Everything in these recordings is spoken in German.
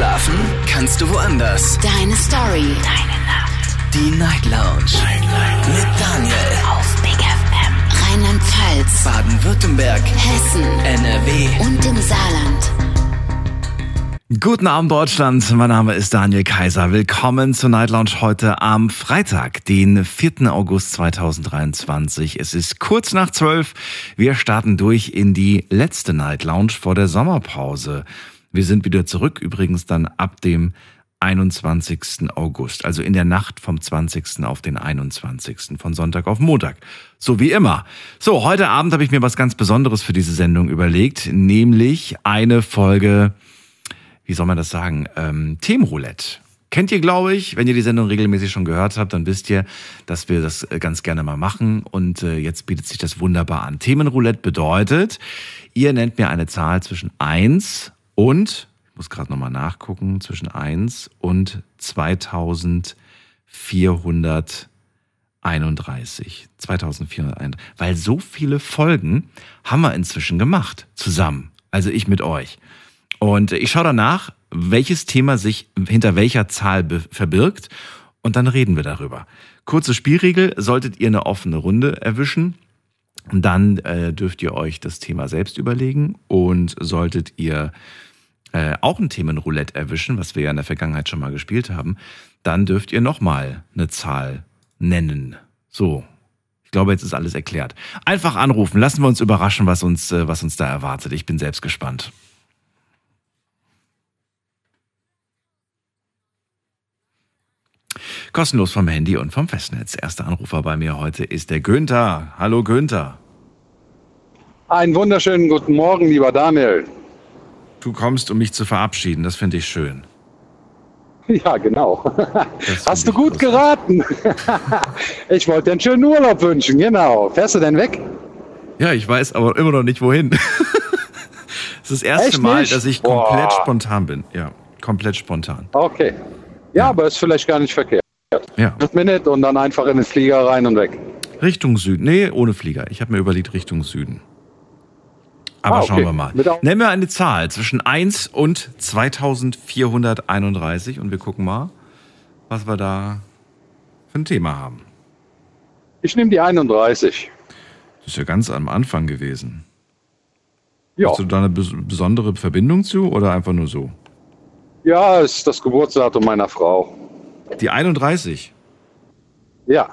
Schlafen kannst du woanders. Deine Story. Deine Nacht. Die Night Lounge. Night, Night. Mit Daniel. Auf Big FM. Rheinland-Pfalz. Baden-Württemberg. Hessen. NRW. Und im Saarland. Guten Abend Deutschland, mein Name ist Daniel Kaiser. Willkommen zur Night Lounge heute am Freitag, den 4. August 2023. Es ist kurz nach 12. Wir starten durch in die letzte Night Lounge vor der Sommerpause. Wir sind wieder zurück, übrigens dann ab dem 21. August, also in der Nacht vom 20. auf den 21. von Sonntag auf Montag. So wie immer. So, heute Abend habe ich mir was ganz Besonderes für diese Sendung überlegt, nämlich eine Folge wie soll man das sagen, ähm, Themenroulette. Kennt ihr, glaube ich, wenn ihr die Sendung regelmäßig schon gehört habt, dann wisst ihr, dass wir das äh, ganz gerne mal machen. Und äh, jetzt bietet sich das wunderbar an. Themenroulette bedeutet, ihr nennt mir eine Zahl zwischen 1 und, ich muss gerade nochmal nachgucken, zwischen 1 und 2431. 2431. Weil so viele Folgen haben wir inzwischen gemacht. Zusammen. Also ich mit euch. Und ich schaue danach, welches Thema sich hinter welcher Zahl verbirgt und dann reden wir darüber. Kurze Spielregel, solltet ihr eine offene Runde erwischen, dann äh, dürft ihr euch das Thema selbst überlegen und solltet ihr äh, auch ein Themenroulette erwischen, was wir ja in der Vergangenheit schon mal gespielt haben, dann dürft ihr nochmal eine Zahl nennen. So. Ich glaube, jetzt ist alles erklärt. Einfach anrufen, lassen wir uns überraschen, was uns, äh, was uns da erwartet. Ich bin selbst gespannt. Kostenlos vom Handy und vom Festnetz. Erster Anrufer bei mir heute ist der Günther. Hallo Günther. Einen wunderschönen guten Morgen, lieber Daniel. Du kommst, um mich zu verabschieden. Das finde ich schön. Ja, genau. Hast du gut geraten. ich wollte dir einen schönen Urlaub wünschen, genau. Fährst du denn weg? Ja, ich weiß aber immer noch nicht wohin. Es ist das erste Echt Mal, nicht? dass ich komplett Boah. spontan bin. Ja, komplett spontan. Okay. Ja, aber ist vielleicht gar nicht verkehrt. Ja. Fünf Minuten und dann einfach in den Flieger rein und weg. Richtung Süden. Nee, ohne Flieger. Ich habe mir überlegt Richtung Süden. Aber Ah, okay. schauen wir mal. Mit Au- Nenn mir eine Zahl zwischen 1 und 2431 und wir gucken mal, was wir da für ein Thema haben. Ich nehme die 31. Das ist ja ganz am Anfang gewesen. Ja, Hast du da eine bes besondere Verbindung zu oder einfach nur so? ja, ist das Geburtsdatum meiner Frau. Die 31. Ja,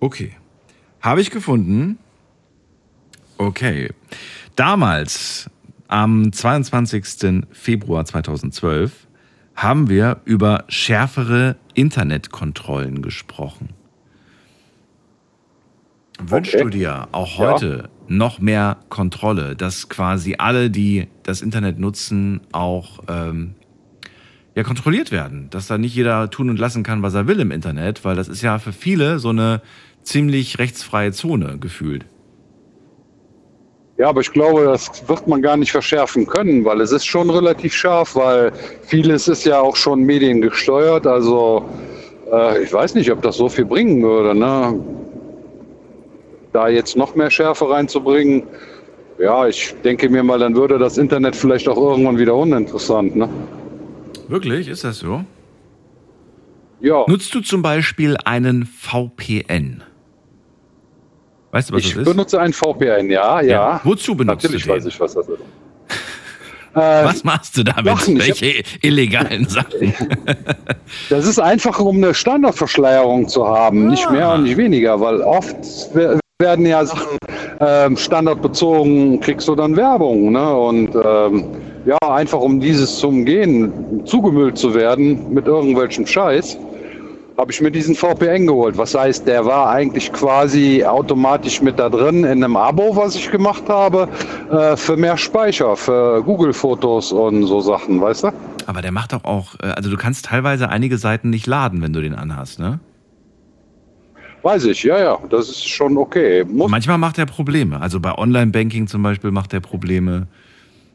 Okay. Habe ich gefunden. Okay. Damals, am 22. Februar 2012, haben wir über schärfere Internetkontrollen gesprochen. Wünschst Okay. du dir auch Ja. heute noch mehr Kontrolle, dass quasi alle, die das Internet nutzen, auch ähm, ja, kontrolliert werden, dass da nicht jeder tun und lassen kann, was er will im Internet, weil das ist ja für viele so eine ziemlich rechtsfreie Zone gefühlt. Ja, aber ich glaube, das wird man gar nicht verschärfen können, weil es ist schon relativ scharf, weil vieles ist ja auch schon mediengesteuert. Also äh, ich weiß nicht, ob das so viel bringen würde. Ne? Da jetzt noch mehr Schärfe reinzubringen, ja, ich denke mir mal, dann würde das Internet vielleicht auch irgendwann wieder uninteressant. Ne? Wirklich? Ist das so? Ja, Nutzt du zum Beispiel einen VPN? Weißt du, was ich das ist? benutze ein VPN, ja, ja. Wozu benutzt Natürlich du den? weiß ich, was das ist. Äh, Was machst du damit? Sachen, ich hab- Welche illegalen Sachen? Das ist einfach, um eine Standardverschleierung zu haben, nicht mehr und nicht weniger, weil oft we- werden ja Sachen ähm, standardbezogen, kriegst du dann Werbung. Ne? Und ähm, ja, einfach um dieses zu umgehen, zugemüllt zu werden mit irgendwelchem Scheiß, habe ich mir diesen VPN geholt. Was heißt, der war eigentlich quasi automatisch mit da drin in einem Abo, was ich gemacht habe, äh, für mehr Speicher, für Google-Fotos und so Sachen, weißt du? Aber der macht doch auch, äh, also du kannst teilweise einige Seiten nicht laden, wenn du den anhast, ne? Weiß ich, ja, ja, das ist schon okay. Muss Manchmal macht er Probleme. Also bei Online-Banking zum Beispiel macht er Probleme.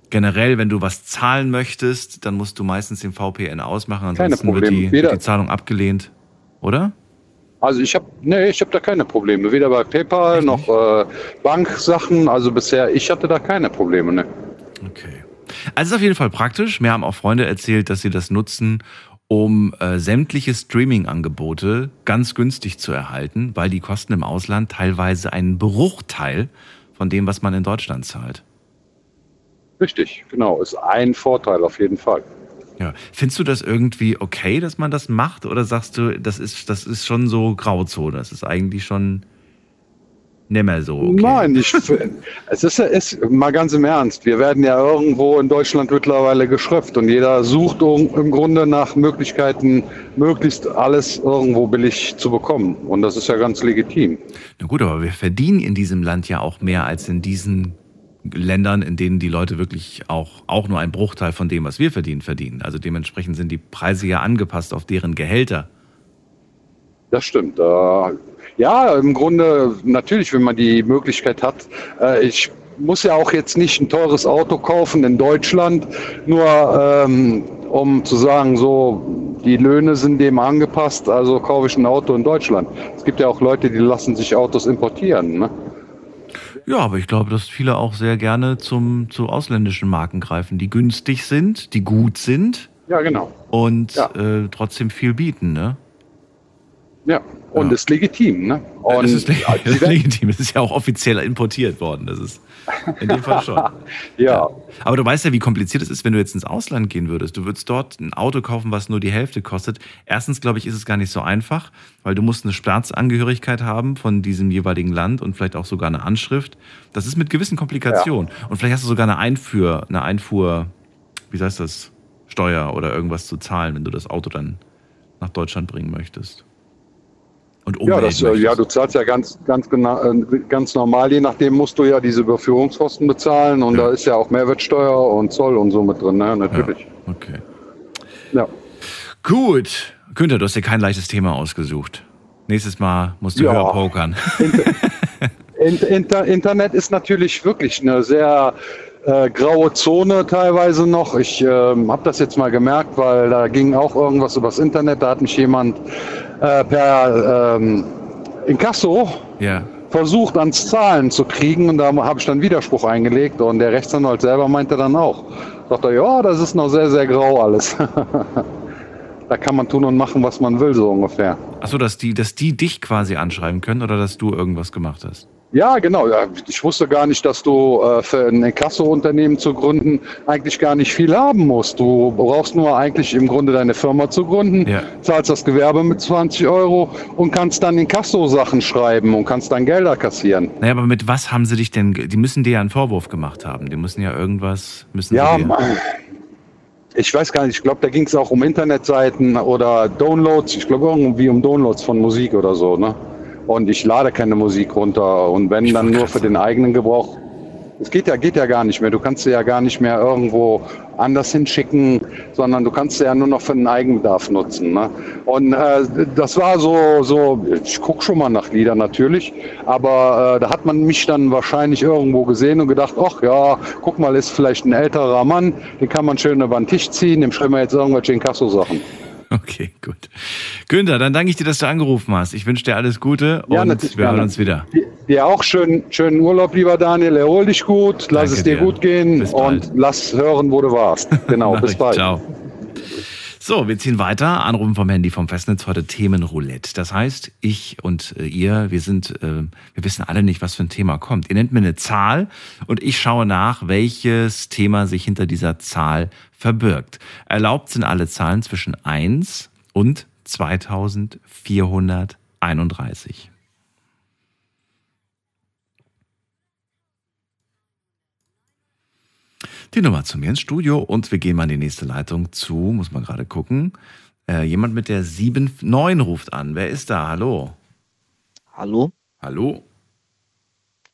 Generell, wenn du was zahlen möchtest, dann musst du meistens den VPN ausmachen, ansonsten wird die, wird die Zahlung abgelehnt. Oder? Also ich habe nee, ich habe da keine Probleme, weder bei PayPal noch äh, Banksachen. Also bisher, ich hatte da keine Probleme. Ne. Okay. Also es ist auf jeden Fall praktisch. Mir haben auch Freunde erzählt, dass sie das nutzen, um äh, sämtliche Streaming-Angebote ganz günstig zu erhalten, weil die kosten im Ausland teilweise einen Bruchteil von dem, was man in Deutschland zahlt. Richtig, genau. Ist ein Vorteil auf jeden Fall. Ja. Findest du das irgendwie okay, dass man das macht? Oder sagst du, das ist, das ist schon so Grauzone? Das ist eigentlich schon nicht mehr so. Okay. Nein, ich, es ist, ist mal ganz im Ernst. Wir werden ja irgendwo in Deutschland mittlerweile geschröpft und jeder sucht im Grunde nach Möglichkeiten, möglichst alles irgendwo billig zu bekommen. Und das ist ja ganz legitim. Na gut, aber wir verdienen in diesem Land ja auch mehr als in diesen Ländern, in denen die Leute wirklich auch, auch nur einen Bruchteil von dem, was wir verdienen, verdienen. Also dementsprechend sind die Preise ja angepasst auf deren Gehälter. Das stimmt. ja, im Grunde natürlich, wenn man die Möglichkeit hat. Äh, ich muss ja auch jetzt nicht ein teures Auto kaufen in Deutschland, nur ähm, um zu sagen, so die Löhne sind dem angepasst, also kaufe ich ein Auto in Deutschland. Es gibt ja auch Leute, die lassen sich Autos importieren. Ne? Ja, aber ich glaube, dass viele auch sehr gerne zum, zu ausländischen Marken greifen, die günstig sind, die gut sind. Ja, genau. Und ja. Äh, trotzdem viel bieten, ne? Ja, und ja. ist legitim, ne? Und das ist, leg das ist legitim. Es ist ja auch offiziell importiert worden. Das ist in dem Fall schon. ja. ja. Aber du weißt ja, wie kompliziert es ist, wenn du jetzt ins Ausland gehen würdest. Du würdest dort ein Auto kaufen, was nur die Hälfte kostet. Erstens, glaube ich, ist es gar nicht so einfach, weil du musst eine Staatsangehörigkeit haben von diesem jeweiligen Land und vielleicht auch sogar eine Anschrift. Das ist mit gewissen Komplikationen. Ja. Und vielleicht hast du sogar eine Einfuhr, eine Einfuhr, wie heißt das, Steuer oder irgendwas zu zahlen, wenn du das Auto dann nach Deutschland bringen möchtest. Und ja, das, äh, ja, du zahlst ja ganz, ganz, genau, ganz normal, je nachdem musst du ja diese Überführungskosten bezahlen und ja. da ist ja auch Mehrwertsteuer und Zoll und so mit drin, ne? natürlich. Ja, okay. Ja. Gut. Günther, du hast dir kein leichtes Thema ausgesucht. Nächstes Mal musst du ja. höher pokern. Inter Inter Internet ist natürlich wirklich eine sehr äh, graue Zone teilweise noch. Ich äh, habe das jetzt mal gemerkt, weil da ging auch irgendwas übers Internet. Da hat mich jemand äh, per ähm, Inkasso ja. versucht, ans Zahlen zu kriegen. Und da habe ich dann Widerspruch eingelegt. Und der Rechtsanwalt selber meinte dann auch, sagt er, ja, das ist noch sehr, sehr grau alles. da kann man tun und machen, was man will, so ungefähr. Achso, dass die, dass die dich quasi anschreiben können oder dass du irgendwas gemacht hast? Ja, genau. Ich wusste gar nicht, dass du äh, für ein Inkasso-Unternehmen zu gründen eigentlich gar nicht viel haben musst. Du brauchst nur eigentlich im Grunde deine Firma zu gründen, ja. zahlst das Gewerbe mit 20 Euro und kannst dann Inkasso-Sachen schreiben und kannst dann Gelder kassieren. Naja, aber mit was haben sie dich denn, die müssen dir ja einen Vorwurf gemacht haben. Die müssen ja irgendwas, müssen ja, ich weiß gar nicht, ich glaube, da ging es auch um Internetseiten oder Downloads. Ich glaube irgendwie um Downloads von Musik oder so, ne? Und ich lade keine Musik runter und wenn dann nur für den eigenen Gebrauch. Es geht ja, geht ja gar nicht mehr. Du kannst sie ja gar nicht mehr irgendwo anders hinschicken, sondern du kannst sie ja nur noch für den Eigenbedarf nutzen. Ne? Und äh, das war so, so, ich gucke schon mal nach Liedern natürlich, aber äh, da hat man mich dann wahrscheinlich irgendwo gesehen und gedacht, ach ja, guck mal, ist vielleicht ein älterer Mann, den kann man schön über den Tisch ziehen, dem schreiben wir jetzt irgendwelche Inkasso-Sachen. Okay, gut. Günther, dann danke ich dir, dass du angerufen hast. Ich wünsche dir alles Gute und ja, wir hören uns wieder. Dir auch schön, schönen Urlaub, lieber Daniel. Erhol dich gut, lass danke es dir, dir, gut gehen und lass hören, wo du warst. Genau, bis bald. Ciao. So, wir ziehen weiter. Anrufen vom Handy vom Festnetz heute Themenroulette. Das heißt, ich und äh, ihr, wir sind, äh, wir wissen alle nicht, was für ein Thema kommt. Ihr nennt mir eine Zahl und ich schaue nach, welches Thema sich hinter dieser Zahl verbirgt. Erlaubt sind alle Zahlen zwischen 1 und 2431. Die Nummer zu mir ins Studio und wir gehen mal in die nächste Leitung zu, muss man gerade gucken. Äh, jemand mit der 79 ruft an. Wer ist da? Hallo. Hallo. Hallo.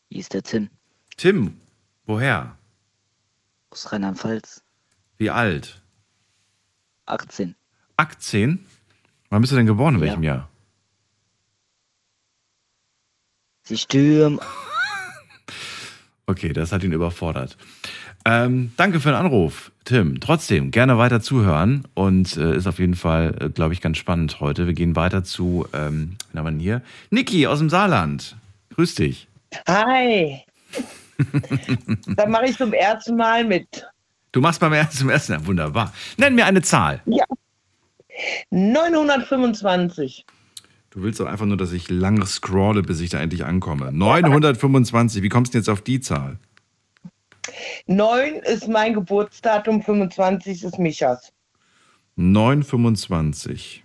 Hier ist der Tim. Tim, woher? Aus Rheinland-Pfalz. Wie alt? 18. 18? Wann bist du denn geboren? In ja. welchem Jahr? Sie stürmen. okay, das hat ihn überfordert. Ähm, danke für den Anruf, Tim. Trotzdem, gerne weiter zuhören und äh, ist auf jeden Fall, äh, glaube ich, ganz spannend heute. Wir gehen weiter zu, ähm, wen haben wir hier? Niki aus dem Saarland. Grüß dich. Hi. Dann mache ich zum ersten Mal mit. Du machst beim ersten Essen. Ja, wunderbar. Nenn mir eine Zahl. 925. Du willst doch einfach nur, dass ich lange scrolle, bis ich da endlich ankomme. 925. Wie kommst du jetzt auf die Zahl? 9 ist mein Geburtsdatum, 25 ist Michas. 925.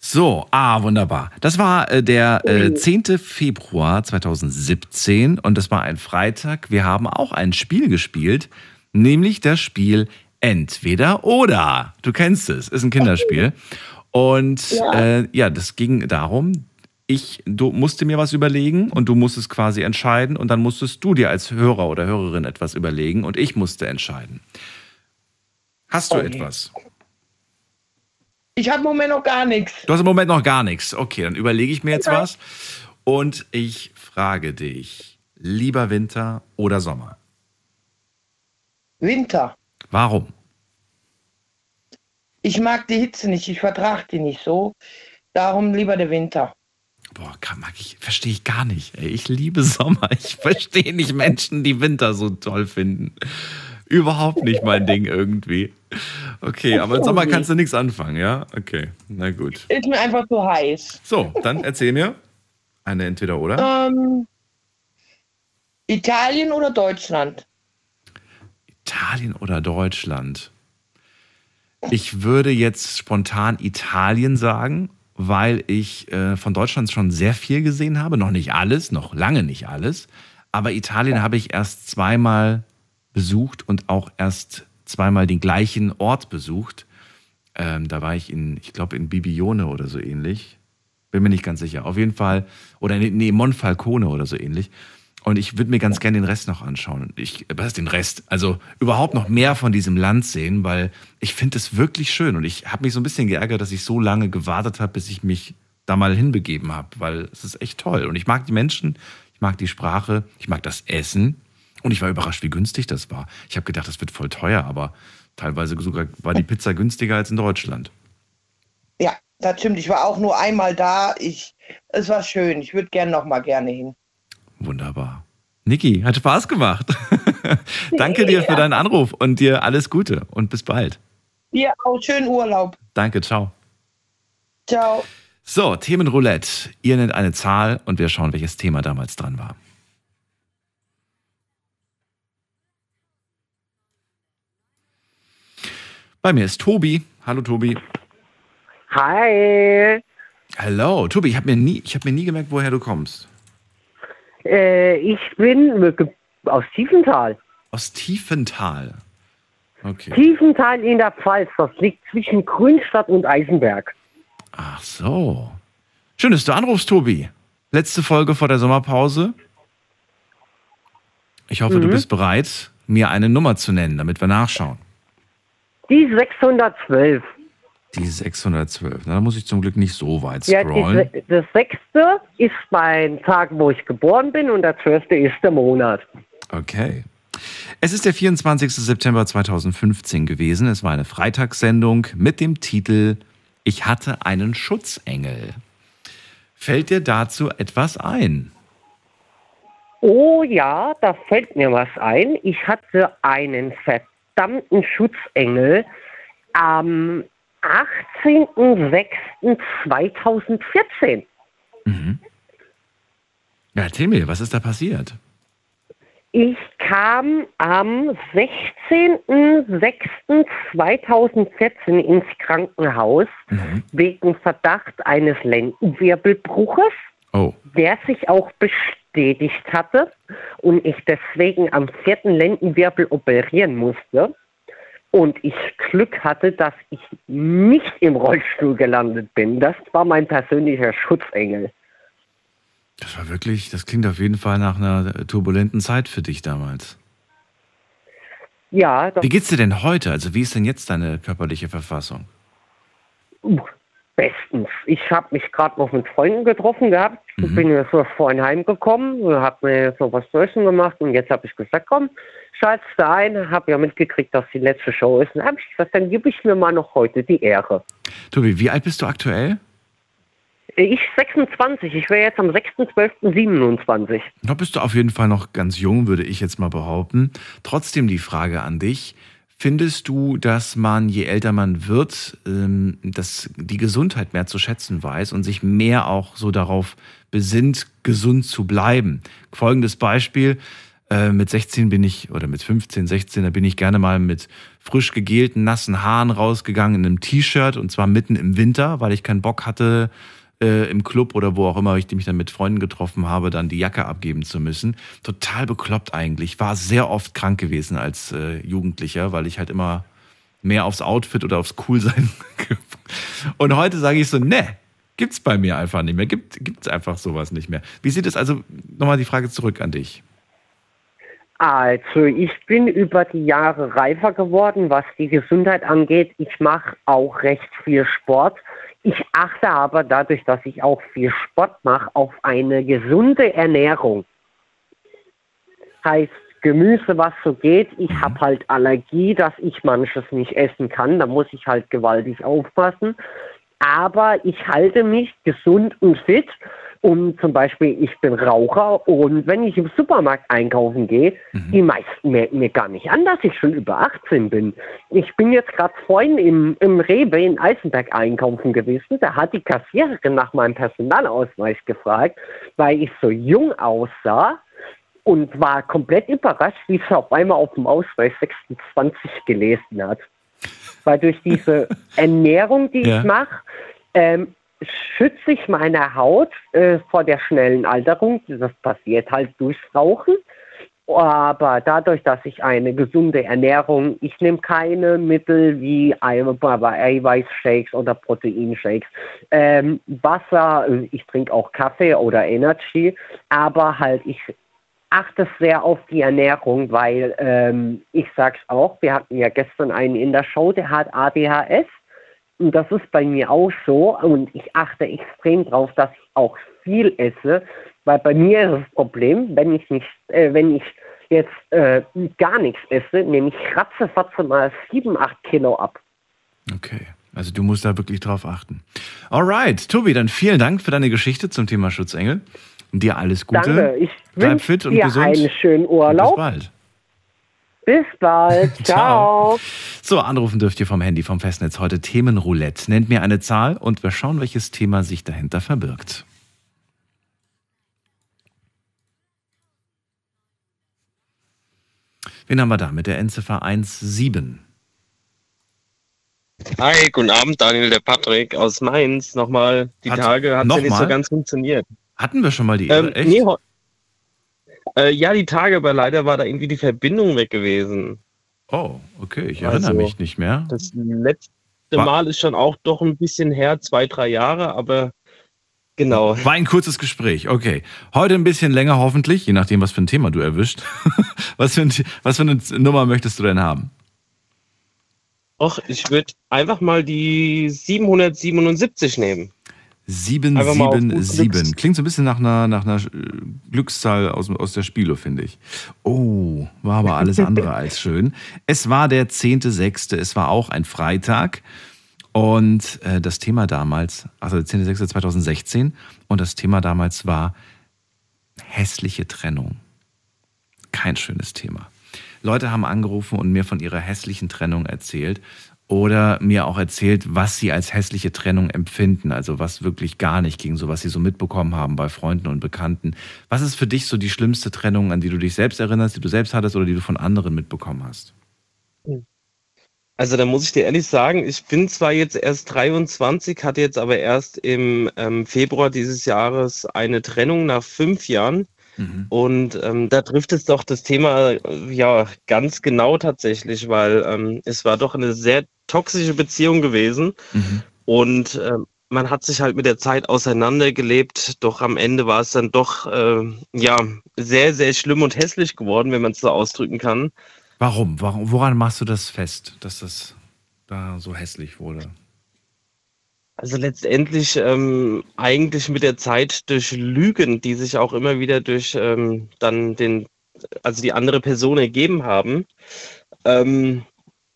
So, ah, wunderbar. Das war äh, der äh, 10. Februar 2017 und das war ein Freitag. Wir haben auch ein Spiel gespielt, nämlich das Spiel Entweder oder. Du kennst es, ist ein Kinderspiel. Und äh, ja das ging darum, ich du musste mir was überlegen und du musstest quasi entscheiden und dann musstest du dir als Hörer oder Hörerin etwas überlegen und ich musste entscheiden. Hast du okay. etwas? Ich habe im Moment noch gar nichts. Du hast im Moment noch gar nichts. Okay, dann überlege ich mir jetzt okay. was und ich frage dich, lieber Winter oder Sommer? Winter. Warum? Ich mag die Hitze nicht, ich vertrage die nicht so. Darum lieber der Winter. Boah, mag ich, verstehe ich gar nicht. Ey. Ich liebe Sommer. Ich verstehe nicht Menschen, die Winter so toll finden. Überhaupt nicht mein Ding irgendwie. Okay, aber im Sommer kannst du nichts anfangen, ja? Okay, na gut. Ist mir einfach zu heiß. So, dann erzähl mir eine entweder oder. Ähm, Italien oder Deutschland? Italien oder Deutschland? Ich würde jetzt spontan Italien sagen, weil ich äh, von Deutschland schon sehr viel gesehen habe. Noch nicht alles, noch lange nicht alles. Aber Italien habe ich erst zweimal besucht und auch erst zweimal den gleichen Ort besucht. Ähm, da war ich in, ich glaube, in Bibione oder so ähnlich. Bin mir nicht ganz sicher. Auf jeden Fall. Oder nee, Monfalcone oder so ähnlich. Und ich würde mir ganz gerne den Rest noch anschauen. Ich, was ist den Rest? Also überhaupt noch mehr von diesem Land sehen, weil ich finde es wirklich schön. Und ich habe mich so ein bisschen geärgert, dass ich so lange gewartet habe, bis ich mich da mal hinbegeben habe, weil es ist echt toll. Und ich mag die Menschen, ich mag die Sprache, ich mag das Essen. Und ich war überrascht, wie günstig das war. Ich habe gedacht, das wird voll teuer, aber teilweise sogar war die Pizza günstiger als in Deutschland. Ja, das stimmt. Ich war auch nur einmal da. Ich, es war schön. Ich würde gerne noch mal gerne hin. Wunderbar. Niki, hat Spaß gemacht. Danke dir für deinen Anruf und dir alles Gute und bis bald. Dir auch schönen Urlaub. Danke, ciao. Ciao. So, Themenroulette. Ihr nennt eine Zahl und wir schauen, welches Thema damals dran war. Bei mir ist Tobi. Hallo Tobi. Hi. Hallo, Tobi. Ich habe mir nie, mir nie gemerkt, woher du kommst. Äh, ich bin aus Tiefenthal. Aus Tiefenthal. Okay. Tiefenthal in der Pfalz. Das liegt zwischen Grünstadt und Eisenberg. Ach so. Schön, dass du anrufst, Tobi. Letzte Folge vor der Sommerpause. Ich hoffe, mhm. du bist bereit, mir eine Nummer zu nennen, damit wir nachschauen. Die 612. Die 612. Na, da muss ich zum Glück nicht so weit scrollen. Ja, die, das sechste ist mein Tag, wo ich geboren bin und der zwölfte ist der Monat. Okay. Es ist der 24. September 2015 gewesen. Es war eine Freitagssendung mit dem Titel Ich hatte einen Schutzengel. Fällt dir dazu etwas ein? Oh ja, da fällt mir was ein. Ich hatte einen verdammten Schutzengel am 18.06.2014. Mhm. Ja, erzähl mir, was ist da passiert? Ich kam am 16.06.2014 ins Krankenhaus mhm. wegen Verdacht eines Lendenwirbelbruches, oh. der sich auch bestätigt hatte und ich deswegen am vierten Lendenwirbel operieren musste und ich Glück hatte, dass ich nicht im Rollstuhl gelandet bin. Das war mein persönlicher Schutzengel. Das war wirklich, das klingt auf jeden Fall nach einer turbulenten Zeit für dich damals. Ja. Wie geht's dir denn heute? Also wie ist denn jetzt deine körperliche Verfassung? Uh, bestens. Ich habe mich gerade noch mit Freunden getroffen gehabt. Mhm. Bin ja so vorhin heimgekommen, habe mir so was zu essen gemacht und jetzt habe ich gesagt, komm, schalt's da ein, habe ja mitgekriegt, dass die letzte Show ist. Und habe ich gesagt, dann gebe ich mir mal noch heute die Ehre. Tobi, wie alt bist du aktuell? Ich 26. Ich wäre jetzt am 6.12.27. Da bist du auf jeden Fall noch ganz jung, würde ich jetzt mal behaupten. Trotzdem die Frage an dich. Findest du, dass man, je älter man wird, ähm, dass die Gesundheit mehr zu schätzen weiß und sich mehr auch so darauf besinnt, gesund zu bleiben? Folgendes Beispiel. Äh, mit 16 bin ich, oder mit 15, 16, da bin ich gerne mal mit frisch gegelten, nassen Haaren rausgegangen in einem T-Shirt und zwar mitten im Winter, weil ich keinen Bock hatte, äh, im Club oder wo auch immer ich mich dann mit Freunden getroffen habe, dann die Jacke abgeben zu müssen. Total bekloppt eigentlich. War sehr oft krank gewesen als äh, Jugendlicher, weil ich halt immer mehr aufs Outfit oder aufs Coolsein. Und heute sage ich so, ne, gibt's bei mir einfach nicht mehr. Gibt gibt's einfach sowas nicht mehr. Wie sieht es also nochmal die Frage zurück an dich? Also, ich bin über die Jahre reifer geworden, was die Gesundheit angeht. Ich mache auch recht viel Sport. Ich achte aber dadurch, dass ich auch viel Sport mache, auf eine gesunde Ernährung. Heißt Gemüse, was so geht. Ich mhm. habe halt Allergie, dass ich manches nicht essen kann. Da muss ich halt gewaltig aufpassen. Aber ich halte mich gesund und fit und zum Beispiel, ich bin Raucher und wenn ich im Supermarkt einkaufen gehe, mhm. die meisten merken mir gar nicht an, dass ich schon über 18 bin. Ich bin jetzt gerade vorhin im, im Rewe in Eisenberg einkaufen gewesen. Da hat die Kassiererin nach meinem Personalausweis gefragt, weil ich so jung aussah und war komplett überrascht, wie sie auf einmal auf dem Ausweis 26 gelesen hat. Weil durch diese Ernährung, die ja. ich mache, ähm, schütze ich meine Haut äh, vor der schnellen Alterung. Das passiert halt durchs Rauchen. Aber dadurch, dass ich eine gesunde Ernährung, ich nehme keine Mittel wie Eiweißshakes oder Proteinshakes, ähm, Wasser, ich trinke auch Kaffee oder Energy, aber halt ich achte sehr auf die Ernährung, weil ähm, ich sag's auch, wir hatten ja gestern einen in der Show, der hat ADHS und das ist bei mir auch so. Und ich achte extrem darauf, dass ich auch viel esse, weil bei mir ist das Problem, wenn ich nicht, äh, wenn ich jetzt äh, gar nichts esse, nehme ich ratzefatze mal 7, 8 Kilo ab. Okay. Also du musst da wirklich drauf achten. Alright, Tobi, dann vielen Dank für deine Geschichte zum Thema Schutzengel. Und dir alles Gute. Danke. Ich Bleib fit und dir gesund. einen schönen Urlaub. bis bald. Bis bald. Ciao. So, anrufen dürft ihr vom Handy, vom Festnetz heute Themenroulette. Nennt mir eine Zahl und wir schauen, welches Thema sich dahinter verbirgt. Wen haben wir da mit der Endziffer 17? Hi, guten Abend, Daniel, der Patrick aus Mainz. Nochmal, die hat, Tage hat ja nicht so ganz funktioniert. Hatten wir schon mal die Ehre, ähm, echt? Nee, äh, ja, die Tage, aber leider war da irgendwie die Verbindung weg gewesen. Oh, okay, ich erinnere also, mich nicht mehr. Das letzte war, Mal ist schon auch doch ein bisschen her, zwei, drei Jahre, aber genau. War ein kurzes Gespräch, okay. Heute ein bisschen länger hoffentlich, je nachdem, was für ein Thema du erwischt. was, für ein, was für eine Nummer möchtest du denn haben? Och, ich würde einfach mal die 777 nehmen. 777. Klingt so ein bisschen nach einer, nach einer äh, Glückszahl aus, aus der Spielo, finde ich. Oh, war aber alles andere als schön. Es war der 10.6., es war auch ein Freitag. Und äh, das Thema damals, also der 10.6.2016, und das Thema damals war hässliche Trennung. Kein schönes Thema. Leute haben angerufen und mir von ihrer hässlichen Trennung erzählt oder mir auch erzählt, was sie als hässliche Trennung empfinden, also was wirklich gar nicht ging, so was sie so mitbekommen haben bei Freunden und Bekannten. Was ist für dich so die schlimmste Trennung, an die du dich selbst erinnerst, die du selbst hattest oder die du von anderen mitbekommen hast? Also da muss ich dir ehrlich sagen, ich bin zwar jetzt erst 23, hatte jetzt aber erst im ähm, Februar dieses Jahres eine Trennung nach fünf Jahren. Mhm. Und ähm, da trifft es doch das Thema ja ganz genau tatsächlich, weil ähm, es war doch eine sehr toxische Beziehung gewesen. Mhm. Und äh, man hat sich halt mit der Zeit auseinandergelebt, doch am Ende war es dann doch äh, ja sehr, sehr schlimm und hässlich geworden, wenn man es so ausdrücken kann. Warum? Warum? Woran machst du das fest, dass das da so hässlich wurde? Also letztendlich ähm, eigentlich mit der Zeit durch Lügen, die sich auch immer wieder durch ähm, dann den, also die andere Person ergeben haben. Ähm,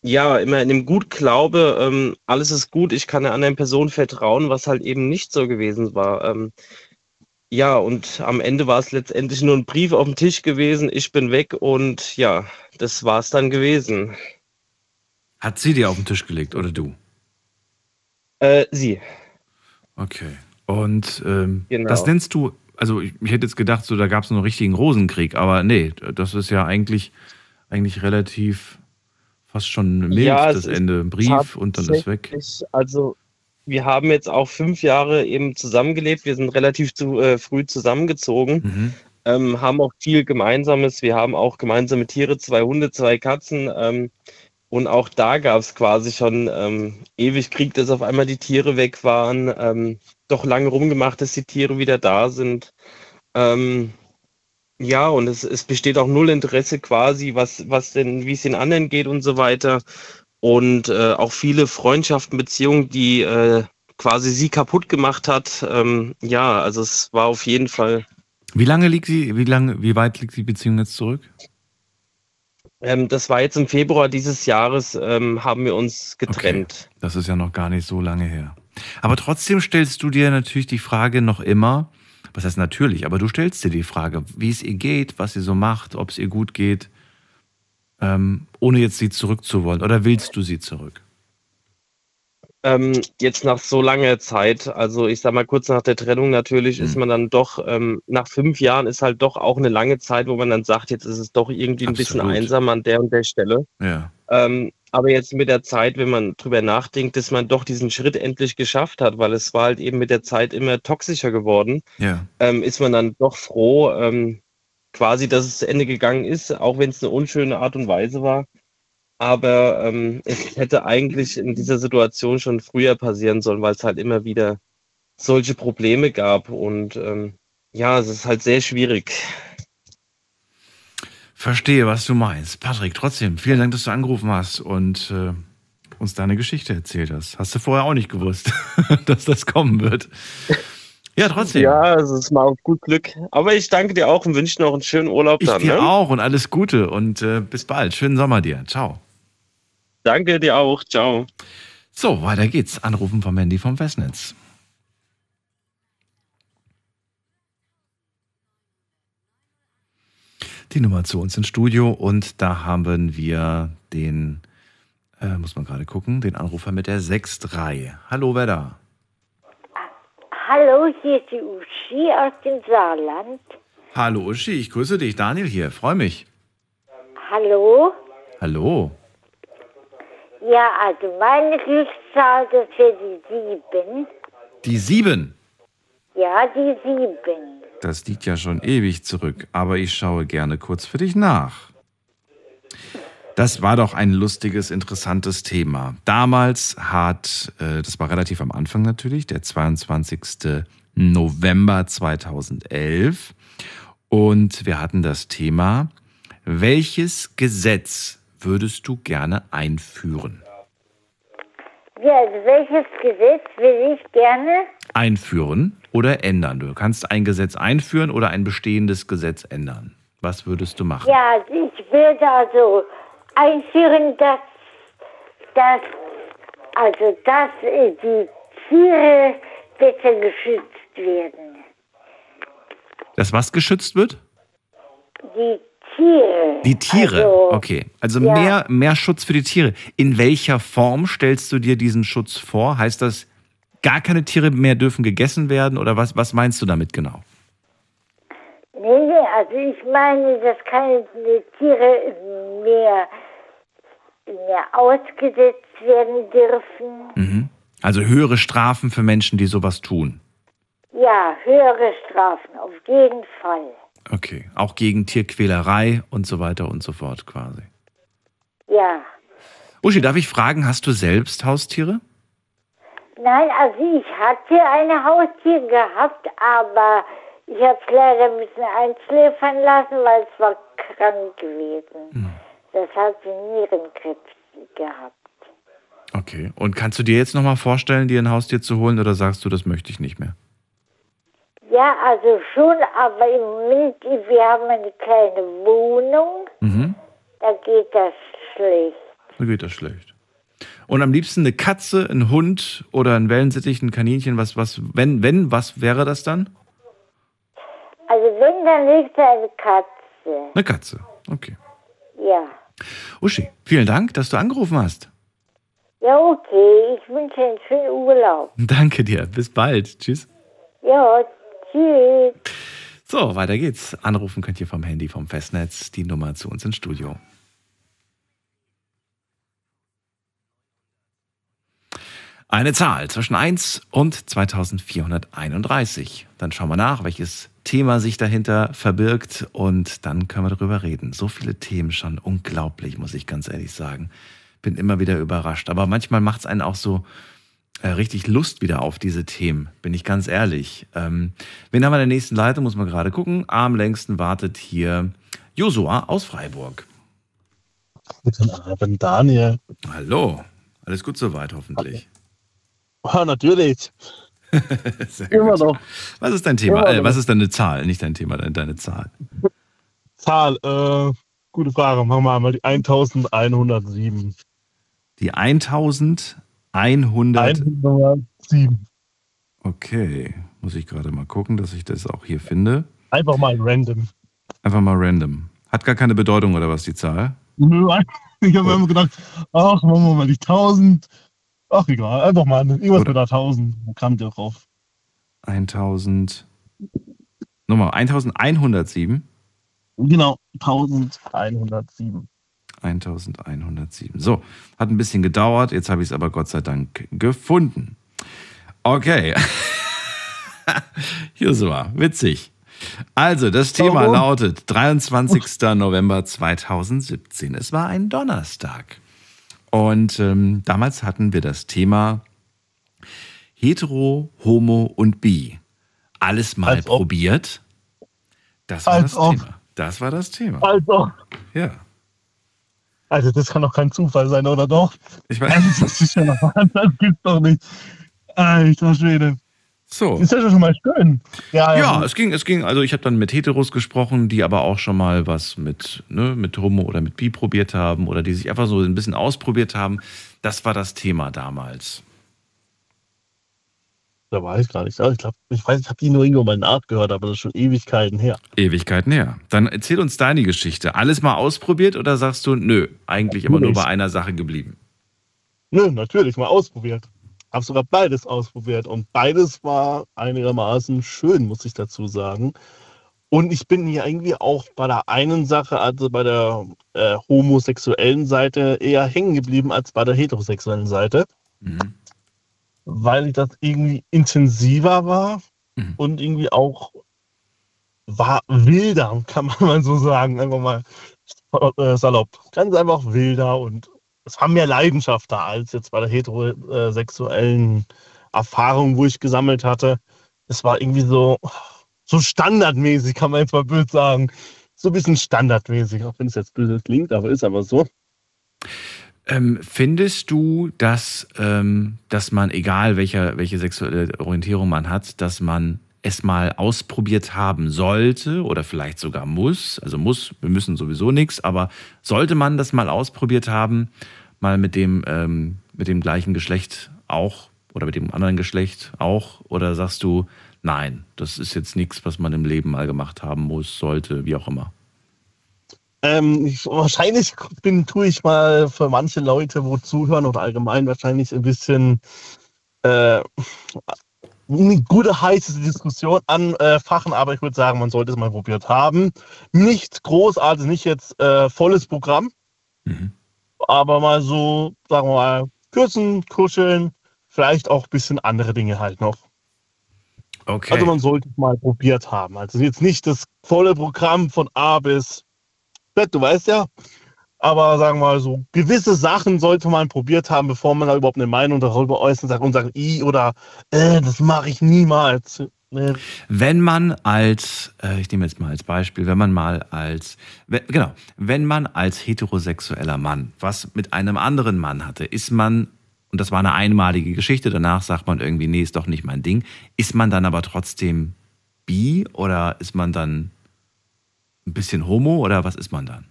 ja, immer in dem Gutglaube, ähm, alles ist gut, ich kann einer anderen Person vertrauen, was halt eben nicht so gewesen war. Ähm, ja, und am Ende war es letztendlich nur ein Brief auf dem Tisch gewesen, ich bin weg und ja, das war es dann gewesen. Hat sie dir auf den Tisch gelegt oder du? Äh, sie. Okay. Und ähm, genau. das nennst du, also ich, ich hätte jetzt gedacht, so da gab es einen richtigen Rosenkrieg, aber nee, das ist ja eigentlich, eigentlich relativ fast schon mild, ja, das Ende. Brief und dann ist weg. Also wir haben jetzt auch fünf Jahre eben zusammengelebt. Wir sind relativ zu, äh, früh zusammengezogen, mhm. ähm, haben auch viel Gemeinsames. Wir haben auch gemeinsame Tiere, zwei Hunde, zwei Katzen. Ähm, und auch da gab es quasi schon ähm, ewig Krieg, dass auf einmal die Tiere weg waren. Ähm, doch lange rumgemacht, dass die Tiere wieder da sind. Ähm, ja, und es, es besteht auch null Interesse quasi, was, was denn, wie es den anderen geht und so weiter. Und äh, auch viele Freundschaften, Beziehungen, die äh, quasi sie kaputt gemacht hat. Ähm, ja, also es war auf jeden Fall. Wie lange liegt sie, wie lange, wie weit liegt die Beziehung jetzt zurück? Ähm, das war jetzt im Februar dieses Jahres, ähm, haben wir uns getrennt. Okay. Das ist ja noch gar nicht so lange her. Aber trotzdem stellst du dir natürlich die Frage noch immer, was heißt natürlich, aber du stellst dir die Frage, wie es ihr geht, was sie so macht, ob es ihr gut geht, ähm, ohne jetzt sie zurückzuwollen. Oder willst du sie zurück? Ähm, jetzt nach so langer Zeit, also ich sag mal kurz nach der Trennung natürlich, mhm. ist man dann doch, ähm, nach fünf Jahren ist halt doch auch eine lange Zeit, wo man dann sagt, jetzt ist es doch irgendwie ein Absolut. bisschen einsam an der und der Stelle. Ja. Ähm, aber jetzt mit der Zeit, wenn man drüber nachdenkt, dass man doch diesen Schritt endlich geschafft hat, weil es war halt eben mit der Zeit immer toxischer geworden, ja. ähm, ist man dann doch froh, ähm, quasi, dass es zu Ende gegangen ist, auch wenn es eine unschöne Art und Weise war. Aber ähm, es hätte eigentlich in dieser Situation schon früher passieren sollen, weil es halt immer wieder solche Probleme gab. Und ähm, ja, es ist halt sehr schwierig. Verstehe, was du meinst. Patrick, trotzdem, vielen Dank, dass du angerufen hast und äh, uns deine Geschichte erzählt hast. Hast du vorher auch nicht gewusst, dass das kommen wird. Ja, trotzdem. Ja, es ist mal auf gut Glück. Aber ich danke dir auch und wünsche noch einen schönen Urlaub ich dann. dir ne? auch und alles Gute und äh, bis bald. Schönen Sommer dir. Ciao. Danke dir auch. Ciao. So, weiter geht's. Anrufen vom Handy vom Festnetz. Die Nummer zu uns ins Studio und da haben wir den, äh, muss man gerade gucken, den Anrufer mit der 6.3. Hallo, wer da? Hallo, hier ist die Uschi aus dem Saarland. Hallo Uschi, ich grüße dich, Daniel hier, freue mich. Hallo? Hallo. Ja, also meine Glückszahl, das wäre die 7. Die 7? Ja, die 7. Das liegt ja schon ewig zurück, aber ich schaue gerne kurz für dich nach. Das war doch ein lustiges, interessantes Thema. Damals hat, äh, das war relativ am Anfang natürlich, der 22. November 2011. Und wir hatten das Thema, welches Gesetz würdest du gerne einführen? Ja, also welches Gesetz will ich gerne einführen oder ändern? Du kannst ein Gesetz einführen oder ein bestehendes Gesetz ändern. Was würdest du machen? Ja, ich würde also einführen, dass, dass, also, dass die Tiere besser geschützt werden. Dass was geschützt wird? Die Tiere. Die Tiere, also, okay. Also ja. mehr, mehr Schutz für die Tiere. In welcher Form stellst du dir diesen Schutz vor? Heißt das, gar keine Tiere mehr dürfen gegessen werden oder was, was meinst du damit genau? Nee, nee, also ich meine, dass keine Tiere mehr, mehr ausgesetzt werden dürfen. Mhm. Also höhere Strafen für Menschen, die sowas tun. Ja, höhere Strafen, auf jeden Fall. Okay, auch gegen Tierquälerei und so weiter und so fort quasi. Ja. Uschi, darf ich fragen, hast du selbst Haustiere? Nein, also ich hatte eine Haustier gehabt, aber ich habe es leider ein bisschen einschläfern lassen, weil es war krank gewesen. Hm. Das hat sie Nierenkrebs gehabt. Okay. Und kannst du dir jetzt nochmal vorstellen, dir ein Haustier zu holen oder sagst du, das möchte ich nicht mehr? Ja, also schon, aber im Moment, wir haben eine kleine Wohnung. Mhm. Da geht das schlecht. Dann geht das schlecht. Und am liebsten eine Katze, ein Hund oder ein Wellensittich, ein Kaninchen, was, was, wenn, wenn, was wäre das dann? Also wenn, dann liegt eine Katze. Eine Katze, okay. Ja. Uschi, vielen Dank, dass du angerufen hast. Ja, okay. Ich wünsche einen schönen Urlaub. Danke dir. Bis bald. Tschüss. Ja, tschüss. So, weiter geht's. Anrufen könnt ihr vom Handy, vom Festnetz, die Nummer zu uns ins Studio. Eine Zahl zwischen 1 und 2431. Dann schauen wir nach, welches Thema sich dahinter verbirgt und dann können wir darüber reden. So viele Themen schon, unglaublich, muss ich ganz ehrlich sagen. Bin immer wieder überrascht. Aber manchmal macht es einen auch so richtig Lust wieder auf diese Themen, bin ich ganz ehrlich. Ähm, wen haben wir in der nächsten Leitung, muss man gerade gucken. Am längsten wartet hier Josua aus Freiburg. Guten Abend, Daniel. Hallo. Alles gut soweit, hoffentlich. Ja, natürlich. Immer noch. Was ist dein Thema? Äh, was ist deine Zahl? Nicht dein Thema, deine, deine Zahl. Zahl, äh, gute Frage. Machen wir einmal die 1107. Die 1100 107. Okay. Muss ich gerade mal gucken, dass ich das auch hier finde. Einfach mal random. Einfach mal random. Hat gar keine Bedeutung, oder was, die Zahl? Nö, ich habe immer gedacht, ach, machen wir mal die 1000. Ach, egal, einfach mal irgendwas mit der 1000. Wo kam der drauf? 1000. Nummer 1107. Genau, 1107. 1107. So, hat ein bisschen gedauert, jetzt habe ich es aber Gott sei Dank gefunden. Okay. Josua, witzig. Also, das Thema Warum? lautet 23. November 2017. Es war ein Donnerstag. Und ähm, damals hatten wir das Thema Hetero, Homo und Bi. Alles mal Als probiert. Das war Als das ob. Thema. Das war das Thema. Also. Ja. Also das kann doch kein Zufall sein, oder doch? Ich weiß. Also, das ist ja noch das gibt's doch nicht. Alter Schwede. So. Ist das ja schon mal schön. Ja, ja, ja es ging, es ging, also ich habe dann mit Heteros gesprochen, die aber auch schon mal was mit, ne, mit Homo oder mit Bi probiert haben oder die sich einfach so ein bisschen ausprobiert haben. Das war das Thema damals. Da war ich gar nicht. Ich glaube, ich weiß, ich habe die nur irgendwo mal nachgehört, aber das ist schon Ewigkeiten her. Ewigkeiten her. Dann erzähl uns deine Geschichte. Alles mal ausprobiert oder sagst du, nö, eigentlich immer nur bei einer Sache geblieben? Nö, natürlich mal ausprobiert. Habe sogar beides ausprobiert und beides war einigermaßen schön, muss ich dazu sagen. Und ich bin hier irgendwie auch bei der einen Sache, also bei der äh, homosexuellen Seite, eher hängen geblieben als bei der heterosexuellen Seite. Mhm weil ich das irgendwie intensiver war mhm. und irgendwie auch war wilder, kann man mal so sagen, einfach mal äh, salopp. Ganz einfach wilder und es war mehr Leidenschaft da als jetzt bei der heterosexuellen Erfahrung, wo ich gesammelt hatte. Es war irgendwie so, so standardmäßig, kann man jetzt mal böse sagen. So ein bisschen standardmäßig, auch wenn es jetzt böse klingt, aber ist aber so. Ähm, findest du, dass, ähm, dass man, egal welche, welche sexuelle Orientierung man hat, dass man es mal ausprobiert haben sollte oder vielleicht sogar muss? Also muss, wir müssen sowieso nichts, aber sollte man das mal ausprobiert haben, mal mit dem, ähm, mit dem gleichen Geschlecht auch oder mit dem anderen Geschlecht auch? Oder sagst du, nein, das ist jetzt nichts, was man im Leben mal gemacht haben muss, sollte, wie auch immer? Ähm, ich, wahrscheinlich bin, tue ich mal für manche Leute, wo zuhören oder allgemein wahrscheinlich ein bisschen äh, eine gute heiße Diskussion anfachen, aber ich würde sagen, man sollte es mal probiert haben. Nicht großartig, nicht jetzt äh, volles Programm, mhm. aber mal so, sagen wir mal, kürzen, kuscheln, vielleicht auch ein bisschen andere Dinge halt noch. Okay. Also man sollte es mal probiert haben. Also jetzt nicht das volle Programm von A bis du weißt ja. Aber sagen wir mal so, gewisse Sachen sollte man probiert haben, bevor man da überhaupt eine Meinung darüber äußert sagt und sagt, i oder äh, das mache ich niemals. Wenn man als, äh, ich nehme jetzt mal als Beispiel, wenn man mal als, genau, wenn man als heterosexueller Mann was mit einem anderen Mann hatte, ist man, und das war eine einmalige Geschichte, danach sagt man irgendwie, nee, ist doch nicht mein Ding, ist man dann aber trotzdem bi oder ist man dann ein bisschen homo oder was ist man dann?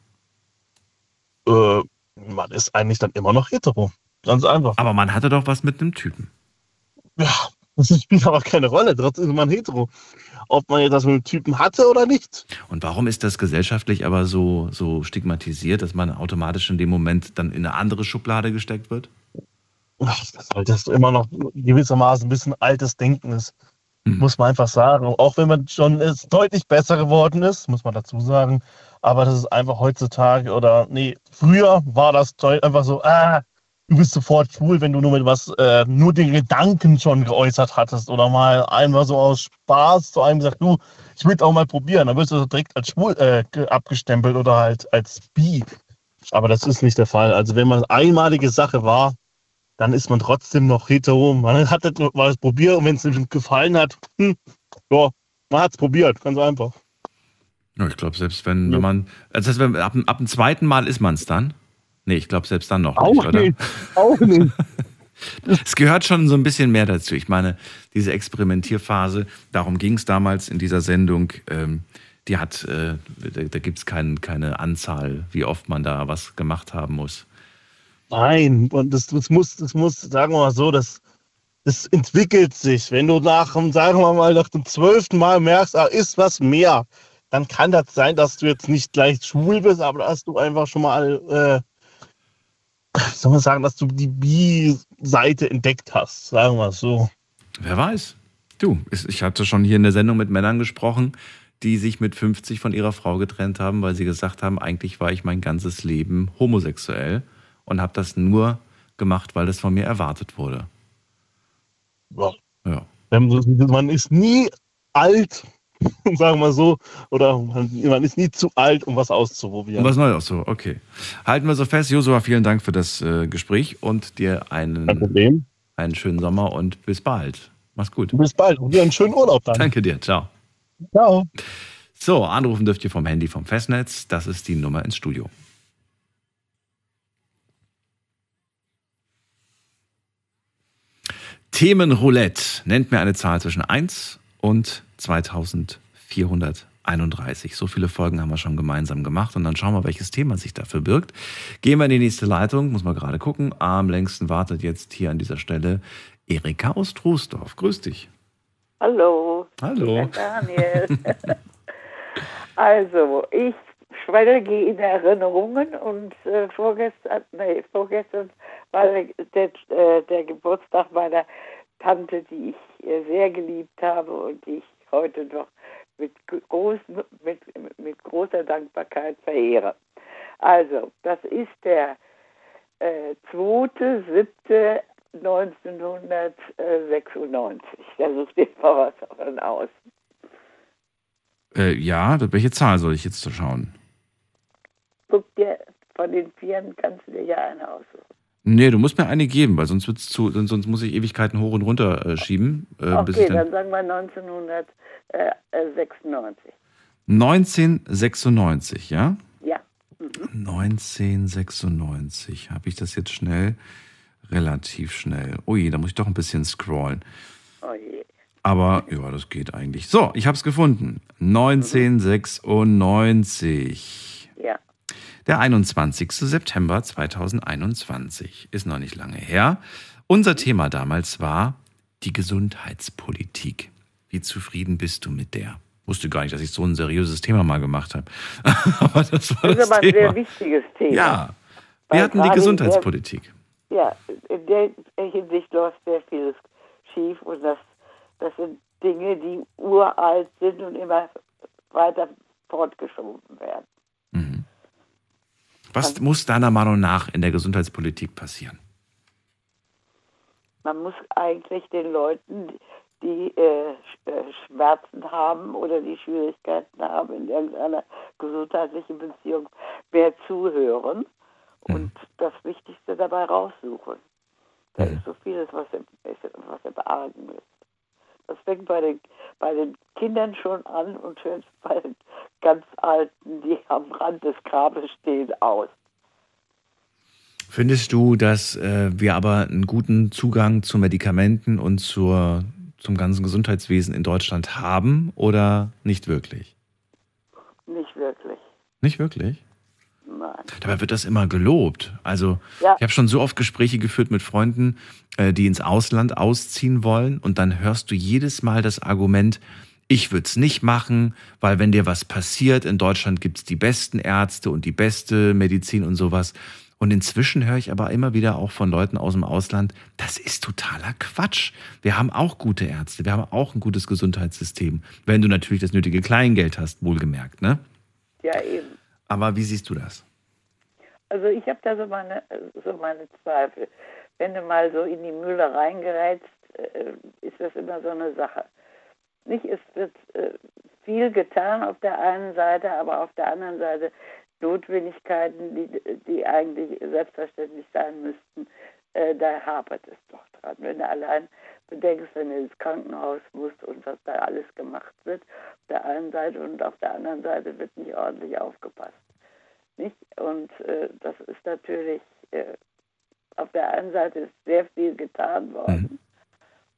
Äh, Man ist eigentlich dann immer noch hetero. Ganz einfach. Aber man hatte doch was mit einem Typen. Ja, das spielt aber keine Rolle. Trotzdem ist man hetero. Ob man jetzt das mit einem Typen hatte oder nicht. Und warum ist das gesellschaftlich aber so, so stigmatisiert, dass man automatisch in dem Moment dann in eine andere Schublade gesteckt wird? Weil das immer noch gewissermaßen ein bisschen altes Denken ist. Mhm. Muss man einfach sagen. Auch wenn man schon ist, deutlich besser geworden ist, muss man dazu sagen. Aber das ist einfach heutzutage oder nee, früher war das einfach so, ah, du bist sofort schwul, wenn du nur mit was, äh, nur den Gedanken schon geäußert hattest oder mal einmal so aus Spaß zu einem gesagt, du, ich will auch mal probieren, dann wirst du direkt als schwul äh, abgestempelt oder halt als bi. Aber das ist nicht der Fall. Also wenn man eine einmalige Sache war, dann ist man trotzdem noch hetero. Man hat das mal probiert und wenn es ihm gefallen hat, hm, ja, man hat es probiert, ganz einfach. Ja, ich glaube, selbst wenn, ja. wenn man, also das heißt, ab, ab dem zweiten Mal ist man es dann? Nee, ich glaube, selbst dann noch auch nicht, oder? Nicht. Auch nicht. es gehört schon so ein bisschen mehr dazu. Ich meine, diese Experimentierphase, darum ging es damals in dieser Sendung. Ähm, die hat, äh, da, da gibt es kein, keine Anzahl, wie oft man da was gemacht haben muss. Nein, und das, das, muss, das muss, sagen wir mal so, das, das entwickelt sich. Wenn du nach, sagen wir mal, nach dem zwölften Mal merkst, da ist was mehr, dann kann das sein, dass du jetzt nicht gleich schwul bist, aber dass du einfach schon mal, äh, soll man sagen, dass du die Bi-Seite entdeckt hast, sagen wir es so. Wer weiß. Du, ich hatte schon hier in der Sendung mit Männern gesprochen, die sich mit 50 von ihrer Frau getrennt haben, weil sie gesagt haben, eigentlich war ich mein ganzes Leben homosexuell und habe das nur gemacht, weil das von mir erwartet wurde. Ja. ja. Man ist nie alt, sagen wir so, oder man, ist nie zu alt, um was auszuprobieren. Um was Neues auszuprobieren, okay. Halten wir so fest. Josua, vielen Dank für das äh, Gespräch und dir einen, einen schönen Sommer und bis bald. Mach's gut. Bis bald und dir einen schönen Urlaub dann. Danke dir, ciao. Ciao. So, anrufen dürft ihr vom Handy vom Festnetz. Das ist die Nummer ins Studio. Themenroulette. Nennt mir eine Zahl zwischen 1 und 2431. So viele Folgen haben wir schon gemeinsam gemacht und dann schauen wir, welches Thema sich dafür birgt. Gehen wir in die nächste Leitung, muss man gerade gucken. Am längsten wartet jetzt hier an dieser Stelle Erika aus Troisdorf. Grüß dich. Hallo. Hallo. Daniel. also, ich schwelge in Erinnerungen und äh, vorgestern, nee, vorgestern war der, der, äh, der, Geburtstag meiner Tante, die ich äh, sehr geliebt habe und die ich heute noch mit, groß, mit, mit großer Dankbarkeit verehre. Also, das ist der äh, 2.7.1996. Da sucht mal was aus. Äh, ja, welche Zahl soll ich jetzt schauen? Guck dir von den Vieren kannst du dir ja eine aussuchen. Nee, du musst mir eine geben, weil sonst wird's zu, sonst muss ich Ewigkeiten hoch und runter äh, schieben. Äh, okay, dann, dann, sagen wir 1996. 1996, ja? Ja. Mhm. 1996. Habe ich das jetzt schnell? Relativ schnell. Oh je, da muss ich doch ein bisschen scrollen. Oh je. Aber ja, das geht eigentlich. So, ich habe es gefunden. 1996. Der 21. September 2021 ist noch nicht lange her. Unser Thema damals war die Gesundheitspolitik. Wie zufrieden bist du mit der? Wusste gar nicht, dass ich so ein seriöses Thema mal gemacht habe. aber das war das, das ist aber ein sehr wichtiges Thema. Ja, wir hatten die Gesundheitspolitik. Der, ja, in der Hinsicht läuft sehr vieles schief und das, das sind Dinge, die uralt sind und immer weiter fortgeschoben werden. Was muss deiner Meinung nach in der Gesundheitspolitik passieren? Man muss eigentlich den Leuten, die äh, äh, Schmerzen haben oder die Schwierigkeiten haben in irgendeiner gesundheitlichen Beziehung, mehr zuhören mhm. und das Wichtigste dabei raussuchen. Da mhm. ist so vieles, was was im Argen ist. Das fängt bei den, bei den Kindern schon an und hört bei den ganz Alten, die am Rand des Grabes stehen, aus. Findest du, dass äh, wir aber einen guten Zugang zu Medikamenten und zur, zum ganzen Gesundheitswesen in Deutschland haben oder nicht wirklich? Nicht wirklich. Nicht wirklich? Nein. Dabei wird das immer gelobt. Also ja. ich habe schon so oft Gespräche geführt mit Freunden, äh, die ins Ausland ausziehen wollen und dann hörst du jedes Mal das Argument, ich würde es nicht machen, weil wenn dir was passiert, in Deutschland gibt es die besten Ärzte und die beste Medizin und sowas. Und inzwischen höre ich aber immer wieder auch von Leuten aus dem Ausland, das ist totaler Quatsch. Wir haben auch gute Ärzte, wir haben auch ein gutes Gesundheitssystem. Wenn du natürlich das nötige Kleingeld hast, wohlgemerkt, ne? Ja, eben. Aber wie siehst du das? Also ich habe da so meine, so meine Zweifel. Wenn du mal so in die Mühle reingerätst, äh, ist das immer so eine Sache. Nicht, es wird äh, viel getan auf der einen Seite, aber auf der anderen Seite Notwendigkeiten, die, die eigentlich selbstverständlich sein müssten, äh, da hapert es doch dran. Wenn du allein bedenkst, wenn du ins Krankenhaus musst und was da alles gemacht wird, auf der einen Seite und auf der anderen Seite wird nicht ordentlich aufgepasst. Nicht? Und äh, das ist natürlich, äh, auf der einen Seite ist sehr viel getan worden.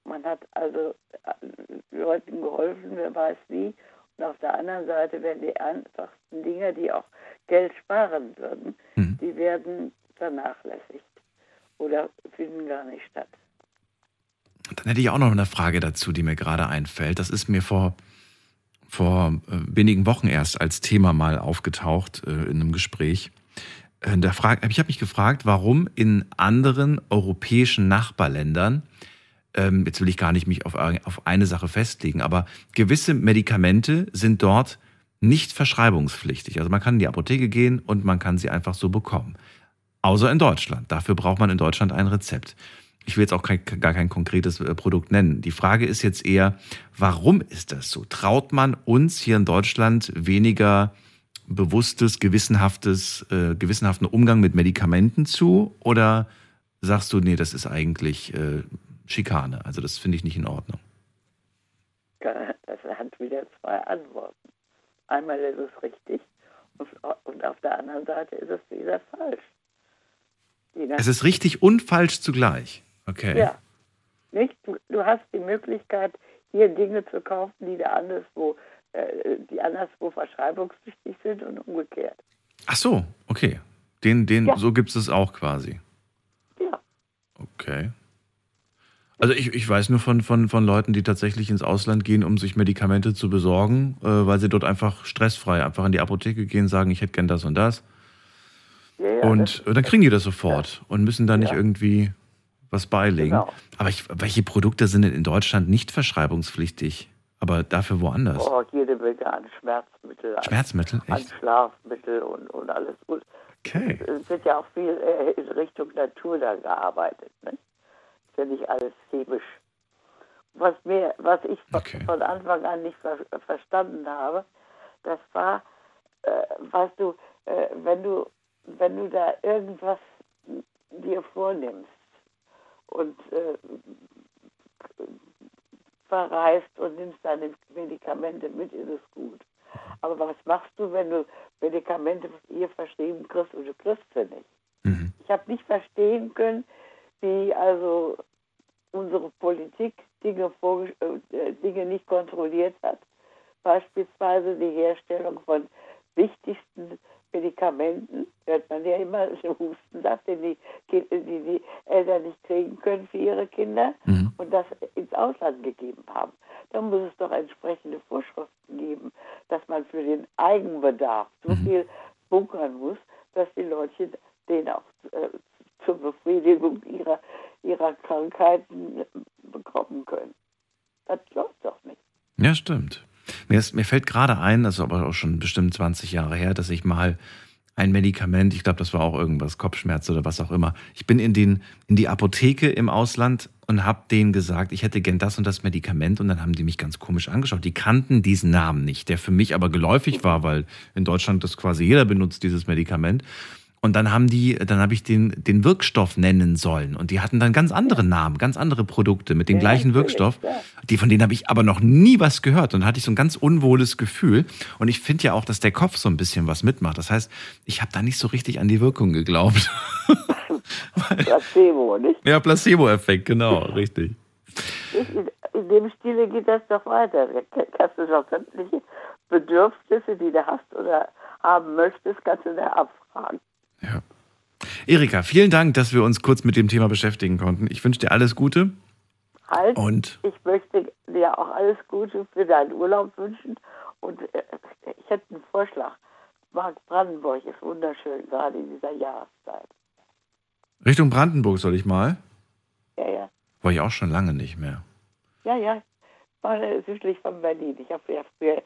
Mhm. Man hat also äh, Leuten geholfen, wer weiß wie. Und auf der anderen Seite werden die einfachsten Dinge, die auch Geld sparen würden, mhm. die werden vernachlässigt oder finden gar nicht statt. Dann hätte ich auch noch eine Frage dazu, die mir gerade einfällt. Das ist mir vor, vor äh, wenigen Wochen erst als Thema mal aufgetaucht äh, in einem Gespräch. Äh, ich habe mich gefragt, warum in anderen europäischen Nachbarländern, ähm, jetzt will ich gar nicht mich auf, auf eine Sache festlegen, aber gewisse Medikamente sind dort nicht verschreibungspflichtig. Also man kann in die Apotheke gehen und man kann sie einfach so bekommen. Außer in Deutschland. Dafür braucht man in Deutschland ein Rezept. Ich will jetzt auch kein, gar kein konkretes äh, Produkt nennen. Die Frage ist jetzt eher, warum ist das so? Traut man uns hier in Deutschland weniger bewusstes, gewissenhaftes, äh, gewissenhaften Umgang mit Medikamenten zu? Oder sagst du, nee, das ist eigentlich äh, Schikane? Also das finde ich nicht in Ordnung. Das hat wieder zwei Antworten. Einmal ist es richtig und, und auf der anderen Seite ist es wieder falsch. Es ist richtig und falsch zugleich. Okay. Ja. Nicht? Du, du, hast die Möglichkeit, hier Dinge zu kaufen, die da anderswo, äh, die anderswo verschreibungspflichtig sind und umgekehrt. Ach so, okay. Den, den, ja. so gibt es auch quasi. Ja. Okay. Also ich, ich weiß nur von, von, von Leuten, die tatsächlich ins Ausland gehen, um sich Medikamente zu besorgen, äh, weil sie dort einfach stressfrei einfach in die Apotheke gehen, sagen, ich hätte gern das und das. Ja, ja, und das, dann kriegen die das sofort und müssen da nicht irgendwie was beilegen. Genau. Aber ich, welche Produkte sind denn in Deutschland nicht verschreibungspflichtig, aber dafür woanders? Oh, jede Menge an Schmerzmittel. Schmerzmittel? An, an Schlafmittel und, und alles. Okay. Es wird ja auch viel äh, in Richtung Natur da gearbeitet. Ne? ist ja nicht alles chemisch. Was, mir, was ich okay. von Anfang an nicht ver verstanden habe, das war, äh, weißt du, äh, wenn du, wenn du da irgendwas dir vornimmst und äh, verreist und nimmst deine Medikamente mit, ist es gut. Aber was machst du, wenn du Medikamente hier verschrieben kriegst und du kriegst sie nicht? Mhm. Ich habe nicht verstehen können, wie also unsere Politik Dinge, äh, Dinge nicht kontrolliert hat. Beispielsweise die Herstellung von wichtigsten Medikamenten, hört man ja immer, Hustensaft, den die, die, die Eltern nicht kriegen können für ihre Kinder mhm. und das ins Ausland gegeben haben. Da muss es doch entsprechende Vorschriften geben, dass man für den Eigenbedarf so mhm. viel bunkern muss, dass die Leute den auch äh, zur Befriedigung ihrer, ihrer Krankheiten bekommen können. Das läuft doch nicht. Ja, stimmt. Mir, ist, mir fällt gerade ein, das ist aber auch schon bestimmt 20 Jahre her, dass ich mal ein Medikament, ich glaube, das war auch irgendwas, Kopfschmerz oder was auch immer. Ich bin in, den, in die Apotheke im Ausland und habe denen gesagt, ich hätte gern das und das Medikament und dann haben die mich ganz komisch angeschaut. Die kannten diesen Namen nicht, der für mich aber geläufig war, weil in Deutschland das quasi jeder benutzt, dieses Medikament. Und dann haben die, dann habe ich den, den Wirkstoff nennen sollen. Und die hatten dann ganz andere Namen, ganz andere Produkte mit dem ja, gleichen Wirkstoff. Ja. Die, von denen habe ich aber noch nie was gehört. Und dann hatte ich so ein ganz unwohles Gefühl. Und ich finde ja auch, dass der Kopf so ein bisschen was mitmacht. Das heißt, ich habe da nicht so richtig an die Wirkung geglaubt. Placebo, nicht? Ja, Placebo-Effekt, genau, richtig. In dem Stile geht das doch weiter. Kannst du doch sämtliche Bedürfnisse, die du hast oder haben möchtest, kannst du da abfragen. Ja. Erika, vielen Dank, dass wir uns kurz mit dem Thema beschäftigen konnten. Ich wünsche dir alles Gute. Halt, Und? ich möchte dir auch alles Gute für deinen Urlaub wünschen. Und äh, ich hätte einen Vorschlag. Mark Brandenburg ist wunderschön, gerade in dieser Jahreszeit. Richtung Brandenburg soll ich mal. Ja, ja. War ich auch schon lange nicht mehr. Ja, ja. Mal äh, südlich von Berlin. Ich habe ja früher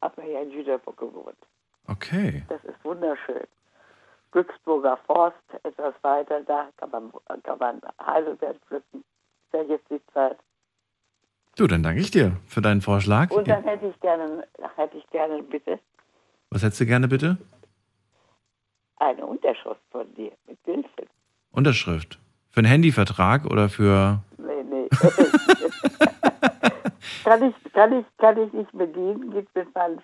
hab ja in Jüterburg gewohnt. Okay. Das ist wunderschön. Glücksburger Forst, etwas weiter, da kann man, kann man Heidelbeeren pflücken. Ist ja jetzt die Zeit. Du, dann danke ich dir für deinen Vorschlag. Und dann hätte ich gerne, hätte ich gerne bitte Was hättest du gerne bitte? eine Unterschrift von dir mit Bildchen. Unterschrift. Für einen Handyvertrag oder für. Nee, nee. kann, ich, kann, ich, kann ich nicht bedienen, geht mit meinen,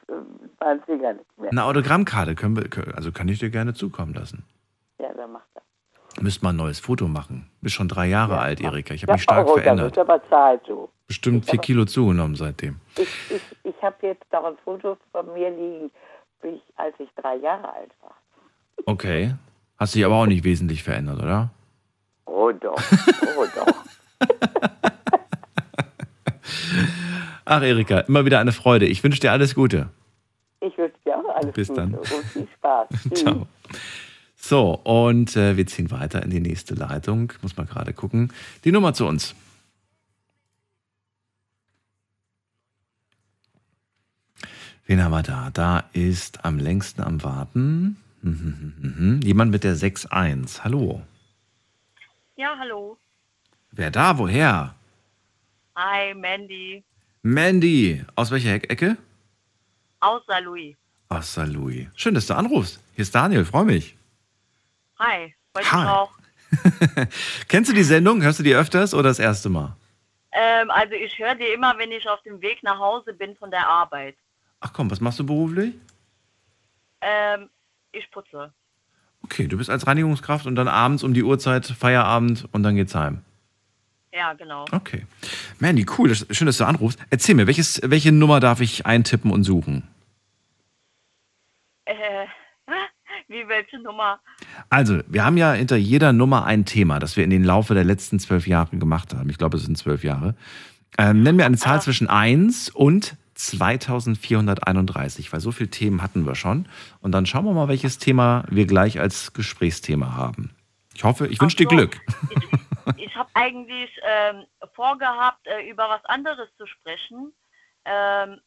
mit meinen Fingern nicht mehr. Eine Autogrammkarte können wir, also kann ich dir gerne zukommen lassen. Ja, dann macht das. Müsst mal ein neues Foto machen. Bist schon drei Jahre alt, Erika. Ich habe Ja, mich stark oh, Da verändert. wird aber Zeit, du. Bestimmt vier Kilo zugenommen seitdem. Ich, ich, ich habe jetzt noch ein Foto von mir liegen, ich, als ich drei Jahre alt war. Okay. Hast dich aber auch nicht wesentlich verändert, oder? Oh doch, oh doch. Ach, Erika, immer wieder eine Freude. Ich wünsche dir alles Gute. Ich wünsche dir auch alles Bis Gute dann. und viel Spaß. Ciao. So, und äh, wir ziehen weiter in die nächste Leitung. Muss mal gerade gucken. Die Nummer zu uns. Wen haben wir da? Da ist am längsten am Warten. Mhm, mhm, mhm. Jemand mit der 6.1. Hallo. Ja, hallo. Wer da? Woher? Hi, Mandy. Mandy. Aus welcher Eck- Ecke? Außer Louis. Aus St. Louis. Schön, dass du anrufst. Hier ist Daniel, freue mich. Hi. Heute Hi. auch. Kennst du die Sendung? Hörst du die öfters oder das erste Mal? Ähm, also ich höre dir immer, wenn ich auf dem Weg nach Hause bin von der Arbeit. Ach komm, was machst du beruflich? Ähm, ich putze. Okay, du bist als Reinigungskraft und dann abends um die Uhrzeit Feierabend und dann geht's heim. Ja, genau. Okay. Mandy, cool, schön, dass du anrufst. Erzähl mir, welches, welche Nummer darf ich eintippen und suchen? Äh, wie welche Nummer? Also, wir haben ja hinter jeder Nummer ein Thema, das wir in den Laufe der letzten zwölf Jahre gemacht haben. Ich glaube, es sind zwölf Jahre. Ähm, nenn mir eine Zahl zwischen 1 und 2431, weil so viele Themen hatten wir schon. Und dann schauen wir mal, welches Thema wir gleich als Gesprächsthema haben. Ich hoffe, ich wünsche dir so. Glück. Ich habe eigentlich ähm, vorgehabt, äh, über was anderes zu sprechen. Ähm,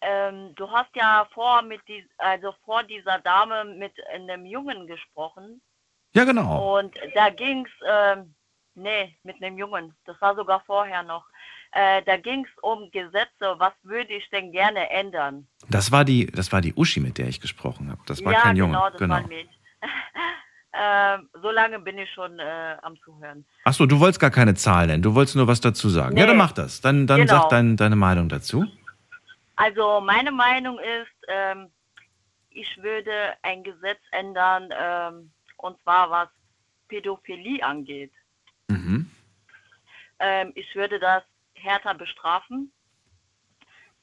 ähm, du hast ja vor mit die, also vor dieser Dame mit einem Jungen gesprochen. Ja, genau. Und da ging's, ähm, nee, mit einem Jungen. Das war sogar vorher noch. Äh, da ging's um Gesetze. Was würde ich denn gerne ändern? Das war die, das war die Uschi, mit der ich gesprochen habe. Das war ja, kein Junge. genau, das war ein Mädchen. ähm, so lange bin ich schon äh, am Zuhören. Achso, du wolltest gar keine Zahl nennen, du wolltest nur was dazu sagen. Ja, Nee. dann mach das. Dann, dann Genau. sag dein, deine Meinung dazu. Also meine Meinung ist, ähm, ich würde ein Gesetz ändern, ähm, und zwar was Pädophilie angeht. Mhm. Ähm, ich würde das härter bestrafen.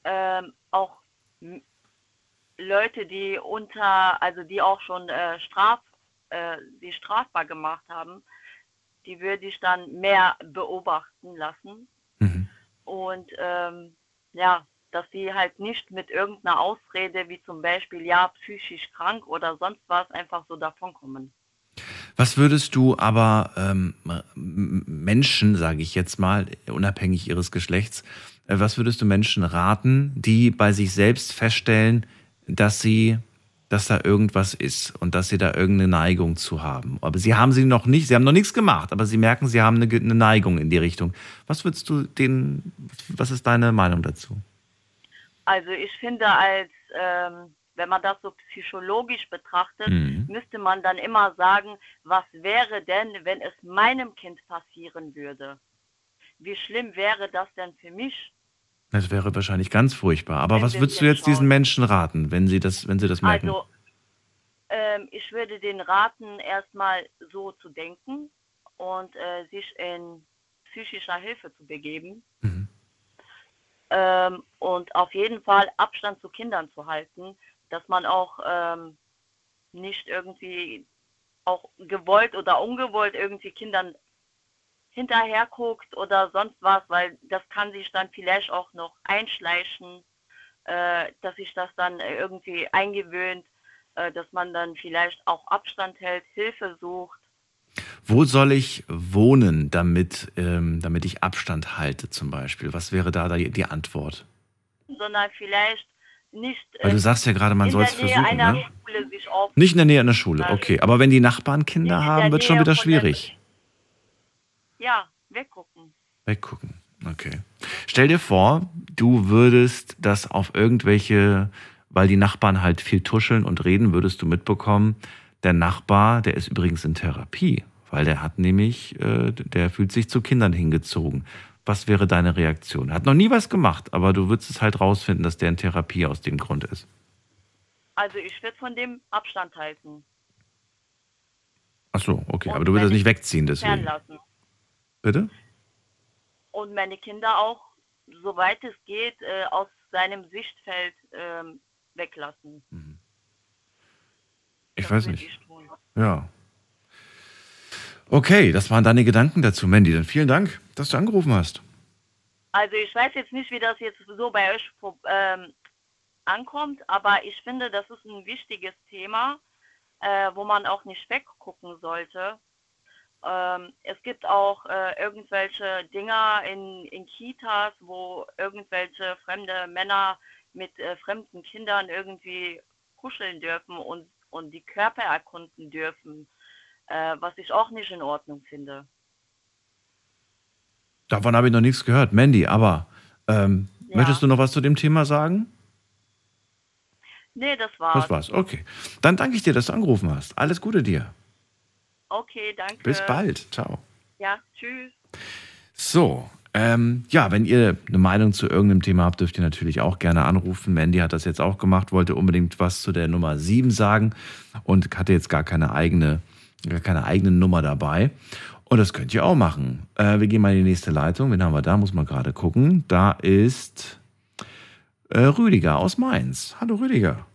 Ähm, auch Leute, die unter, also die auch schon äh, straf, äh, die strafbar gemacht haben, die würde ich dann mehr beobachten lassen. Und ähm, ja, dass sie halt nicht mit irgendeiner Ausrede wie zum Beispiel ja psychisch krank oder sonst was einfach so davonkommen. Was würdest du aber ähm, Menschen, sage ich jetzt mal, unabhängig ihres Geschlechts, äh, was würdest du Menschen raten, die bei sich selbst feststellen, dass sie, dass da irgendwas ist und dass sie da irgendeine Neigung zu haben? Aber sie haben sie noch nicht, sie haben noch nichts gemacht, aber sie merken, sie haben eine, eine Neigung in die Richtung. Was würdest du denen, was ist deine Meinung dazu? Also ich finde, als ähm, wenn man das so psychologisch betrachtet, Mhm. müsste man dann immer sagen, was wäre denn, wenn es meinem Kind passieren würde? Wie schlimm wäre das denn für mich? Das wäre wahrscheinlich ganz furchtbar. Aber was würdest du jetzt jetzt diesen Menschen raten, wenn sie das, wenn sie das merken? Also ähm, ich würde den raten, erstmal so zu denken und äh, sich in psychischer Hilfe zu begeben. Ähm, und auf jeden Fall Abstand zu Kindern zu halten, dass man auch ähm, nicht irgendwie auch gewollt oder ungewollt irgendwie Kindern hinterher guckt oder sonst was, weil das kann sich dann vielleicht auch noch einschleichen, äh, dass sich das dann irgendwie eingewöhnt, äh, dass man dann vielleicht auch Abstand hält, Hilfe sucht. Wo soll ich wohnen, damit, ähm, damit ich Abstand halte zum Beispiel? Was wäre da die, die Antwort? Sondern vielleicht nicht. Weil du sagst ja gerade, man soll es versuchen. Ne? Nicht in der Nähe einer Schule, okay. Aber wenn die Nachbarn Kinder haben, wird schon wieder schwierig. Ja, weggucken. Weggucken, okay. Stell dir vor, du würdest das auf irgendwelche, weil die Nachbarn halt viel tuscheln und reden, würdest du mitbekommen, der Nachbar, der ist übrigens in Therapie, weil der hat nämlich, äh, der fühlt sich zu Kindern hingezogen. Was wäre deine Reaktion? Hat noch nie was gemacht, aber du würdest es halt rausfinden, dass der in Therapie aus dem Grund ist. Also ich würde von dem Abstand halten. Ach so, okay, und aber du würdest es nicht wegziehen deswegen. Fernlassen. Bitte? Und meine Kinder auch, soweit es geht, äh, aus seinem Sichtfeld äh, weglassen. Mhm. Ich das weiß nicht. Ich ja. Okay, das waren deine Gedanken dazu, Mandy. Dann vielen Dank, dass du angerufen hast. Also ich weiß jetzt nicht, wie das jetzt so bei euch ähm, ankommt, aber ich finde, das ist ein wichtiges Thema, äh, wo man auch nicht weggucken sollte. Ähm, es gibt auch äh, irgendwelche Dinger in, in Kitas, wo irgendwelche fremde Männer mit äh, fremden Kindern irgendwie kuscheln dürfen und, und die Körper erkunden dürfen, äh, was ich auch nicht in Ordnung finde. Davon habe ich noch nichts gehört. Mandy, aber ähm, ja. möchtest du noch was zu dem Thema sagen? Nee, das war's. Das war's, okay. Dann danke ich dir, dass du angerufen hast. Alles Gute dir. Okay, danke. Bis bald. Ciao. Ja, tschüss. So, ähm, ja, wenn ihr eine Meinung zu irgendeinem Thema habt, dürft ihr natürlich auch gerne anrufen. Mandy hat das jetzt auch gemacht, wollte unbedingt was zu der Nummer 7 sagen und hatte jetzt gar keine eigene, gar keine eigene Nummer dabei. Und das könnt ihr auch machen. Äh, wir gehen mal in die nächste Leitung. Wen haben wir da? Muss man gerade gucken. Da ist äh, Rüdiger aus Mainz. Hallo Rüdiger.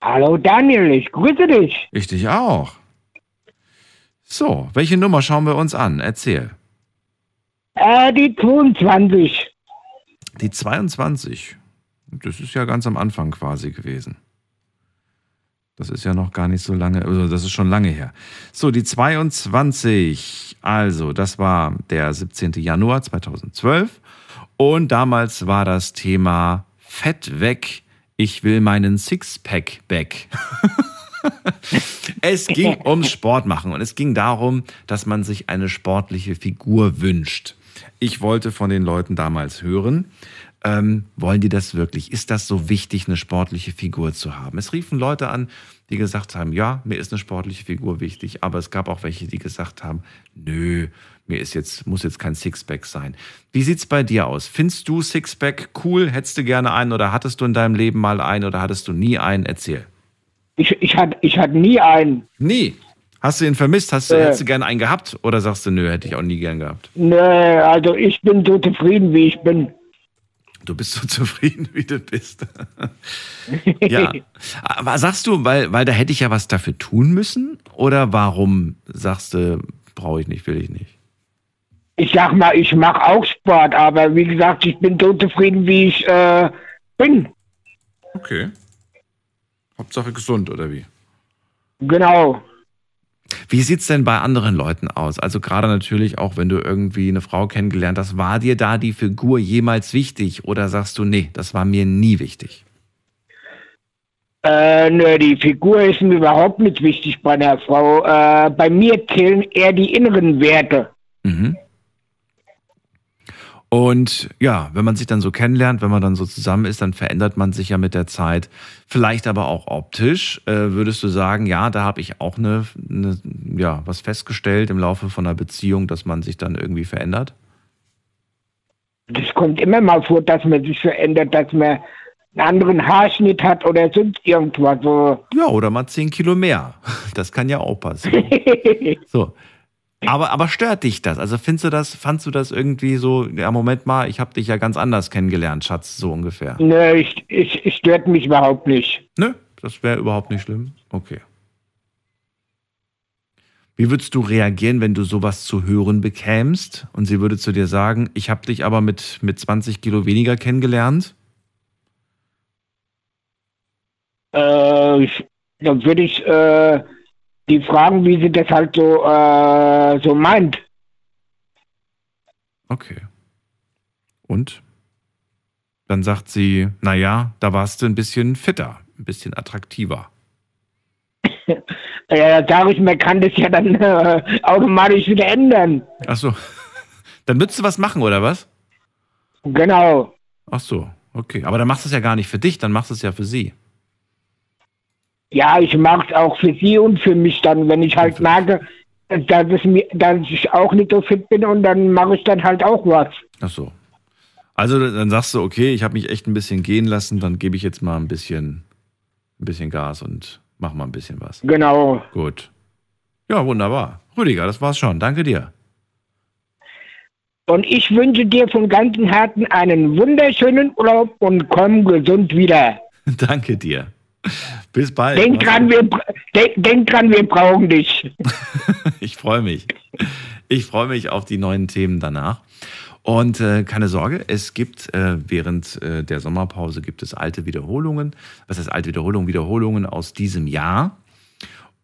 Hallo Daniel, ich grüße dich. Ich dich auch. So, welche Nummer schauen wir uns an? Erzähl. Äh, die 22. Die 22. Das ist ja ganz am Anfang quasi gewesen. Das ist ja noch gar nicht so lange, also das ist schon lange her. So, die 22. Also, das war der 17. Januar 2012. Und damals war das Thema Fett weg. Ich will meinen Sixpack back. es ging ums Sport machen und es ging darum, dass man sich eine sportliche Figur wünscht. Ich wollte von den Leuten damals hören, ähm, wollen die das wirklich? Ist das so wichtig, eine sportliche Figur zu haben? Es riefen Leute an, die gesagt haben, ja, mir ist eine sportliche Figur wichtig, aber es gab auch welche, die gesagt haben, nö, mir ist jetzt, muss jetzt kein Sixpack sein. Wie sieht's bei dir aus? Findest du Sixpack cool? Hättest du gerne einen oder hattest du in deinem Leben mal einen oder hattest du nie einen? Erzähl. Ich, ich hatte ich hatte nie einen. Nie? Hast du ihn vermisst? Hast du, äh, hättest du gerne einen gehabt? Oder sagst du, nö, hätte ich auch nie gern gehabt? Nö, also ich bin so zufrieden, wie ich bin. Du bist so zufrieden, wie du bist. ja. Aber sagst du, weil, weil da hätte ich ja was dafür tun müssen? Oder warum sagst du, brauche ich nicht, will ich nicht? Ich sag mal, ich mache auch Sport, aber wie gesagt, ich bin so zufrieden, wie ich äh, bin. Okay. Hauptsache gesund, oder wie? Genau. Wie sieht es denn bei anderen Leuten aus? Also gerade natürlich auch, wenn du irgendwie eine Frau kennengelernt hast, war dir da die Figur jemals wichtig oder sagst du, nee, das war mir nie wichtig? Äh, nö, die Figur ist mir überhaupt nicht wichtig bei der Frau. Äh, bei mir zählen eher die inneren Werte. Mhm. Und ja, wenn man sich dann so kennenlernt, wenn man dann so zusammen ist, dann verändert man sich ja mit der Zeit. Vielleicht aber auch optisch. Äh, würdest du sagen, ja, da habe ich auch eine, eine, ja, was festgestellt im Laufe von einer Beziehung, dass man sich dann irgendwie verändert? Das kommt immer mal vor, dass man sich verändert, dass man einen anderen Haarschnitt hat oder sonst irgendwas. So. Ja, oder mal zehn Kilo mehr. Das kann ja auch passieren. so. Aber, aber stört dich das? Also findest du das, fandst du das irgendwie so, ja, Moment mal, ich habe dich ja ganz anders kennengelernt, Schatz, so ungefähr. Nö, ich, ich, ich stört mich überhaupt nicht. Nö, Das wäre überhaupt nicht schlimm? Okay. Wie würdest du reagieren, wenn du sowas zu hören bekämst und sie würde zu dir sagen, ich habe dich aber mit, mit 20 Kilo weniger kennengelernt? Äh, dann würde ich äh, die fragen, wie sie das halt so, äh, so meint. Okay. Und? Dann sagt sie, naja, da warst du ein bisschen fitter, ein bisschen attraktiver. ja, da sage ich mir, kann das ja dann äh, automatisch wieder ändern. Ach so. Dann würdest du was machen, oder was? Genau. Ach so, okay. Aber dann machst du es ja gar nicht für dich, dann machst du es ja für sie. Ja, ich mache es auch für sie und für mich dann, wenn ich halt merke, dass, es mir, dass ich auch nicht so fit bin und dann mache ich dann halt auch was. Ach so. Also dann sagst du, okay, ich habe mich echt ein bisschen gehen lassen, dann gebe ich jetzt mal ein bisschen, ein bisschen Gas und mach mal ein bisschen was. Genau. Gut. Ja, wunderbar. Rüdiger, das war's schon. Danke dir. Und ich wünsche dir von ganzem Herzen einen wunderschönen Urlaub und komm gesund wieder. Danke dir. Bis bald. Denk dran, wir, denk, denk dran, wir brauchen dich. ich freue mich. Ich freue mich auf die neuen Themen danach. Und äh, keine Sorge, es gibt äh, während äh, der Sommerpause gibt es alte Wiederholungen. Was heißt alte Wiederholungen? Wiederholungen aus diesem Jahr.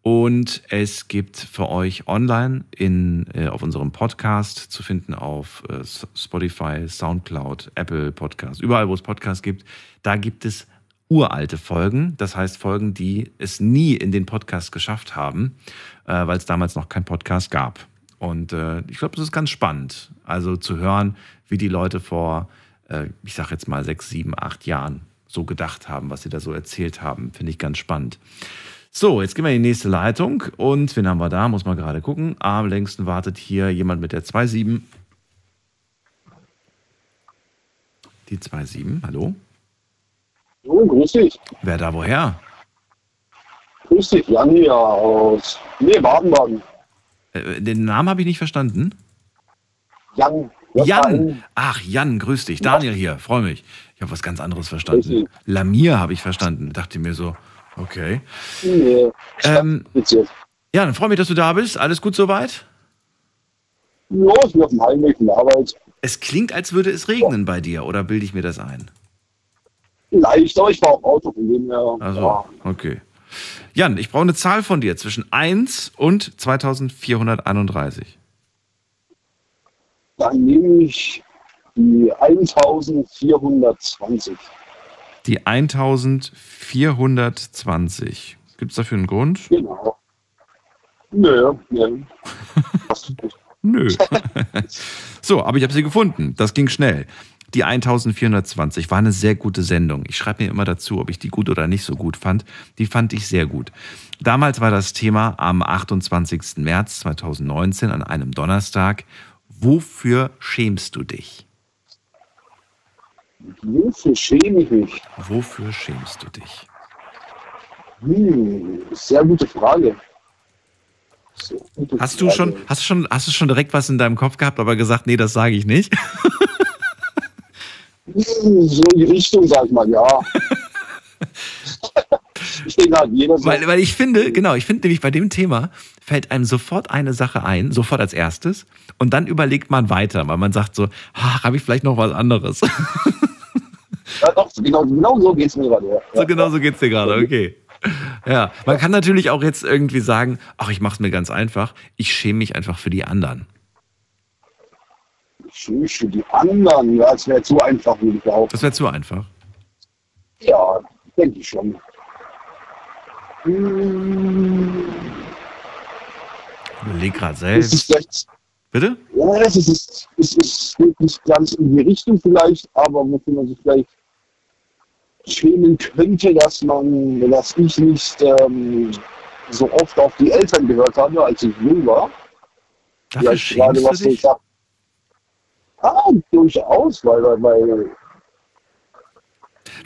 Und es gibt für euch online in, äh, auf unserem Podcast zu finden auf äh, Spotify, Soundcloud, Apple Podcast, überall wo es Podcasts gibt. Da gibt es uralte Folgen, das heißt Folgen, die es nie in den Podcast geschafft haben, äh, weil es damals noch kein Podcast gab. Und äh, ich glaube, das ist ganz spannend, also zu hören, wie die Leute vor, äh, ich sage jetzt mal sechs, sieben, acht Jahren so gedacht haben, was sie da so erzählt haben, finde ich ganz spannend. So, jetzt gehen wir in die nächste Leitung und wen haben wir da? Muss man gerade gucken. Am längsten wartet hier jemand mit der 2.7. Die 2.7, hallo? Oh, grüß dich. Wer da woher? Grüß dich, Jan hier aus. Nee, Baden-Baden. Äh, den Namen habe ich nicht verstanden. Jan. Jan! Ach, Jan, grüß dich. Daniel hier, freue mich. Ich habe was ganz anderes verstanden. Lamir habe ich verstanden. Dachte mir so, okay. Nee, ähm, ja, dann freue mich, dass du da bist. Alles gut soweit? Ja, ich bin auf dem Heimweg der Arbeit. Es klingt, als würde es regnen bei dir, oder bilde ich mir das ein? Leicht, aber ich war auf Auto, von dem her. Also, ja. okay. Jan, ich brauche eine Zahl von dir zwischen 1 und 2431. Dann nehme ich die 1420. Die 1420. Gibt es dafür einen Grund? Genau. Nö, nö. Nö. so, aber ich habe sie gefunden. Das ging schnell. Die 1420 war eine sehr gute Sendung. Ich schreibe mir immer dazu, ob ich die gut oder nicht so gut fand. Die fand ich sehr gut. Damals war das Thema am 28. März 2019 an einem Donnerstag. Wofür schämst du dich? Wofür schäme ich mich? Wofür schämst du dich? Hm, sehr gute Frage. Sehr gute Hast du Frage. schon, hast du schon, hast du schon direkt was in deinem Kopf gehabt, aber gesagt, nee, das sage ich nicht? So in die Richtung, sag ich mal, ja. ich denke halt, jeder so. Weil, weil ich finde, genau, ich finde nämlich bei dem Thema fällt einem sofort eine Sache ein, sofort als erstes, und dann überlegt man weiter, weil man sagt so, habe ich vielleicht noch was anderes. Ja, doch, genau, genau so geht es mir gerade. Ja. So genau so geht's dir gerade, okay. Ja, man kann natürlich auch jetzt irgendwie sagen, ach, ich mache es mir ganz einfach, ich schäme mich einfach für die anderen. Für die anderen. Ja, es wäre zu einfach, würde ich behaupten. Das wäre zu einfach. Ja, denke ich schon. Hm, Überleg gerade es ist selbst. vielleicht, Bitte? ja, es ist, es ist geht nicht ganz in die Richtung vielleicht, aber wofür man sich vielleicht schämen könnte, dass man, dass ich nicht ähm, so oft auf die Eltern gehört habe, als ich jung war. Dafür Vielleicht gerade was du dich? ich Ah, durchaus, weil, weil,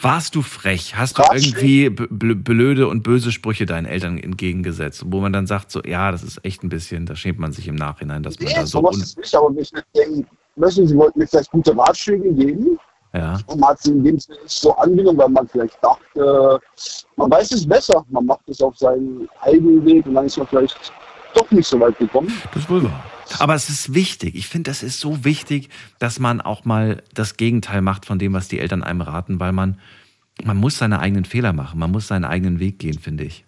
Warst du frech? Hast du irgendwie blöde und böse Sprüche deinen Eltern entgegengesetzt, wo man dann sagt so, ja, das ist echt ein bisschen, da schämt man sich im Nachhinein, dass man nee, da so sowas ist nicht, aber ich denke, möchten Sie wollten mir vielleicht gute Ratschläge geben? Ja. Und man hat es in dem Sinne nicht so angenommen, weil man vielleicht dachte, man weiß es besser. Man macht es auf seinen eigenen Weg und dann ist man vielleicht doch nicht so weit gekommen. Das ist wohl wahr. Aber es ist wichtig. Ich finde, das ist so wichtig, dass man auch mal das Gegenteil macht von dem, was die Eltern einem raten, weil man, man muss seine eigenen Fehler machen. Man muss seinen eigenen Weg gehen, finde ich.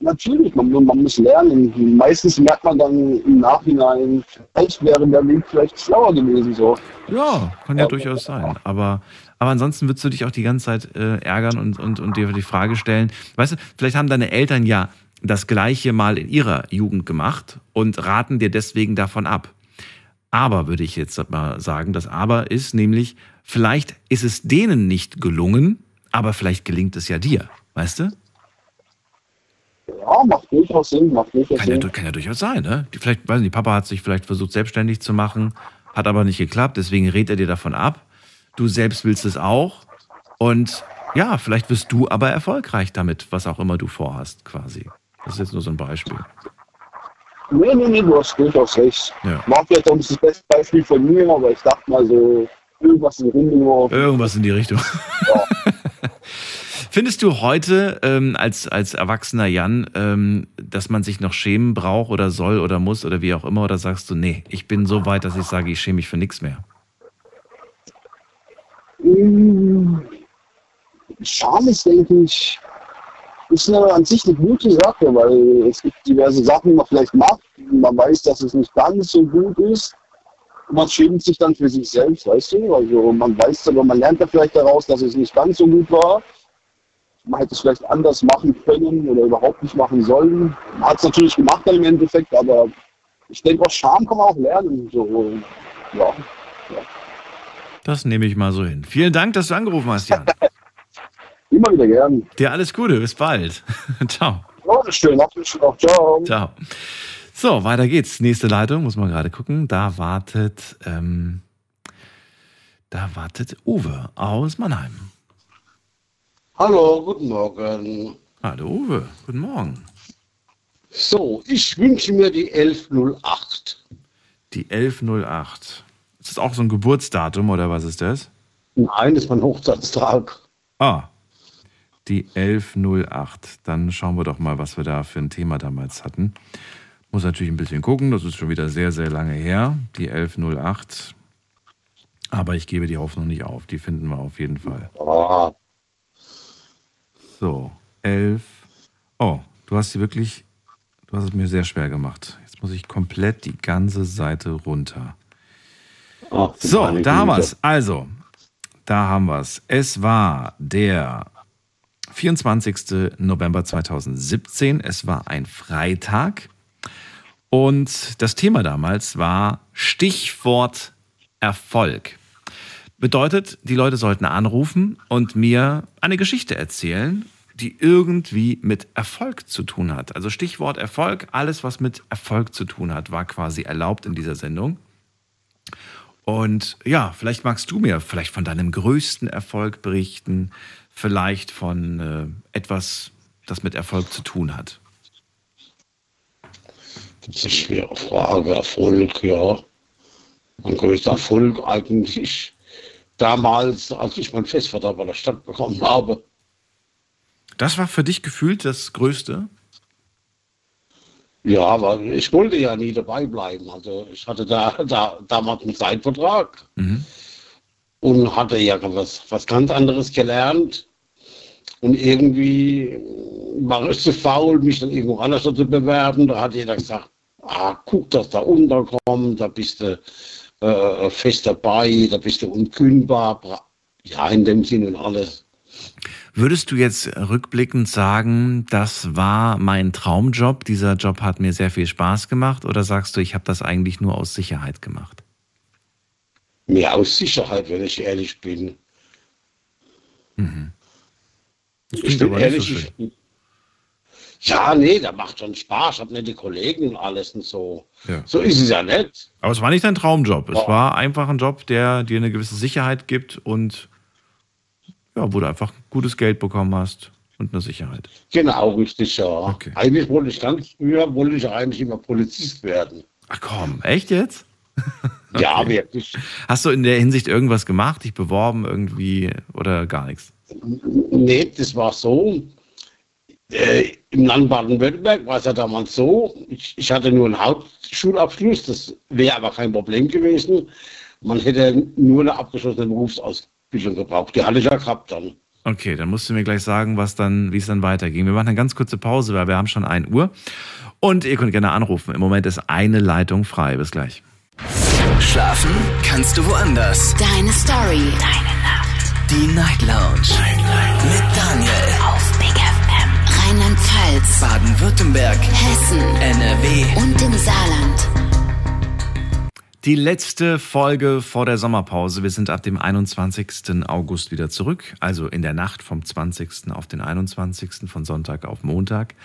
Natürlich, man, man muss lernen. Meistens merkt man dann im Nachhinein, vielleicht wäre der Weg vielleicht schlauer gewesen. So. Ja, kann ja durchaus sein. Aber, aber ansonsten würdest du dich auch die ganze Zeit äh, ärgern und, und, und dir die Frage stellen, weißt du, vielleicht haben deine Eltern ja das Gleiche mal in ihrer Jugend gemacht und raten dir deswegen davon ab. Aber würde ich jetzt mal sagen, das Aber ist nämlich, vielleicht ist es denen nicht gelungen, aber vielleicht gelingt es ja dir, weißt du? Ja, macht durchaus Sinn, macht durchaus kann, Sinn. Ja, kann ja durchaus sein, ne? Die, vielleicht, weiß nicht, Papa hat sich vielleicht versucht, selbstständig zu machen, hat aber nicht geklappt, deswegen rät er dir davon ab. Du selbst willst es auch. Und ja, vielleicht wirst du aber erfolgreich damit, was auch immer du vorhast, quasi. Das ist jetzt nur so ein Beispiel. Nee, nee, nee, du hast durchaus recht. Ja. War vielleicht auch nicht das beste Beispiel von mir, aber ich dachte mal so, irgendwas in die Richtung. Irgendwas in die Richtung. Findest du heute ähm, als, als erwachsener Jan, ähm, dass man sich noch schämen braucht oder soll oder muss oder wie auch immer? Oder sagst du, nee, ich bin so weit, dass ich sage, ich schäme mich für nichts mehr? Mmh. Scham ist, denke ich, ist eine, an sich eine gute Sache, weil es gibt diverse Sachen, die man vielleicht macht, man weiß, dass es nicht ganz so gut ist. Man schämt sich dann für sich selbst, weißt du? Also man weiß aber, man lernt da vielleicht daraus, dass es nicht ganz so gut war. Man hätte es vielleicht anders machen können oder überhaupt nicht machen sollen. Man hat es natürlich gemacht dann im Endeffekt, aber ich denke, aus Scham kann man auch lernen. So, ja. ja. Das nehme ich mal so hin. Vielen Dank, dass du angerufen hast, Jan. Immer wieder gern. Dir alles Gute, bis bald. Ciao. Oh, schön. Ciao. Ciao. So, weiter geht's. Nächste Leitung, muss man gerade gucken. Da wartet, ähm, da wartet Uwe aus Mannheim. Hallo, guten Morgen. Hallo Uwe, guten Morgen. So, ich wünsche mir die 1108. Die 1108. Ist das auch so ein Geburtsdatum oder was ist das? Nein, das ist mein Hochzeitstag. Ah, die 1108. Dann schauen wir doch mal, was wir da für ein Thema damals hatten. Muss natürlich ein bisschen gucken, das ist schon wieder sehr, sehr lange her. Die 1108. Aber ich gebe die Hoffnung nicht auf. Die finden wir auf jeden Fall. Oh. So, 11. Oh, du hast sie wirklich, du hast es mir sehr schwer gemacht. Jetzt muss ich komplett die ganze Seite runter. Ach, so, da haben wir es. Also, da haben wir es. Es war der 24. November 2017. Es war ein Freitag. Und das Thema damals war Stichwort Erfolg. Bedeutet, die Leute sollten anrufen und mir eine Geschichte erzählen, die irgendwie mit Erfolg zu tun hat. Also Stichwort Erfolg, alles, was mit Erfolg zu tun hat, war quasi erlaubt in dieser Sendung. Und ja, vielleicht magst du mir vielleicht von deinem größten Erfolg berichten, vielleicht von äh, etwas, das mit Erfolg zu tun hat. Das ist eine schwere Frage. Erfolg, ja. Mein größter Erfolg eigentlich damals, als ich mein Festvertrag bei der Stadt bekommen habe. Das war für dich gefühlt das Größte? Ja, aber ich wollte ja nie dabei bleiben. Also ich hatte da, da damals einen Zeitvertrag Mhm. und hatte ja was, was ganz anderes gelernt. Und irgendwie war ich zu faul, mich dann irgendwo anders zu bewerben. Da hat jeder gesagt, ah, guck, dass da unterkommt, da bist du äh, fest dabei, da bist du unkündbar. Ja, in dem Sinne und alles. Würdest du jetzt rückblickend sagen, das war mein Traumjob, dieser Job hat mir sehr viel Spaß gemacht oder sagst du, ich habe das eigentlich nur aus Sicherheit gemacht? Mehr aus Sicherheit, wenn ich ehrlich bin. Mhm. Ich bin nicht ehrlich, so ich, ja, nee, da macht schon Spaß. Ich habe nette Kollegen und alles und so. Ja. So ist es ja nicht. Aber es war nicht dein Traumjob. Es Ja. war einfach ein Job, der dir eine gewisse Sicherheit gibt und ja, wo du einfach gutes Geld bekommen hast und eine Sicherheit. Genau, richtig, ja. Eigentlich wollte ich ganz früher, wollte ich eigentlich immer Polizist werden. Ach komm, echt jetzt? Ja, wirklich. Hast du in der Hinsicht irgendwas gemacht, dich beworben irgendwie oder gar nichts? Nee, das war so. Äh, Im Land Baden-Württemberg war es ja damals so, ich, ich hatte nur einen Hauptschulabschluss, das wäre aber kein Problem gewesen. Man hätte nur eine abgeschlossene Berufsausbildung gebraucht. Die hatte ich ja gehabt dann. Okay, dann musst du mir gleich sagen, was dann, wie es dann weiterging. Wir machen eine ganz kurze Pause, weil wir haben schon 1 Uhr. Und ihr könnt gerne anrufen. Im Moment ist eine Leitung frei. Bis gleich. Schlafen kannst du woanders. Deine Story. Deine Nacht. Die Night Lounge. Night, Night. Mit Daniel. Auf Big FM. Rheinland-Pfalz. Baden-Württemberg. Hessen. NRW. Und im Saarland. Die letzte Folge vor der Sommerpause. Wir sind ab dem 21. August wieder zurück, also in der Nacht vom 20. auf den 21. von Sonntag auf Montag.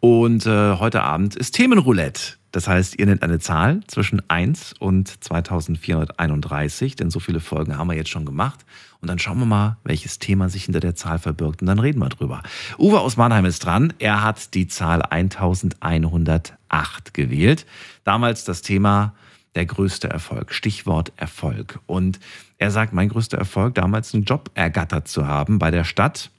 Und äh, heute Abend ist Themenroulette. Das heißt, ihr nennt eine Zahl zwischen 1 und 2431, denn so viele Folgen haben wir jetzt schon gemacht. Und dann schauen wir mal, welches Thema sich hinter der Zahl verbirgt und dann reden wir drüber. Uwe aus Mannheim ist dran. Er hat die Zahl 1108 gewählt. Damals das Thema der größte Erfolg. Stichwort Erfolg. Und er sagt, mein größter Erfolg, damals einen Job ergattert zu haben bei der Stadt.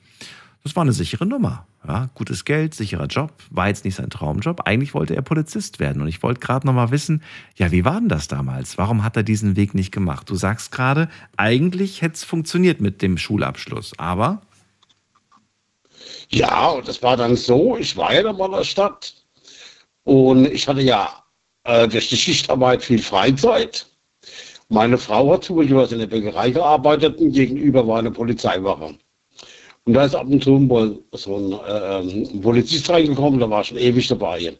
Das war eine sichere Nummer. Ja, gutes Geld, sicherer Job, war jetzt nicht sein Traumjob. Eigentlich wollte er Polizist werden. Und ich wollte gerade noch mal wissen, ja, wie war denn das damals? Warum hat er diesen Weg nicht gemacht? Du sagst gerade, eigentlich hätte es funktioniert mit dem Schulabschluss, aber. Ja, und das war dann so, ich war ja dann mal in der Stadt und ich hatte ja äh, durch die Schichtarbeit viel Freizeit. Meine Frau hat zufällig in der Bäckerei gearbeitet und gegenüber war eine Polizeiwache. Und da ist ab und zu mal so ein, äh, ein Polizist reingekommen, da war schon ewig dabei.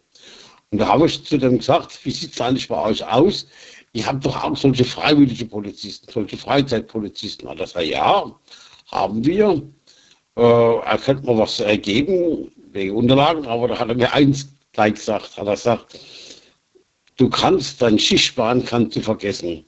Und da habe ich zu dem gesagt, wie sieht es eigentlich bei euch aus? Ihr habt doch auch solche freiwillige Polizisten, solche Freizeitpolizisten. Hat er gesagt, ja, haben wir. Äh, er könnte mal was ergeben wegen Unterlagen, aber da hat er mir eins gleich gesagt, hat er gesagt, du kannst dein Schichtbahn kannst du vergessen.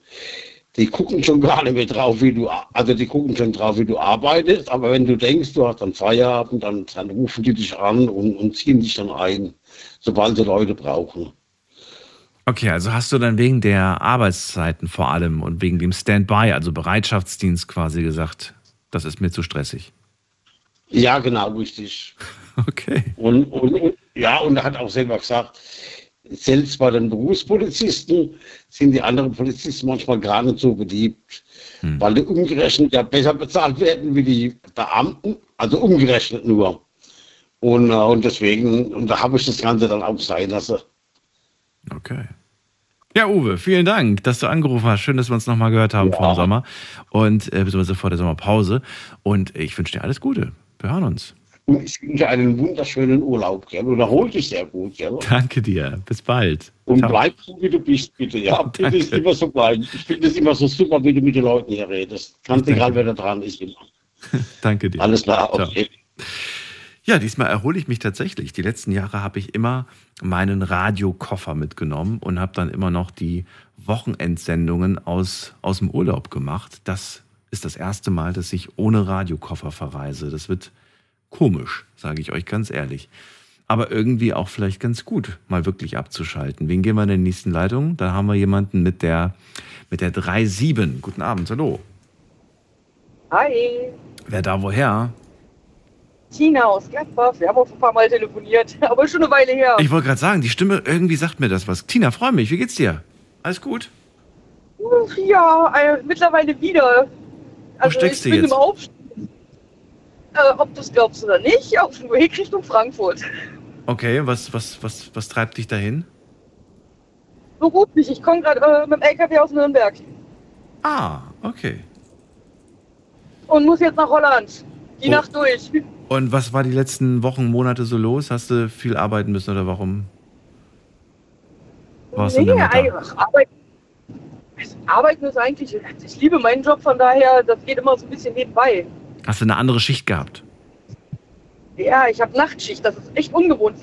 Die gucken schon gar nicht mehr drauf, wie du, also die gucken schon drauf, wie du arbeitest, aber wenn du denkst, du hast dann Feierabend, dann, dann rufen die dich an und, und ziehen dich dann ein, sobald sie Leute brauchen. Okay, also hast du dann wegen der Arbeitszeiten vor allem und wegen dem Standby, also Bereitschaftsdienst quasi gesagt, das ist mir zu stressig. Ja, genau, richtig. Okay. Und, und, und ja, und er hat auch selber gesagt, selbst bei den Berufspolizisten sind die anderen Polizisten manchmal gar nicht so beliebt, hm. weil die umgerechnet ja besser bezahlt werden wie die Beamten, also umgerechnet nur. Und, äh, und deswegen, und da habe ich das Ganze dann auch sein lassen. Okay. Ja, Uwe, vielen Dank, dass du angerufen hast. Schön, dass wir uns nochmal gehört haben ja. vor dem Sommer und äh, beziehungsweise vor der Sommerpause. Und ich wünsche dir alles Gute. Wir hören uns. Und ich wünsche einen wunderschönen Urlaub, gell? Und erhol dich sehr gut, gell? Danke dir. Bis bald. Und Ciao. bleib so, wie du bist, bitte. Ja, bitte ist immer so bleiben. Ich finde es immer so super, wie du mit den Leuten hier redest. Ganz egal, wer da dran ist. Immer. Danke dir. Alles klar, okay. Ciao. Ja, diesmal erhole ich mich tatsächlich. Die letzten Jahre habe ich immer meinen Radiokoffer mitgenommen und habe dann immer noch die Wochenendsendungen aus, aus dem Urlaub gemacht. Das ist das erste Mal, dass ich ohne Radiokoffer verreise. Das wird komisch, sage ich euch ganz ehrlich. Aber irgendwie auch vielleicht ganz gut, mal wirklich abzuschalten. Wen gehen wir in der nächsten Leitung? Da haben wir jemanden mit der, mit der 3.7. Guten Abend, hallo. Hi. Wer da woher? Tina aus Gladbach. Wir haben auch ein paar Mal telefoniert, aber schon eine Weile her. Ich wollte gerade sagen, die Stimme, irgendwie sagt mir das was. Tina, freue mich. Wie geht's dir? Alles gut? Ja, äh, mittlerweile wieder. Also Wo steckst ich du bin jetzt? im Aufstieg äh, ob du es glaubst oder nicht, auf dem Weg Richtung Frankfurt. Okay, was, was, was, was treibt dich dahin? Beruflich, ich komme gerade äh, mit dem LKW aus Nürnberg. Ah, okay. Und muss jetzt nach Holland. Die Oh. Nacht durch. Und was war die letzten Wochen, Monate so los? Hast du viel arbeiten müssen oder warum? Warst du nee, da? einfach Arbeit, also Arbeiten ist eigentlich, ich liebe meinen Job, von daher, das geht immer so ein bisschen nebenbei. Hast du eine andere Schicht gehabt? Ja, ich habe Nachtschicht, das ist echt ungewohnt.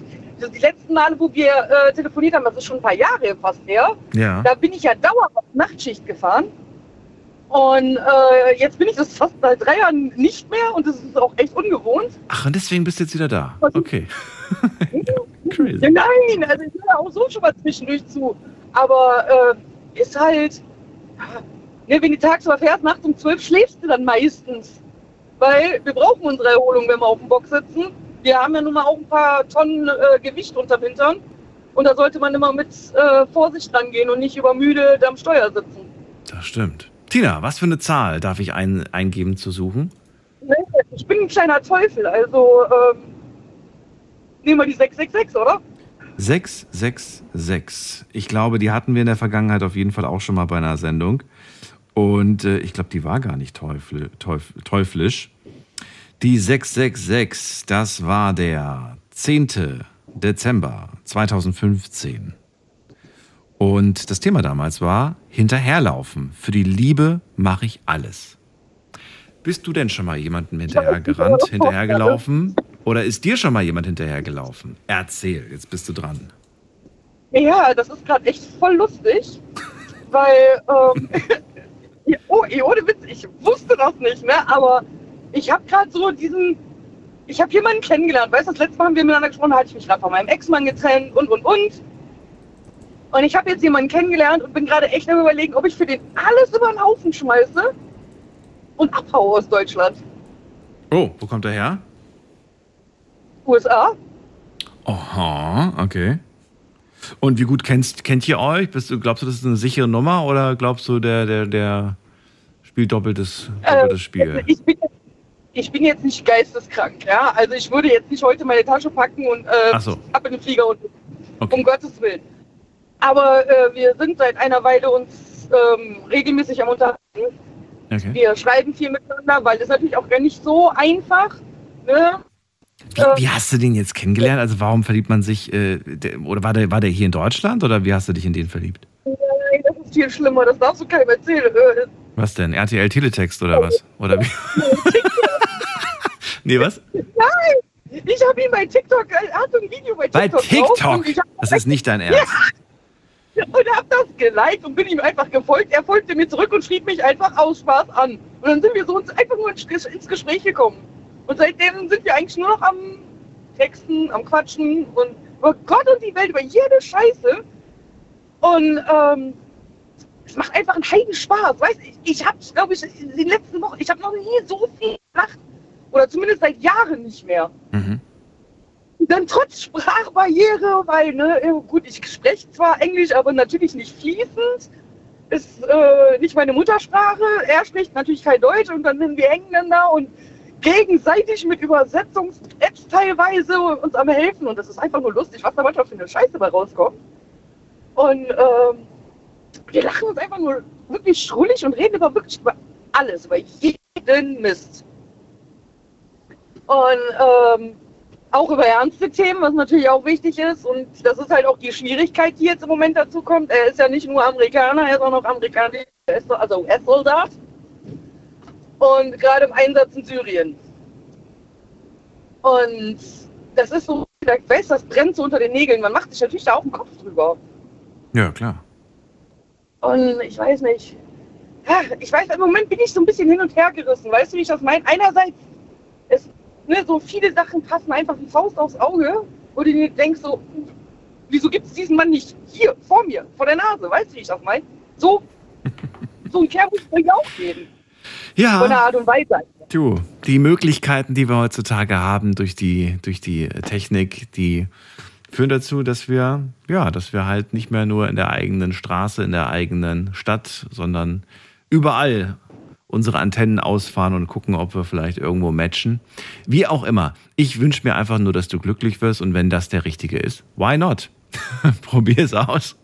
Die letzten Male, wo wir äh, telefoniert haben, das ist schon ein paar Jahre fast her, Ja. da bin ich ja dauerhaft Nachtschicht gefahren. Und äh, jetzt bin ich das fast seit drei Jahren nicht mehr und das ist auch echt ungewohnt. Ach, und deswegen bist du jetzt wieder da. Okay. Crazy. Ja, nein, also ich höre auch so schon mal zwischendurch zu. Aber äh, ist halt, Ne, wenn du tagsüber fährst, nachts um 12 schläfst du dann meistens. Weil wir brauchen unsere Erholung, wenn wir auf dem Bock sitzen. Wir haben ja nun mal auch ein paar Tonnen äh, Gewicht unterm Hintern. Und da sollte man immer mit äh, Vorsicht rangehen und nicht übermüdet am Steuer sitzen. Das stimmt. Tina, was für eine Zahl darf ich ein, eingeben zu suchen? Ich bin ein kleiner Teufel, also ähm, nehmen wir die 666, oder? 666. Ich glaube, die hatten wir in der Vergangenheit auf jeden Fall auch schon mal bei einer Sendung. Und äh, ich glaube, die war gar nicht teufl teuf teuflisch. Die 666, das war der 10. Dezember 2015. Und das Thema damals war Hinterherlaufen. Für die Liebe mache ich alles. Bist du denn schon mal jemandem hinterhergerannt, hinterhergelaufen? Oder ist dir schon mal jemand hinterhergelaufen? Erzähl, jetzt bist du dran. Ja, das ist gerade echt voll lustig, weil, ähm, oh, ohne Witz, ich wusste das nicht, ne, aber ich habe gerade so diesen, ich habe jemanden kennengelernt, weißt du, das letzte Mal haben wir miteinander gesprochen, hatte ich mich gerade von meinem Ex-Mann getrennt und, und, und. Und ich habe jetzt jemanden kennengelernt und bin gerade echt am überlegen, ob ich für den alles über den Haufen schmeiße und abhaue aus Deutschland. Oh, wo kommt er her? USA? Aha, okay. Und wie gut kennst, kennt ihr euch? Bist du, glaubst du, das ist eine sichere Nummer oder glaubst du, der, der, der spielt doppeltes, doppeltes Spiel? Also ich bin, ich bin jetzt nicht geisteskrank, ja. Also ich würde jetzt nicht heute meine Tasche packen und äh, so. ab in den Flieger und um Gottes Willen. Aber äh, wir sind seit einer Weile uns ähm, regelmäßig am Unterhalten. Okay. Wir schreiben viel miteinander, weil das natürlich auch gar nicht so einfach. Ne? Wie, wie hast du den jetzt kennengelernt? Also warum verliebt man sich, äh, der, oder war der, war der hier in Deutschland oder wie hast du dich in den verliebt? Nein, das ist viel schlimmer, das darfst du keinem erzählen. Äh, Was denn? RTL Teletext oder was? Oder wie? nee, was? Nein! Ich habe ihn bei TikTok, er hat ein Video bei Bei TikTok. drauf TikTok? Das ist nicht dein Ernst. Ja, und hab das geliked und bin ihm einfach gefolgt. Er folgte mir zurück und schrieb mich einfach aus Spaß an. Und dann sind wir so uns einfach nur ins Gespräch gekommen. Und seitdem sind wir eigentlich nur noch am Texten, am Quatschen und über Gott und die Welt, über jede Scheiße. Und ähm, es macht einfach einen heiden Spaß. Weißt, ich, ich habe, glaube ich, in den letzten Wochen, ich habe noch nie so viel gelacht. Oder zumindest seit Jahren nicht mehr. Dann trotz Sprachbarriere, weil, ne, gut, ich spreche zwar Englisch, aber natürlich nicht fließend. Ist äh, nicht meine Muttersprache. Er spricht natürlich kein Deutsch und dann sind wir Engländer und gegenseitig mit Übersetzungs-Apps teilweise uns am helfen. Und das ist einfach nur lustig, was da manchmal für eine Scheiße bei rauskommt. Und ähm, wir lachen uns einfach nur wirklich schrullig und reden über wirklich über alles, über jeden Mist. Und ähm, auch über ernste Themen, was natürlich auch wichtig ist. Und das ist halt auch die Schwierigkeit, die jetzt im Moment dazu kommt. Er ist ja nicht nur Amerikaner, er ist auch noch amerikanischer, also US-Soldat. Und gerade im Einsatz in Syrien. Und das ist so, ich weiß, das brennt so unter den Nägeln. Man macht sich natürlich da auch einen Kopf drüber. Ja, klar. Und ich weiß nicht. Ich weiß, im Moment bin ich so ein bisschen hin und her gerissen. Weißt du, wie ich das meine? Einerseits, es, ne, so viele Sachen passen einfach wie Faust aufs Auge, wo du dir denkst, so, wieso gibt es diesen Mann nicht hier, vor mir, vor der Nase? Weißt du, wie ich das meine? So, so ein Kerl muss ich auch geben. Ja. Von der Art und Weise. Du, die Möglichkeiten, die wir heutzutage haben durch die, durch die Technik, die führen dazu, dass wir, ja, dass wir halt nicht mehr nur in der eigenen Straße, in der eigenen Stadt, sondern überall unsere Antennen ausfahren und gucken, ob wir vielleicht irgendwo matchen. Wie auch immer. Ich wünsche mir einfach nur, dass du glücklich wirst und wenn das der richtige ist, why not? Probier es aus.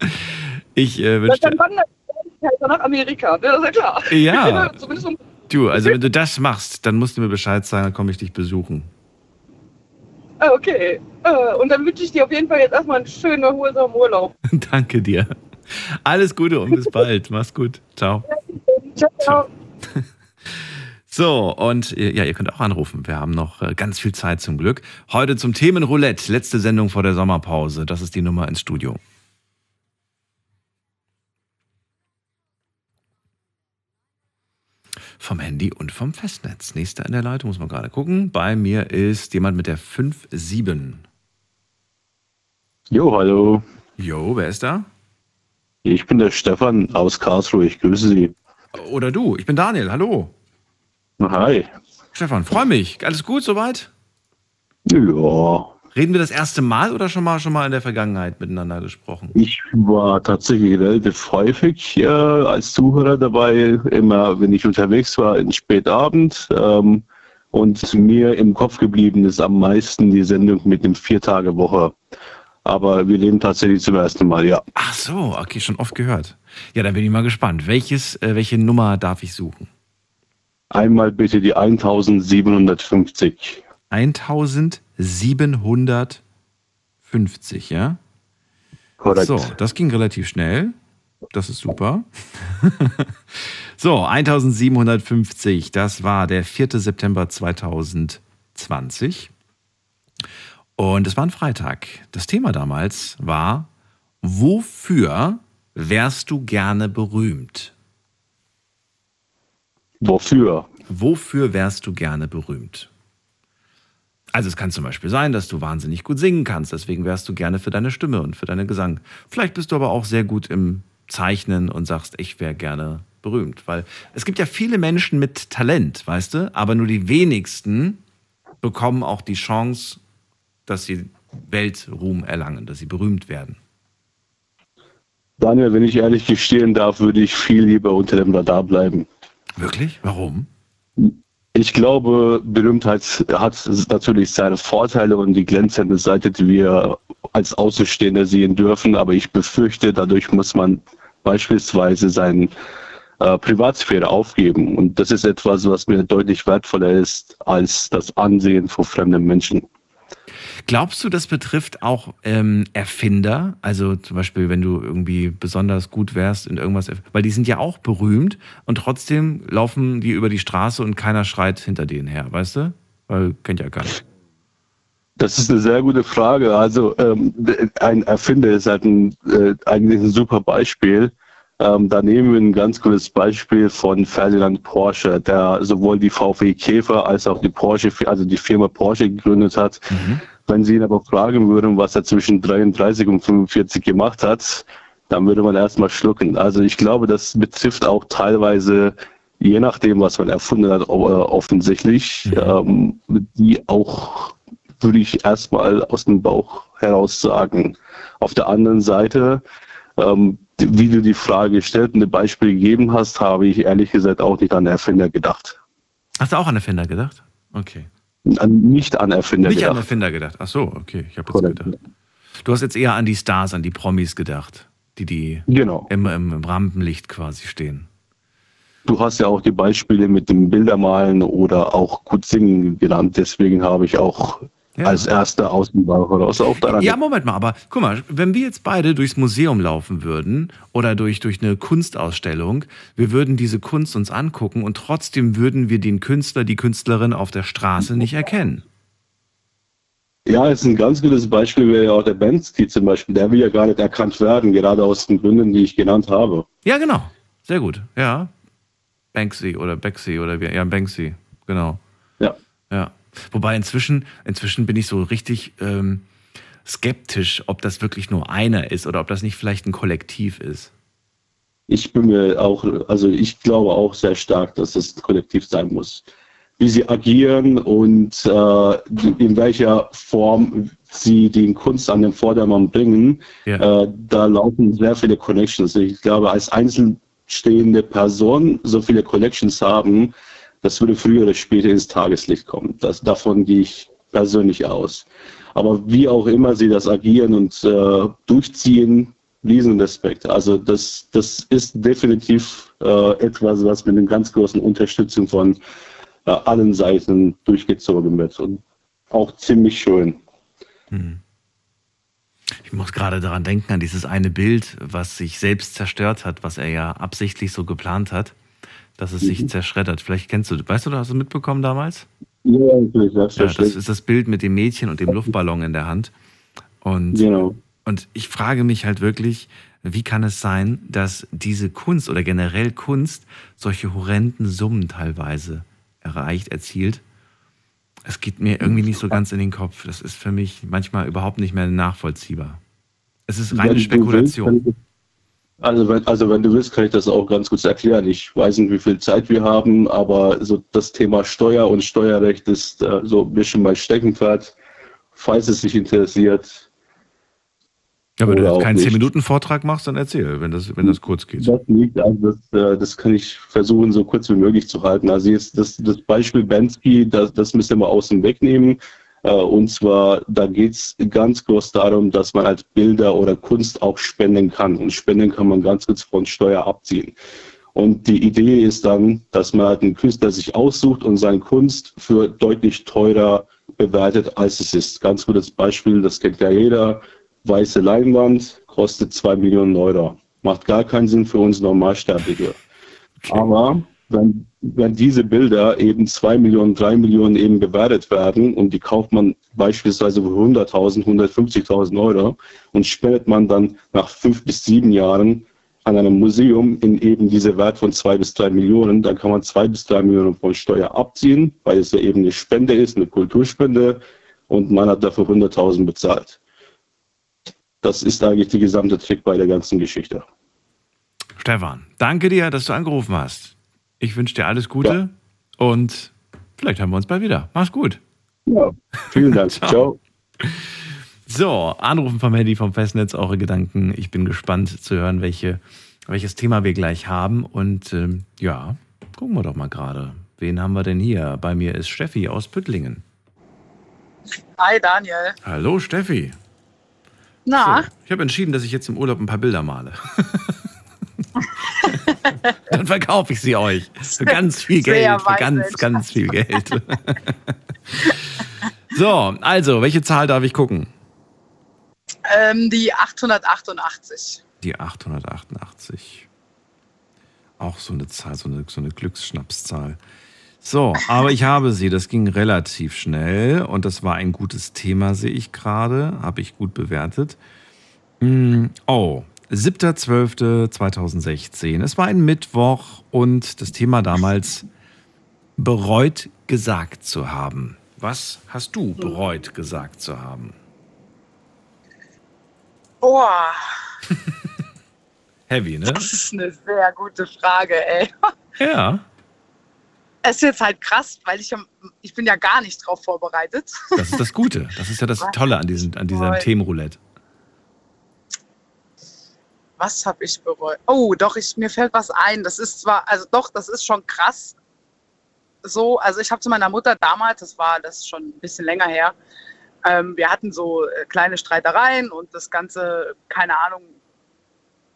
Ich äh, wünsche Dann ich halt nach Amerika, ne? das ist ja klar. Ja. Zumindest um Du, also wenn du das machst, dann musst du mir Bescheid sagen, dann komme ich dich besuchen. Ah, Okay. Äh, Und dann wünsche ich dir auf jeden Fall jetzt erstmal einen schönen, erholsamen Urlaub. Danke dir. Alles Gute und bis bald. Mach's gut. Ciao. Ciao, ciao. So, und äh, ja, ihr könnt auch anrufen. Wir haben noch äh, ganz viel Zeit zum Glück. Heute zum Themenroulette. Letzte Sendung vor der Sommerpause. Das ist die Nummer ins Studio. Vom Handy und vom Festnetz. Nächster in der Leitung, muss man gerade gucken. Bei mir ist jemand mit der 5-7. Jo, hallo. Jo, wer ist da? Ich bin der Stefan aus Karlsruhe. Ich grüße Sie. Oder du, ich bin Daniel. Hallo. Hi. Stefan, freue mich. Alles gut soweit? Ja. Reden wir das erste Mal oder schon mal schon mal in der Vergangenheit miteinander gesprochen? Ich war tatsächlich relativ häufig äh, als Zuhörer dabei, immer wenn ich unterwegs war, in Spätabend. Ähm, und mir im Kopf geblieben ist am meisten die Sendung mit dem Vier-Tage-Woche. Aber wir leben tatsächlich zum ersten Mal, ja. Ach so, okay, schon oft gehört. Ja, dann bin ich mal gespannt. Welches, äh, welche Nummer darf ich suchen? Einmal bitte die 1750. 1750, ja? Korrekt. So, das ging relativ schnell. Das ist super. so, 1750, das war der 4. September 2020. Und es war ein Freitag. Das Thema damals war, wofür wärst du gerne berühmt? Wofür? Wofür wärst du gerne berühmt? Also es kann zum Beispiel sein, dass du wahnsinnig gut singen kannst, deswegen wärst du gerne für deine Stimme und für deinen Gesang. Vielleicht bist du aber auch sehr gut im Zeichnen und sagst, ich wäre gerne berühmt. Weil es gibt ja viele Menschen mit Talent, weißt du, aber nur die wenigsten bekommen auch die Chance, dass sie Weltruhm erlangen, dass sie berühmt werden. Daniel, wenn ich ehrlich gestehen darf, würde ich viel lieber unter dem Radar bleiben. Wirklich? Warum? Ich glaube, Berühmtheit hat natürlich seine Vorteile und die glänzende Seite, die wir als Außenstehende sehen dürfen. Aber ich befürchte, dadurch muss man beispielsweise seine äh, Privatsphäre aufgeben. Und das ist etwas, was mir deutlich wertvoller ist als das Ansehen von fremden Menschen. Glaubst du, das betrifft auch ähm, Erfinder? Also zum Beispiel, wenn du irgendwie besonders gut wärst in irgendwas, weil die sind ja auch berühmt und trotzdem laufen die über die Straße und keiner schreit hinter denen her, weißt du? Weil kennt ja keiner. Das ist eine sehr gute Frage. Also ähm, ein Erfinder ist halt ein, äh, eigentlich ein super Beispiel. Ähm, da nehmen wir ein ganz gutes Beispiel von Ferdinand Porsche, der sowohl die VW Käfer als auch die Porsche, also die Firma Porsche gegründet hat. Mhm. Wenn Sie ihn aber fragen würden, was er zwischen 33 und 45 gemacht hat, dann würde man erstmal schlucken. Also ich glaube, das betrifft auch teilweise, je nachdem, was man erfunden hat, offensichtlich, mhm. ähm, die auch, würde ich erstmal aus dem Bauch heraus sagen. Auf der anderen Seite, ähm, wie du die Frage gestellt und ein Beispiel gegeben hast, habe ich ehrlich gesagt auch nicht an Erfinder gedacht. Hast du auch an Erfinder gedacht? Okay nicht an Erfinder nicht gedacht. Nicht an Erfinder gedacht. Ach so, okay. Ich habe jetzt gedacht. Du hast jetzt eher an die Stars, an die Promis gedacht, die, die genau. im, im Rampenlicht quasi stehen. Du hast ja auch die Beispiele mit dem Bildermalen oder auch gut singen genannt. Deswegen habe ich auch ja. als erster aus dem Bauch heraus auch daran. Ja, Moment mal, aber guck mal, wenn wir jetzt beide durchs Museum laufen würden oder durch, durch eine Kunstausstellung, wir würden diese Kunst uns angucken und trotzdem würden wir den Künstler, die Künstlerin auf der Straße nicht erkennen. Ja, ist ein ganz gutes Beispiel wäre ja auch der Banksy zum Beispiel. Der will ja gar nicht erkannt werden, gerade aus den Gründen, die ich genannt habe. Ja, genau. Sehr gut. Ja. Banksy oder Banksy oder wie, ja, Banksy. Genau. Ja. Ja. Wobei inzwischen, inzwischen bin ich so richtig ähm, skeptisch, ob das wirklich nur einer ist oder ob das nicht vielleicht ein Kollektiv ist. Ich bin mir auch, also ich glaube auch sehr stark, dass es ein Kollektiv sein muss. Wie sie agieren und äh, in welcher Form sie die Kunst an den Vordermann bringen, ja. äh, da laufen sehr viele Connections. Ich glaube, als einzelstehende Person so viele Connections haben, das würde früher oder später ins Tageslicht kommen. Das, davon gehe ich persönlich aus. Aber wie auch immer sie das agieren und äh, durchziehen, riesen Respekt. Also das, das ist definitiv äh, etwas, was mit einer ganz großen Unterstützung von äh, allen Seiten durchgezogen wird und auch ziemlich schön. Hm. Ich muss gerade daran denken, an dieses eine Bild, was sich selbst zerstört hat, was er ja absichtlich so geplant hat dass es sich mhm. zerschreddert. Vielleicht kennst du, weißt du, hast du mitbekommen damals? Ja, natürlich, ja, das ist das Bild mit dem Mädchen und dem Luftballon in der Hand. Und, genau. und ich frage mich halt wirklich, wie kann es sein, dass diese Kunst oder generell Kunst solche horrenden Summen teilweise erreicht, erzielt? Es geht mir irgendwie nicht so ganz in den Kopf. Das ist für mich manchmal überhaupt nicht mehr nachvollziehbar. Es ist reine Spekulation. Also wenn, also wenn du willst, kann ich das auch ganz kurz erklären. Ich weiß nicht, wie viel Zeit wir haben, aber so das Thema Steuer und Steuerrecht ist äh, so ein bisschen mein Steckenpferd. Falls es dich interessiert. Ja, wenn du keinen 10-Minuten-Vortrag machst, dann erzähl, wenn das, wenn das kurz geht. Das liegt, also das, äh, das kann ich versuchen, so kurz wie möglich zu halten. Also jetzt das, das Beispiel Bensky, das, das müsst ihr mal außen wegnehmen. Und zwar, da geht es ganz groß darum, dass man halt Bilder oder Kunst auch spenden kann. Und spenden kann man ganz kurz von Steuer abziehen. Und die Idee ist dann, dass man halt einen Künstler sich aussucht und seine Kunst für deutlich teurer bewertet, als es ist. Ganz gutes Beispiel, das kennt ja jeder. Weiße Leinwand kostet zwei Millionen Euro. Macht gar keinen Sinn für uns Normalsterbliche. Aber wenn, wenn diese Bilder eben zwei Millionen, drei Millionen eben bewertet werden und die kauft man beispielsweise für 100.000, 150.000 Euro und spendet man dann nach fünf bis sieben Jahren an einem Museum in eben diese Wert von zwei bis drei Millionen, dann kann man zwei bis drei Millionen von Steuer abziehen, weil es ja eben eine Spende ist, eine Kulturspende und man hat dafür 100.000 bezahlt. Das ist eigentlich die gesamte Trick bei der ganzen Geschichte. Stefan, danke dir, dass du angerufen hast. Ich wünsche dir alles Gute ja. und vielleicht haben wir uns bald wieder. Mach's gut. Ja, vielen Dank. Ciao. Ciao. So, anrufen vom Handy vom Festnetz, eure Gedanken. Ich bin gespannt zu hören, welche, welches Thema wir gleich haben. Und ähm, ja, gucken wir doch mal gerade. Wen haben wir denn hier? Bei mir ist Steffi aus Püttlingen. Hi Daniel. Hallo Steffi. Na? So, ich habe entschieden, dass ich jetzt im Urlaub ein paar Bilder male. Dann verkaufe ich sie euch. Für ganz viel Geld. Für ganz, ganz viel Geld. so, also, welche Zahl darf ich gucken? Ähm, die 888. Die 888. Auch so eine Zahl, so eine, so eine Glücksschnapszahl. So, aber ich habe sie. Das ging relativ schnell und das war ein gutes Thema, sehe ich gerade. Habe ich gut bewertet. Hm, oh, 7.12.2016. Es war ein Mittwoch und das Thema damals bereut gesagt zu haben. Was hast du bereut gesagt zu haben? Boah. Heavy, ne? Das ist eine sehr gute Frage, ey. Ja. Es ist jetzt halt krass, weil ich, ich bin ja gar nicht drauf vorbereitet. Das ist das Gute. Das ist ja das Tolle an, diesem, an diesem Themenroulette was habe ich bereut? Oh, doch, ich, mir fällt was ein. Das ist zwar, also doch, das ist schon krass. So, also ich habe zu meiner Mutter damals, das war das schon ein bisschen länger her, ähm, wir hatten so äh, kleine Streitereien und das Ganze, keine Ahnung,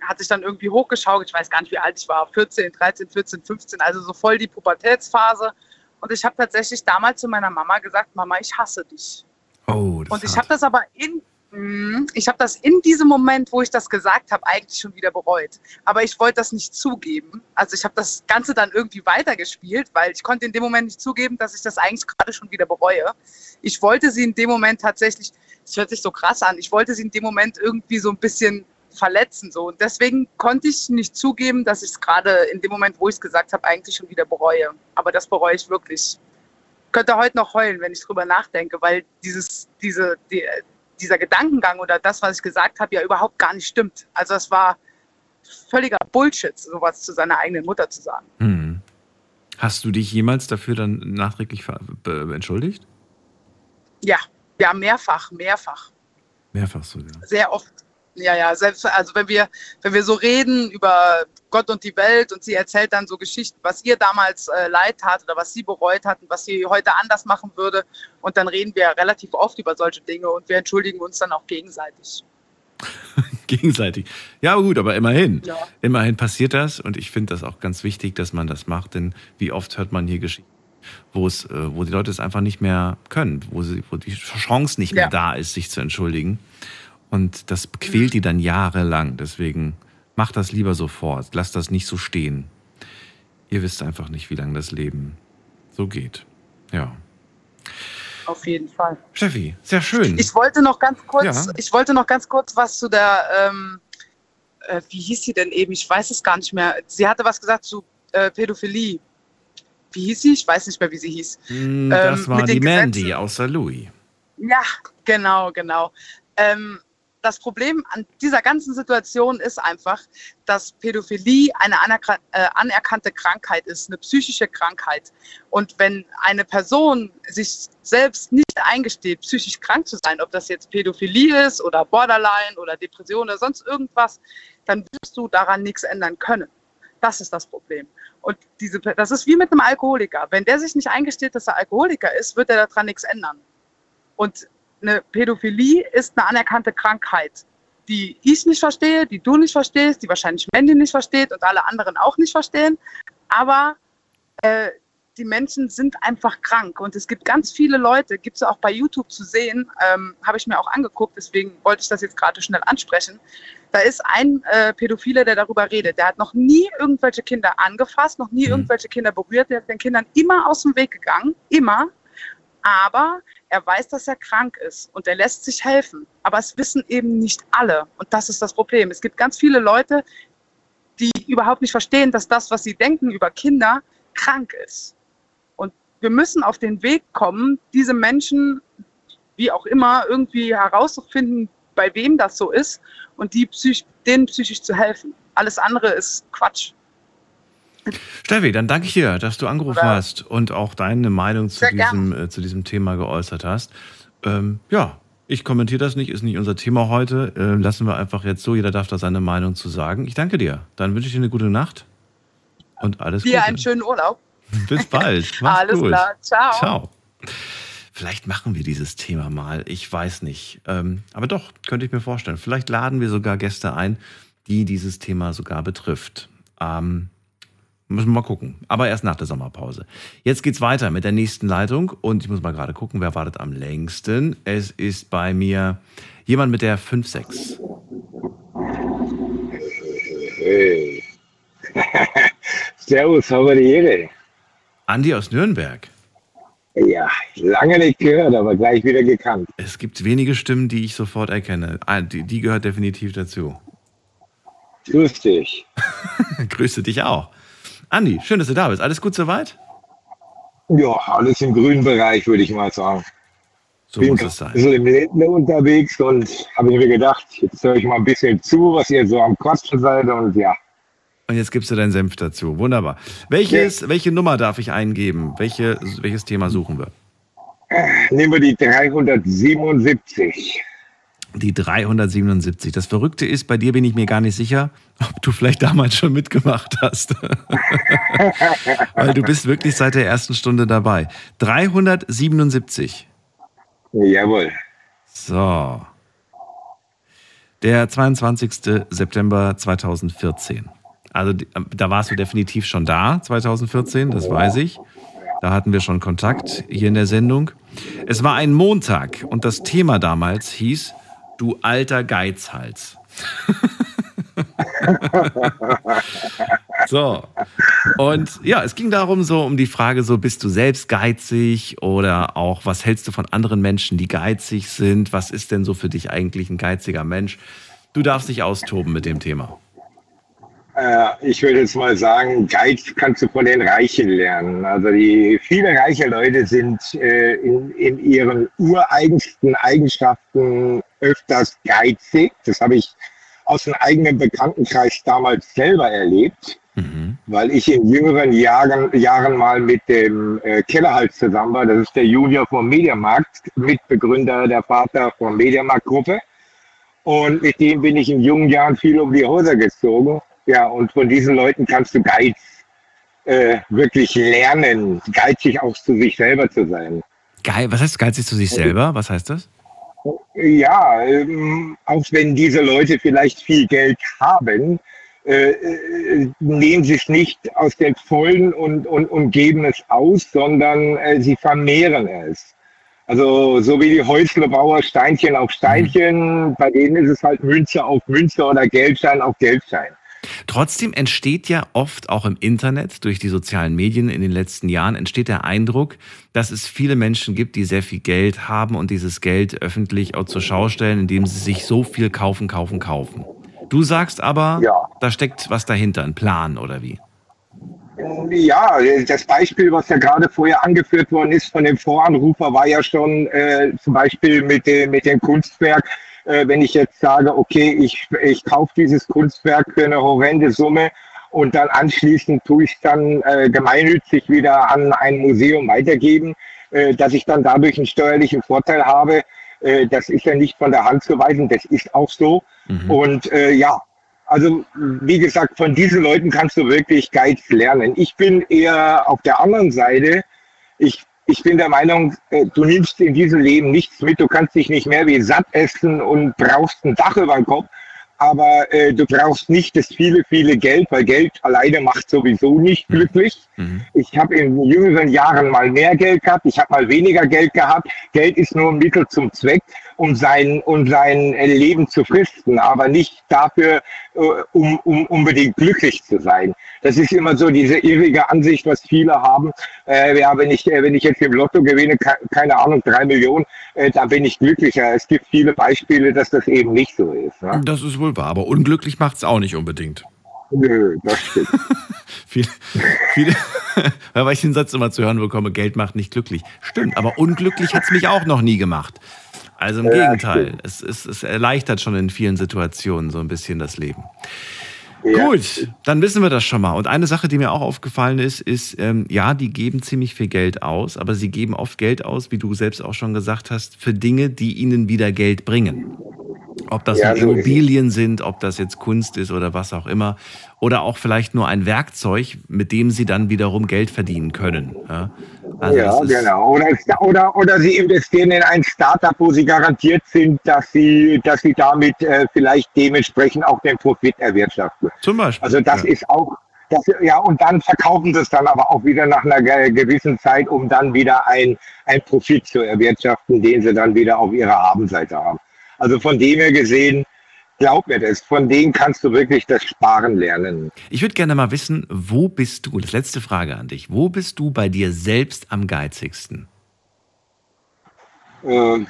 hat sich dann irgendwie hochgeschaukelt. Ich weiß gar nicht, wie alt ich war, 14, 13, 14, 15, also so voll die Pubertätsphase. Und ich habe tatsächlich damals zu meiner Mama gesagt, Mama, ich hasse dich. Oh, und ich habe das aber in. Ich habe das in diesem Moment, wo ich das gesagt habe, eigentlich schon wieder bereut. Aber ich wollte das nicht zugeben. Also ich habe das Ganze dann irgendwie weitergespielt, weil ich konnte in dem Moment nicht zugeben, dass ich das eigentlich gerade schon wieder bereue. Ich wollte sie in dem Moment tatsächlich, das hört sich so krass an, ich wollte sie in dem Moment irgendwie so ein bisschen verletzen. So. Und deswegen konnte ich nicht zugeben, dass ich es gerade in dem Moment, wo ich es gesagt habe, eigentlich schon wieder bereue. Aber das bereue ich wirklich. Ich könnte heute noch heulen, wenn ich drüber nachdenke, weil dieses, diese, die, dieser Gedankengang oder das, was ich gesagt habe, ja überhaupt gar nicht stimmt. Also es war völliger Bullshit, sowas zu seiner eigenen Mutter zu sagen. Hm. Hast du dich jemals dafür dann nachträglich entschuldigt? Ja, ja, mehrfach, mehrfach. Mehrfach sogar. Sehr oft. Ja, ja, selbst, also wenn wir, wenn wir so reden über Gott und die Welt und sie erzählt dann so Geschichten, was ihr damals äh, leid tat oder was sie bereut hat und was sie heute anders machen würde. Und dann reden wir relativ oft über solche Dinge und wir entschuldigen uns dann auch gegenseitig. gegenseitig. Ja, gut, aber immerhin. Ja. Immerhin passiert das und ich finde das auch ganz wichtig, dass man das macht, denn wie oft hört man hier Geschichten, wo es, äh, wo die Leute es einfach nicht mehr können, wo, sie, wo die Chance nicht mehr ja. da ist, sich zu entschuldigen. Und das quält die dann jahrelang. Deswegen macht das lieber sofort. Lasst das nicht so stehen. Ihr wisst einfach nicht, wie lange das Leben so geht. Ja. Auf jeden Fall. Steffi, sehr schön. Ich wollte noch ganz kurz, ja. ich wollte noch ganz kurz was zu der, ähm, äh, wie hieß sie denn eben? Ich weiß es gar nicht mehr. Sie hatte was gesagt zu äh, Pädophilie. Wie hieß sie? Ich weiß nicht mehr, wie sie hieß. Mm, das ähm, war die Mandy aus Louis. Ja, genau, genau. Ähm, das Problem an dieser ganzen Situation ist einfach, dass Pädophilie eine äh, anerkannte Krankheit ist, eine psychische Krankheit. Und wenn eine Person sich selbst nicht eingesteht, psychisch krank zu sein, ob das jetzt Pädophilie ist oder Borderline oder Depression oder sonst irgendwas, dann wirst du daran nichts ändern können. Das ist das Problem. Und diese, das ist wie mit einem Alkoholiker. Wenn der sich nicht eingesteht, dass er Alkoholiker ist, wird er daran nichts ändern. Und eine Pädophilie ist eine anerkannte Krankheit, die ich nicht verstehe, die du nicht verstehst, die wahrscheinlich Mandy nicht versteht und alle anderen auch nicht verstehen. Aber äh, die Menschen sind einfach krank und es gibt ganz viele Leute, gibt es auch bei YouTube zu sehen, ähm, habe ich mir auch angeguckt, deswegen wollte ich das jetzt gerade schnell ansprechen. Da ist ein äh, Pädophile, der darüber redet. Der hat noch nie irgendwelche Kinder angefasst, noch nie mhm. irgendwelche Kinder berührt. Der ist den Kindern immer aus dem Weg gegangen, immer. Aber er weiß, dass er krank ist und er lässt sich helfen. Aber es wissen eben nicht alle. Und das ist das Problem. Es gibt ganz viele Leute, die überhaupt nicht verstehen, dass das, was sie denken über Kinder, krank ist. Und wir müssen auf den Weg kommen, diese Menschen, wie auch immer, irgendwie herauszufinden, bei wem das so ist und die psych denen psychisch zu helfen. Alles andere ist Quatsch. Steffi, dann danke ich dir, dass du angerufen ja. hast und auch deine Meinung zu diesem, äh, zu diesem Thema geäußert hast. Ähm, ja, ich kommentiere das nicht, ist nicht unser Thema heute. Äh, lassen wir einfach jetzt so, jeder darf da seine Meinung zu sagen. Ich danke dir. Dann wünsche ich dir eine gute Nacht und alles Dir Gute. einen schönen Urlaub. Bis bald. Mach's alles gut. klar. Ciao. Ciao. Vielleicht machen wir dieses Thema mal. Ich weiß nicht. Ähm, aber doch, könnte ich mir vorstellen. Vielleicht laden wir sogar Gäste ein, die dieses Thema sogar betrifft. Ähm, Müssen wir mal gucken. Aber erst nach der Sommerpause. Jetzt geht's weiter mit der nächsten Leitung. Und ich muss mal gerade gucken, wer wartet am längsten. Es ist bei mir jemand mit der 5-6. Hey. Servus, Ehre. Andi aus Nürnberg. Ja, lange nicht gehört, aber gleich wieder gekannt. Es gibt wenige Stimmen, die ich sofort erkenne. Ah, die, die gehört definitiv dazu. Grüß dich. Grüße dich auch. Andi, schön, dass du da bist. Alles gut soweit? Ja, alles im grünen Bereich, würde ich mal sagen. So Bin muss es sein. ein bisschen im Ländle unterwegs und habe mir gedacht, jetzt höre ich mal ein bisschen zu, was ihr so am Quatschen seid und ja. Und jetzt gibst du deinen Senf dazu. Wunderbar. Welches, ja. Welche Nummer darf ich eingeben? Welche, welches Thema suchen wir? Nehmen wir die 377 die 377. Das Verrückte ist, bei dir bin ich mir gar nicht sicher, ob du vielleicht damals schon mitgemacht hast. Weil du bist wirklich seit der ersten Stunde dabei. 377. Jawohl. So. Der 22. September 2014. Also da warst du definitiv schon da, 2014, das weiß ich. Da hatten wir schon Kontakt hier in der Sendung. Es war ein Montag und das Thema damals hieß du alter Geizhals. so. Und ja, es ging darum, so um die Frage: so, bist du selbst geizig oder auch, was hältst du von anderen Menschen, die geizig sind? Was ist denn so für dich eigentlich ein geiziger Mensch? Du darfst dich austoben mit dem Thema. Äh, ich würde jetzt mal sagen, Geiz kannst du von den Reichen lernen. Also die viele reiche Leute sind äh, in, in ihren ureigensten Eigenschaften öfters geizig. Das habe ich aus dem eigenen Bekanntenkreis damals selber erlebt, mhm. weil ich in jüngeren Jahren, Jahren mal mit dem äh, Kellerhals zusammen war. Das ist der Junior vom Mediamarkt, Mitbegründer, der Vater von Mediamarkt-Gruppe. Und mit dem bin ich in jungen Jahren viel um die Häuser gezogen. Ja, und von diesen Leuten kannst du Geiz äh, wirklich lernen, geizig auch zu sich selber zu sein. Geil, was heißt geizig zu sich selber? Was heißt das? Ja, ähm, auch wenn diese Leute vielleicht viel Geld haben, äh, äh, nehmen sie es nicht aus den Vollen und, und, und geben es aus, sondern äh, sie vermehren es. Also so wie die Häuslebauer Steinchen auf Steinchen, mhm. bei denen ist es halt Münze auf Münze oder Geldschein auf Geldschein. Trotzdem entsteht ja oft auch im Internet durch die sozialen Medien in den letzten Jahren entsteht der Eindruck, dass es viele Menschen gibt, die sehr viel Geld haben und dieses Geld öffentlich auch zur Schau stellen, indem sie sich so viel kaufen, kaufen, kaufen. Du sagst aber, ja. da steckt was dahinter, ein Plan oder wie? Ja, das Beispiel, was ja gerade vorher angeführt worden ist von dem Voranrufer, war ja schon äh, zum Beispiel mit dem, mit dem Kunstwerk äh, wenn ich jetzt sage, okay, ich, ich kaufe dieses Kunstwerk für eine horrende Summe und dann anschließend tue ich dann äh, gemeinnützig wieder an ein Museum weitergeben, äh, dass ich dann dadurch einen steuerlichen Vorteil habe. Äh, das ist ja nicht von der Hand zu weisen, das ist auch so. Mhm. Und äh, ja, also wie gesagt, von diesen Leuten kannst du wirklich Guides lernen. Ich bin eher auf der anderen Seite. Ich, ich bin der Meinung, äh, du nimmst in diesem Leben nichts mit. Du kannst dich nicht mehr wie satt essen und brauchst ein Dach über dem Kopf aber äh, du brauchst nicht das viele, viele Geld, weil Geld alleine macht sowieso nicht mhm. glücklich. Mhm. Ich habe in jüngeren Jahren mal mehr Geld gehabt, ich habe mal weniger Geld gehabt. Geld ist nur ein Mittel zum Zweck, um sein, um sein Leben zu fristen, aber nicht dafür, äh, um, um unbedingt glücklich zu sein. Das ist immer so diese irrige Ansicht, was viele haben. Äh, ja, wenn ich, äh, wenn ich jetzt im Lotto gewinne, keine Ahnung, drei Millionen, äh, dann bin ich glücklicher. Es gibt viele Beispiele, dass das eben nicht so ist. Ne? Das ist wohl wahr, aber unglücklich macht es auch nicht unbedingt. Nö, das stimmt. viele, viele, weil ich den Satz immer zu hören bekomme, Geld macht nicht glücklich. Stimmt, aber unglücklich hat es mich auch noch nie gemacht. Also im ja, Gegenteil, es, es, es erleichtert schon in vielen Situationen so ein bisschen das Leben. Ja. Gut, dann wissen wir das schon mal. Und eine Sache, die mir auch aufgefallen ist, ist, ähm, ja, die geben ziemlich viel Geld aus, aber sie geben oft Geld aus, wie du selbst auch schon gesagt hast, für Dinge, die ihnen wieder Geld bringen. Ob das ja, so Immobilien sind, ob das jetzt Kunst ist oder was auch immer. Oder auch vielleicht nur ein Werkzeug, mit dem sie dann wiederum Geld verdienen können. Ja, also ja genau. Oder, oder, oder sie investieren in ein Startup, wo sie garantiert sind, dass sie, dass sie damit äh, vielleicht dementsprechend auch den Profit erwirtschaften. Zum Beispiel. Also das ja. ist auch, das, ja, und dann verkaufen sie es dann aber auch wieder nach einer gewissen Zeit, um dann wieder ein, ein Profit zu erwirtschaften, den sie dann wieder auf ihrer Habenseite haben. Also von dem her gesehen, glaub mir das, von denen kannst du wirklich das Sparen lernen. Ich würde gerne mal wissen, wo bist du, das letzte Frage an dich, wo bist du bei dir selbst am geizigsten? Äh,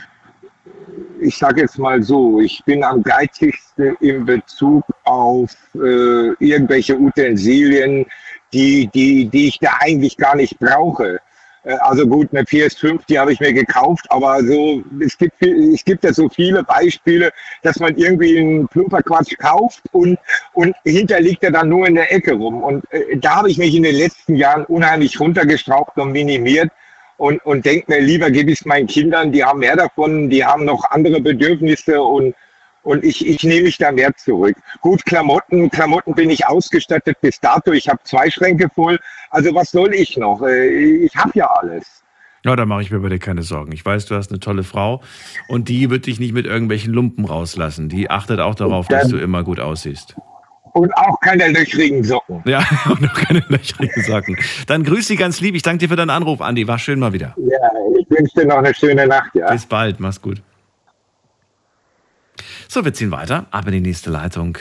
ich sage jetzt mal so, ich bin am geizigsten in Bezug auf äh, irgendwelche Utensilien, die, die, die ich da eigentlich gar nicht brauche. Äh, also gut, eine PS5, die habe ich mir gekauft, aber so, es gibt, es gibt ja so viele Beispiele, dass man irgendwie einen Plumperquatsch kauft und, und hinter liegt er dann nur in der Ecke rum. Und äh, da habe ich mich in den letzten Jahren unheimlich runtergestraubt und minimiert und, und denke mir, lieber gebe ich es meinen Kindern, die haben mehr davon, die haben noch andere Bedürfnisse und und ich, ich nehme mich da mehr zurück. Gut, Klamotten, Klamotten bin ich ausgestattet bis dato. Ich habe zwei Schränke voll. Also was soll ich noch? Äh, ich habe ja alles. Ja, da mache ich mir bei dir keine Sorgen. Ich weiß, du hast eine tolle Frau und die wird dich nicht mit irgendwelchen Lumpen rauslassen. Die achtet auch darauf, dann, dass du immer gut aussiehst. Und auch keine löchrigen Socken. Ja, und auch keine löchrigen Socken. Dann grüß dich ganz lieb. Ich danke dir für deinen Anruf, Andi. War schön mal wieder. Ja, ich wünsche dir noch eine schöne Nacht. Ja. Bis bald. Mach's gut. So, wir ziehen weiter, ab in die nächste Leitung.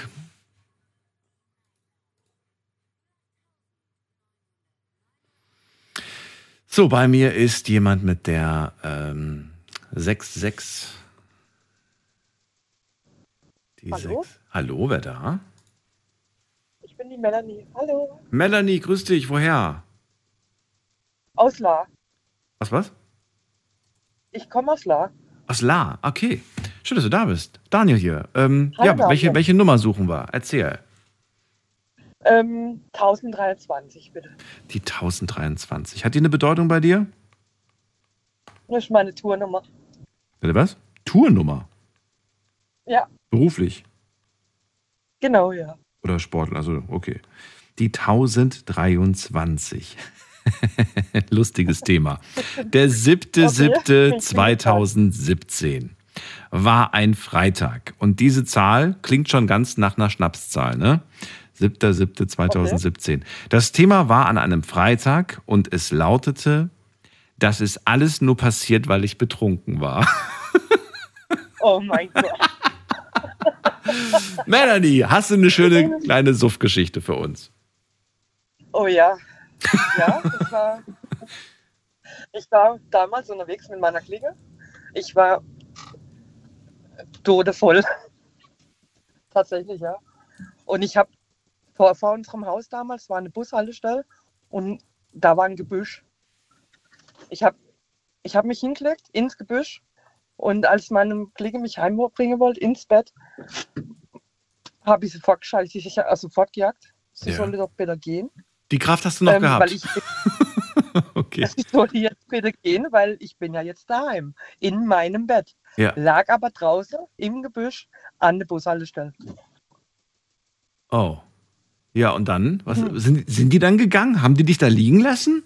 So, bei mir ist jemand mit der ähm, 66. Die Hallo? 6. Hallo, wer da? Ich bin die Melanie. Hallo. Melanie, grüß dich. Woher? Aus La. Aus was? Ich komme aus La. Aus La, okay. Schön, dass du da bist. Daniel hier. Ähm, Hallo, ja, Daniel. Welche, welche Nummer suchen wir? Erzähl. Ähm, 1023, bitte. Die 1023. Hat die eine Bedeutung bei dir? Das ist meine Tournummer. Bitte was? Tournummer? Ja. Beruflich? Genau, ja. Oder Sportler, also okay. Die 1023. Lustiges Thema. Der 7.7.2017 war ein Freitag. Und diese Zahl klingt schon ganz nach einer Schnapszahl, ne? 7.7.2017. Okay. Das Thema war an einem Freitag und es lautete, das ist alles nur passiert, weil ich betrunken war. Oh mein Gott. Melanie, hast du eine schöne kleine Suffgeschichte für uns? Oh ja. Ja, ich war, ich war damals unterwegs mit meiner Clique. Ich war todevoll. Tatsächlich, ja. Und ich habe vor, vor unserem Haus damals war eine Bushaltestelle und da war ein Gebüsch. Ich habe ich hab mich hingelegt ins Gebüsch Und als meine Kollege mich heimbringen wollte ins Bett, habe ich sofort geschaltet, sie sich also sofort gejagt. Sie Ja. sollte doch bitte gehen. Die Kraft hast du noch Ähm, gehabt. Weil ich, okay. ich sollte jetzt bitte gehen, weil ich bin ja jetzt daheim, in meinem Bett. Ja. Lag aber draußen im Gebüsch an der Bushaltestelle. Oh. Ja, und dann? Was, Hm. sind, sind die dann gegangen? Haben die dich da liegen lassen?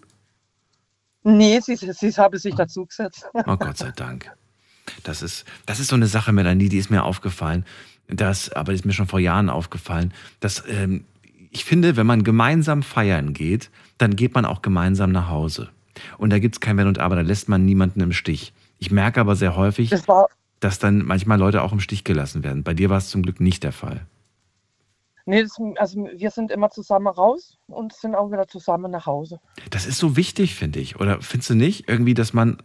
Nee, sie, sie habe sich dazu gesetzt. Oh Gott sei Dank. Das ist, das ist so eine Sache, Melanie, die ist mir aufgefallen. Das, aber die ist mir schon vor Jahren aufgefallen, dass ähm, ich finde, wenn man gemeinsam feiern geht, dann geht man auch gemeinsam nach Hause. Und da gibt es kein Wenn und Aber, da lässt man niemanden im Stich. Ich merke aber sehr häufig, Das dass dann manchmal Leute auch im Stich gelassen werden. Bei dir war es zum Glück nicht der Fall. nee, das, also wir sind immer zusammen raus und sind auch wieder zusammen nach Hause. Das ist so wichtig, finde ich. Oder findest du nicht? Irgendwie, dass man,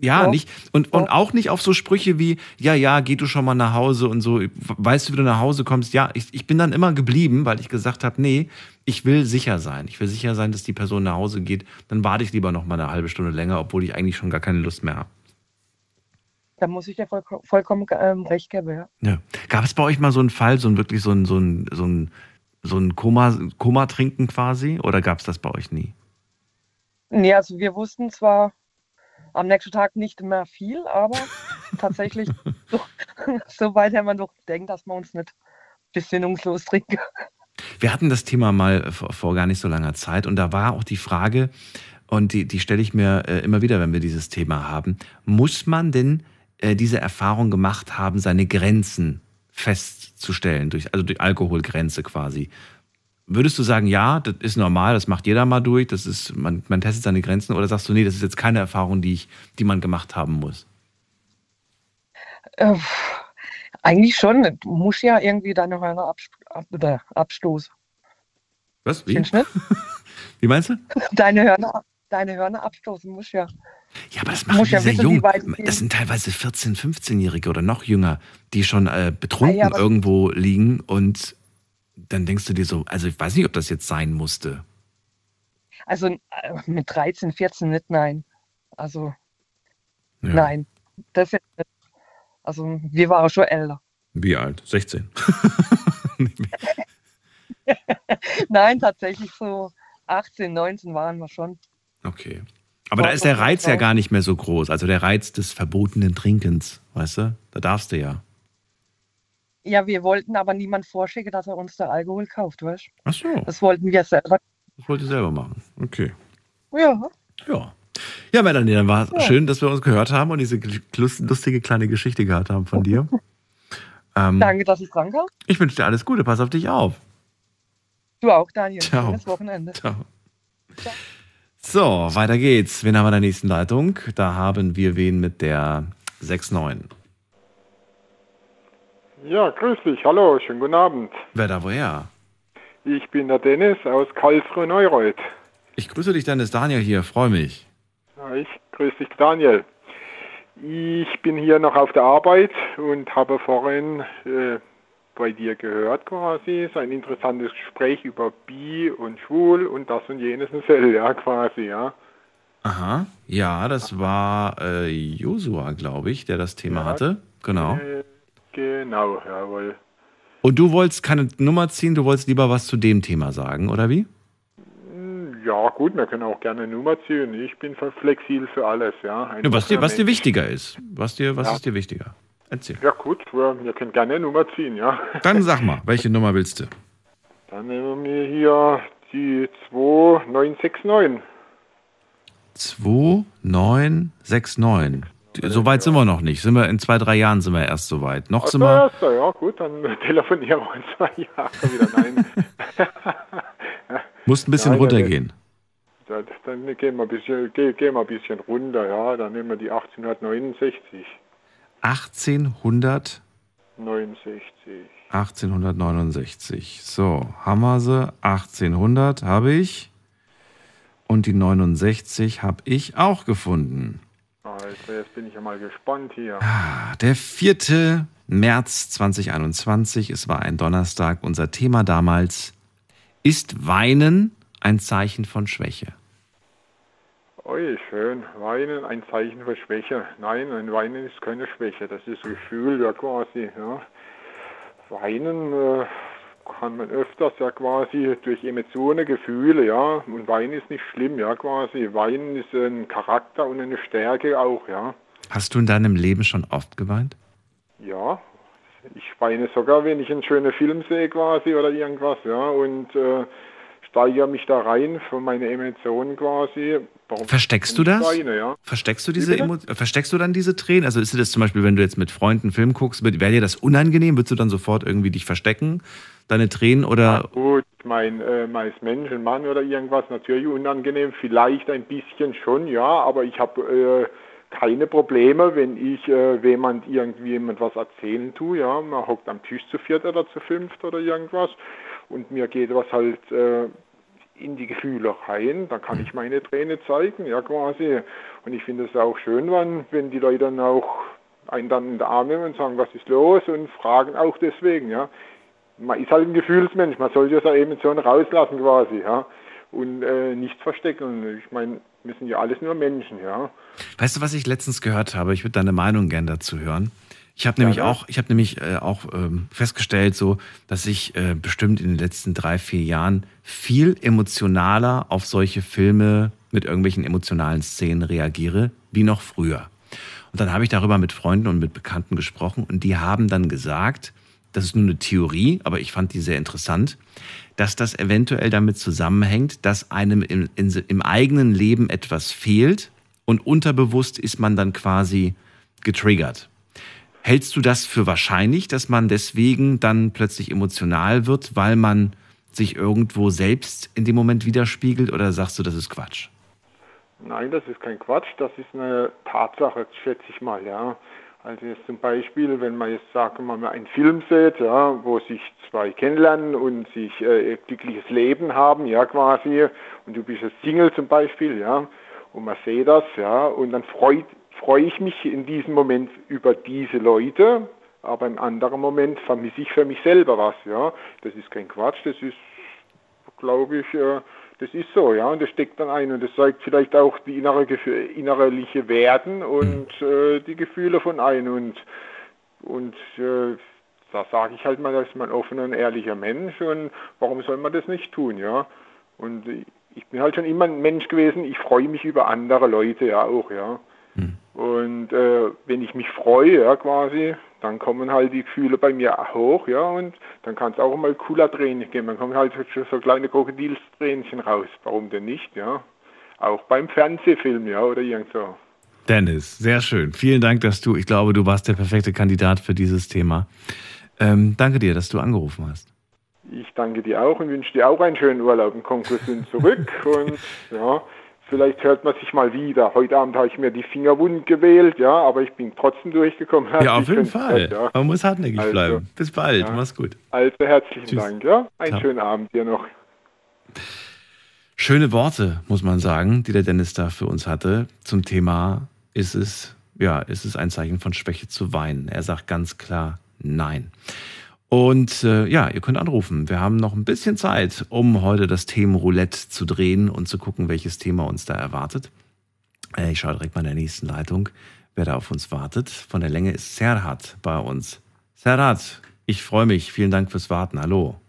ja, nicht, und, und auch nicht auf so Sprüche wie, ja, ja, geh du schon mal nach Hause und so, weißt du, wie du nach Hause kommst? Ja, ich, ich bin dann immer geblieben, weil ich gesagt habe, nee, ich will sicher sein. Ich will sicher sein, dass die Person nach Hause geht. Dann warte ich lieber noch mal eine halbe Stunde länger, obwohl ich eigentlich schon gar keine Lust mehr habe. Da muss ich dir voll, vollkommen ähm, recht geben. Ja. Ja. Gab es bei euch mal so einen Fall, so ein wirklich so ein, so ein, so ein, so ein Koma, Koma-Trinken quasi? Oder gab es das bei euch nie? Nee, also wir wussten zwar am nächsten Tag nicht mehr viel, aber tatsächlich so, so weit haben wir doch denkt, dass wir uns nicht besinnungslos trinken. Wir hatten das Thema mal vor, vor gar nicht so langer Zeit und da war auch die Frage, und die, die stelle ich mir äh, immer wieder, wenn wir dieses Thema haben, muss man denn äh, diese Erfahrung gemacht haben, seine Grenzen festzustellen, durch, also durch Alkoholgrenze quasi? Würdest du sagen, ja, das ist normal, das macht jeder mal durch, das ist, man, man testet seine Grenzen, oder sagst du, nee, das ist jetzt keine Erfahrung, die, ich, die man gemacht haben muss? Äh, eigentlich schon. Du musst ja irgendwie deine Hörner ab abstoßen. Was? Wie? Wie meinst du? Deine Hörner, deine Hörner abstoßen musst ja. Ja, aber das machen die ja sehr wissen, jung. Das sind teilweise 14-, 15-Jährige oder noch jünger, die schon äh, betrunken ja, aber- irgendwo liegen und dann denkst du dir so, also ich weiß nicht, ob das jetzt sein musste. Also äh, mit 13, 14 nicht, nein. Also Ja. nein, das jetzt nicht. Also wir waren schon älter. Wie alt? 16. nein, tatsächlich so 18, 19 waren wir schon. Okay. Aber da ist der Reiz ja gar nicht mehr so groß. Also der Reiz des verbotenen Trinkens, weißt du? Da darfst du ja. Ja, wir wollten aber niemand vorschicken, dass er uns da Alkohol kauft, weißt du? Ach so. Das wollten wir selber. Das wollt ihr selber machen. Okay. Ja. Ja. Ja, Melanie, dann war es Ja. schön, dass wir uns gehört haben und diese lustige kleine Geschichte gehört haben von dir. ähm, Danke, dass ich dran kam. ich wünsche dir alles Gute. Pass auf dich auf. Du auch, Daniel. Ciao. Schönes Wochenende. Ciao. So, weiter geht's. Wen haben wir in der nächsten Leitung? Da haben wir wen mit der 6-9. Ja, grüß dich. Hallo, schönen guten Abend. Wer da woher? Ich bin der Dennis aus Karlsruhe-Neureuth. Ich grüße dich, Dennis Daniel hier. Freue mich. Ja, ich grüße dich, Daniel. Ich bin hier noch auf der Arbeit und habe vorhin äh, bei dir gehört quasi, so ein interessantes Gespräch über Bi und Schwul und das und jenes und Sel, ja, quasi, ja. Aha. Ja, das war äh, Josua, glaube ich, der das Thema hatte. Genau. Äh, genau, jawohl. Und du wolltest keine Nummer ziehen, du wolltest lieber was zu dem Thema sagen, oder wie? Hm, Ja, gut, wir können auch gerne eine Nummer ziehen. Ich bin flexibel für alles, ja. Ja, was, dir, was dir wichtiger ist. Was, dir, was Ja. ist dir wichtiger? Erzähl. Ja, gut, wir, können gerne eine Nummer ziehen, ja. Dann sag mal, welche Nummer willst du? Dann nehmen wir hier die 2969. 2969. So weit sind wir noch nicht. Sind wir in zwei, drei Jahren sind wir erst so weit. Noch sind Ach, wir. so, ja, gut, dann telefonieren wir in zwei Jahren wieder. Nein. Musst ein bisschen Nein, runtergehen. Dann, dann gehen, wir ein bisschen, gehen, gehen wir ein bisschen runter, ja. Dann nehmen wir die 1869. 1800, 69. 1869. So, sie. 1800 habe ich. Und die 69 habe ich auch gefunden. Also, jetzt bin ich ja mal gespannt hier. Der 4. März 2021, es war ein Donnerstag. Unser Thema damals, ist Weinen ein Zeichen von Schwäche? Ui, schön. Weinen, ein Zeichen für Schwäche. Nein, ein Weinen ist keine Schwäche. Das ist Gefühl, ja quasi. Ja. Weinen äh, kann man öfters ja quasi durch Emotionen, Gefühle, ja. Und Weinen ist nicht schlimm, ja quasi. Weinen ist ein Charakter und eine Stärke auch, ja. Hast du in deinem Leben schon oft geweint? Ja, ich weine sogar, wenn ich einen schönen Film sehe quasi oder irgendwas, ja. Und äh, steigere mich da rein für meine Emotionen quasi. Warum Versteckst du das? Weine, ja. Versteckst du diese versteckst du dann diese Tränen? Also ist dir das zum Beispiel, wenn du jetzt mit Freunden einen Film guckst, wäre dir das unangenehm? Würdest du dann sofort irgendwie dich verstecken, deine Tränen oder? Ja, gut, mein äh, als Mensch, ein Mann oder irgendwas natürlich unangenehm, vielleicht ein bisschen schon, ja, aber ich habe äh, keine Probleme, wenn ich äh, jemand irgendwie jemand was erzählen tue, ja, man hockt am Tisch zu viert oder zu fünft oder irgendwas und mir geht was halt äh, in die Gefühle rein, dann kann ich meine Träne zeigen, ja quasi. Und ich finde es auch schön, wenn, wenn die Leute dann auch einen dann in den Arm nehmen und sagen, was ist los und fragen auch deswegen, ja. Man ist halt ein Gefühlsmensch, man sollte ja seine Emotionen rauslassen quasi, ja. Und äh, nichts verstecken. Ich meine, wir sind ja alles nur Menschen, ja. Weißt du, was ich letztens gehört habe? Ich würde deine Meinung gern dazu hören. Ich habe nämlich auch, ich habe nämlich äh, auch ähm, festgestellt, so, dass ich äh, bestimmt in den letzten drei, vier Jahren viel emotionaler auf solche Filme mit irgendwelchen emotionalen Szenen reagiere, wie noch früher. Und dann habe ich darüber mit Freunden und mit Bekannten gesprochen und die haben dann gesagt, das ist nur eine Theorie, aber ich fand die sehr interessant, dass das eventuell damit zusammenhängt, dass einem im, in, im eigenen Leben etwas fehlt und unterbewusst ist man dann quasi getriggert. Hältst du das für wahrscheinlich, dass man deswegen dann plötzlich emotional wird, weil man sich irgendwo selbst in dem Moment widerspiegelt oder sagst du, das ist Quatsch? Nein, das ist kein Quatsch, das ist eine Tatsache, schätze ich mal, ja. Also jetzt zum Beispiel, wenn man jetzt sagen wir mal einen Film sieht, ja, wo sich zwei kennenlernen und sich äh, glückliches Leben haben, ja quasi, und du bist ein Single zum Beispiel, ja, und man sieht das, ja, und dann freut freue ich mich in diesem Moment über diese Leute, aber im anderen Moment vermisse ich für mich selber was, ja. Das ist kein Quatsch, das ist, glaube ich, äh, das ist so, ja, und das steckt dann ein und das zeigt vielleicht auch die innere, innerliche Werden und äh, die Gefühle von ein und, und äh, da sage ich halt mal, dass man ein offener und ehrlicher Mensch und warum soll man das nicht tun, ja. Und ich bin halt schon immer ein Mensch gewesen, ich freue mich über andere Leute ja auch, ja. Und äh, wenn ich mich freue, ja, quasi, dann kommen halt die Gefühle bei mir hoch, ja, und dann kann es auch mal cooler Training geben. Dann kommen halt so kleine Krokodilstränchen raus. Warum denn nicht, ja? Auch beim Fernsehfilm, ja, oder irgend so. Dennis, sehr schön. Vielen Dank, dass du, ich glaube, du warst der perfekte Kandidat für dieses Thema. Ähm, danke dir, dass du angerufen hast. Ich danke dir auch und wünsche dir auch einen schönen Urlaub und komm gesund zurück. und ja, Vielleicht hört man sich mal wieder. Heute Abend habe ich mir die Finger wund gewählt, ja, aber ich bin trotzdem durchgekommen. Ja, auf jeden Fall. Zeit, ja. Man muss hartnäckig also, bleiben. Bis bald. Ja. Mach's gut. Also herzlichen Tschüss. Dank, ja. Einen Ciao. schönen Abend dir noch. Schöne Worte, muss man sagen, die der Dennis da für uns hatte zum Thema, ist es, ja, ist es ein Zeichen von Schwäche zu weinen? Er sagt ganz klar Nein. Und äh, ja, ihr könnt anrufen. Wir haben noch ein bisschen Zeit, um heute das Themenroulette zu drehen und zu gucken, welches Thema uns da erwartet. Äh, ich schaue direkt mal in der nächsten Leitung, wer da auf uns wartet. Von der Länge ist Serhat bei uns. Serhat, ich freue mich. Vielen Dank fürs Warten. Hallo.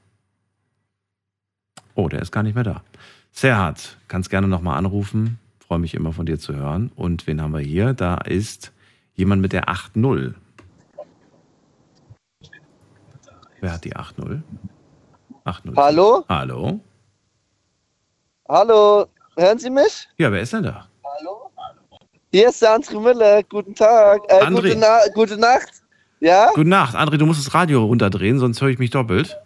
Oh, der ist gar nicht mehr da. Serhat, kannst gerne nochmal anrufen. Freue mich immer von dir zu hören. Und wen haben wir hier? Da ist jemand mit der 8.0. Wer hat die 8-0? 8-0. Hallo? Hallo? Hallo, hören Sie mich? Ja, wer ist denn da? Hallo? Hier ist der André Müller. Guten Tag. Äh, André. Gute, Na gute Nacht. Ja? Gute Nacht. André, du musst das Radio runterdrehen, sonst höre ich mich doppelt.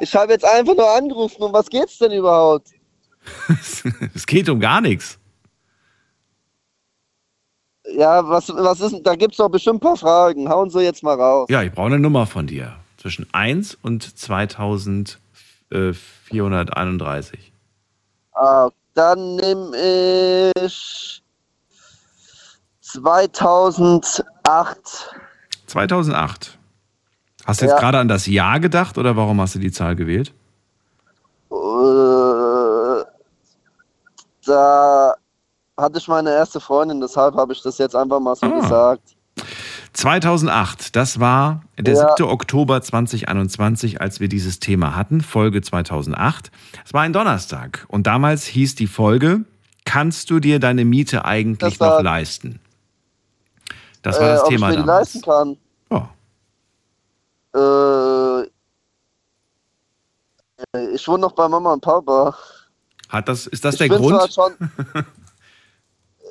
Ich habe jetzt einfach nur angerufen. Um was geht's denn überhaupt? es geht um gar nichts. Ja, was, was ist, da gibt es doch bestimmt ein paar Fragen. Hauen Sie jetzt mal raus. Ja, ich brauche eine Nummer von dir. Zwischen 1 und 2431. Ah, dann nehme ich 2008. 2008. Hast du jetzt ja. gerade an das Jahr gedacht oder warum hast du die Zahl gewählt? Äh, da hatte ich meine erste Freundin, deshalb habe ich das jetzt einfach mal so Ah. gesagt. 2008, das war der Ja. 7. Oktober 2021, als wir dieses Thema hatten, Folge 2008. Es war ein Donnerstag und damals hieß die Folge, kannst du dir deine Miete eigentlich war- noch leisten? Das war äh, das ob Thema ich mir die damals. leisten kann. Äh, äh, ich wohne noch bei Mama und Papa. Hat das, ist das ich der Grund?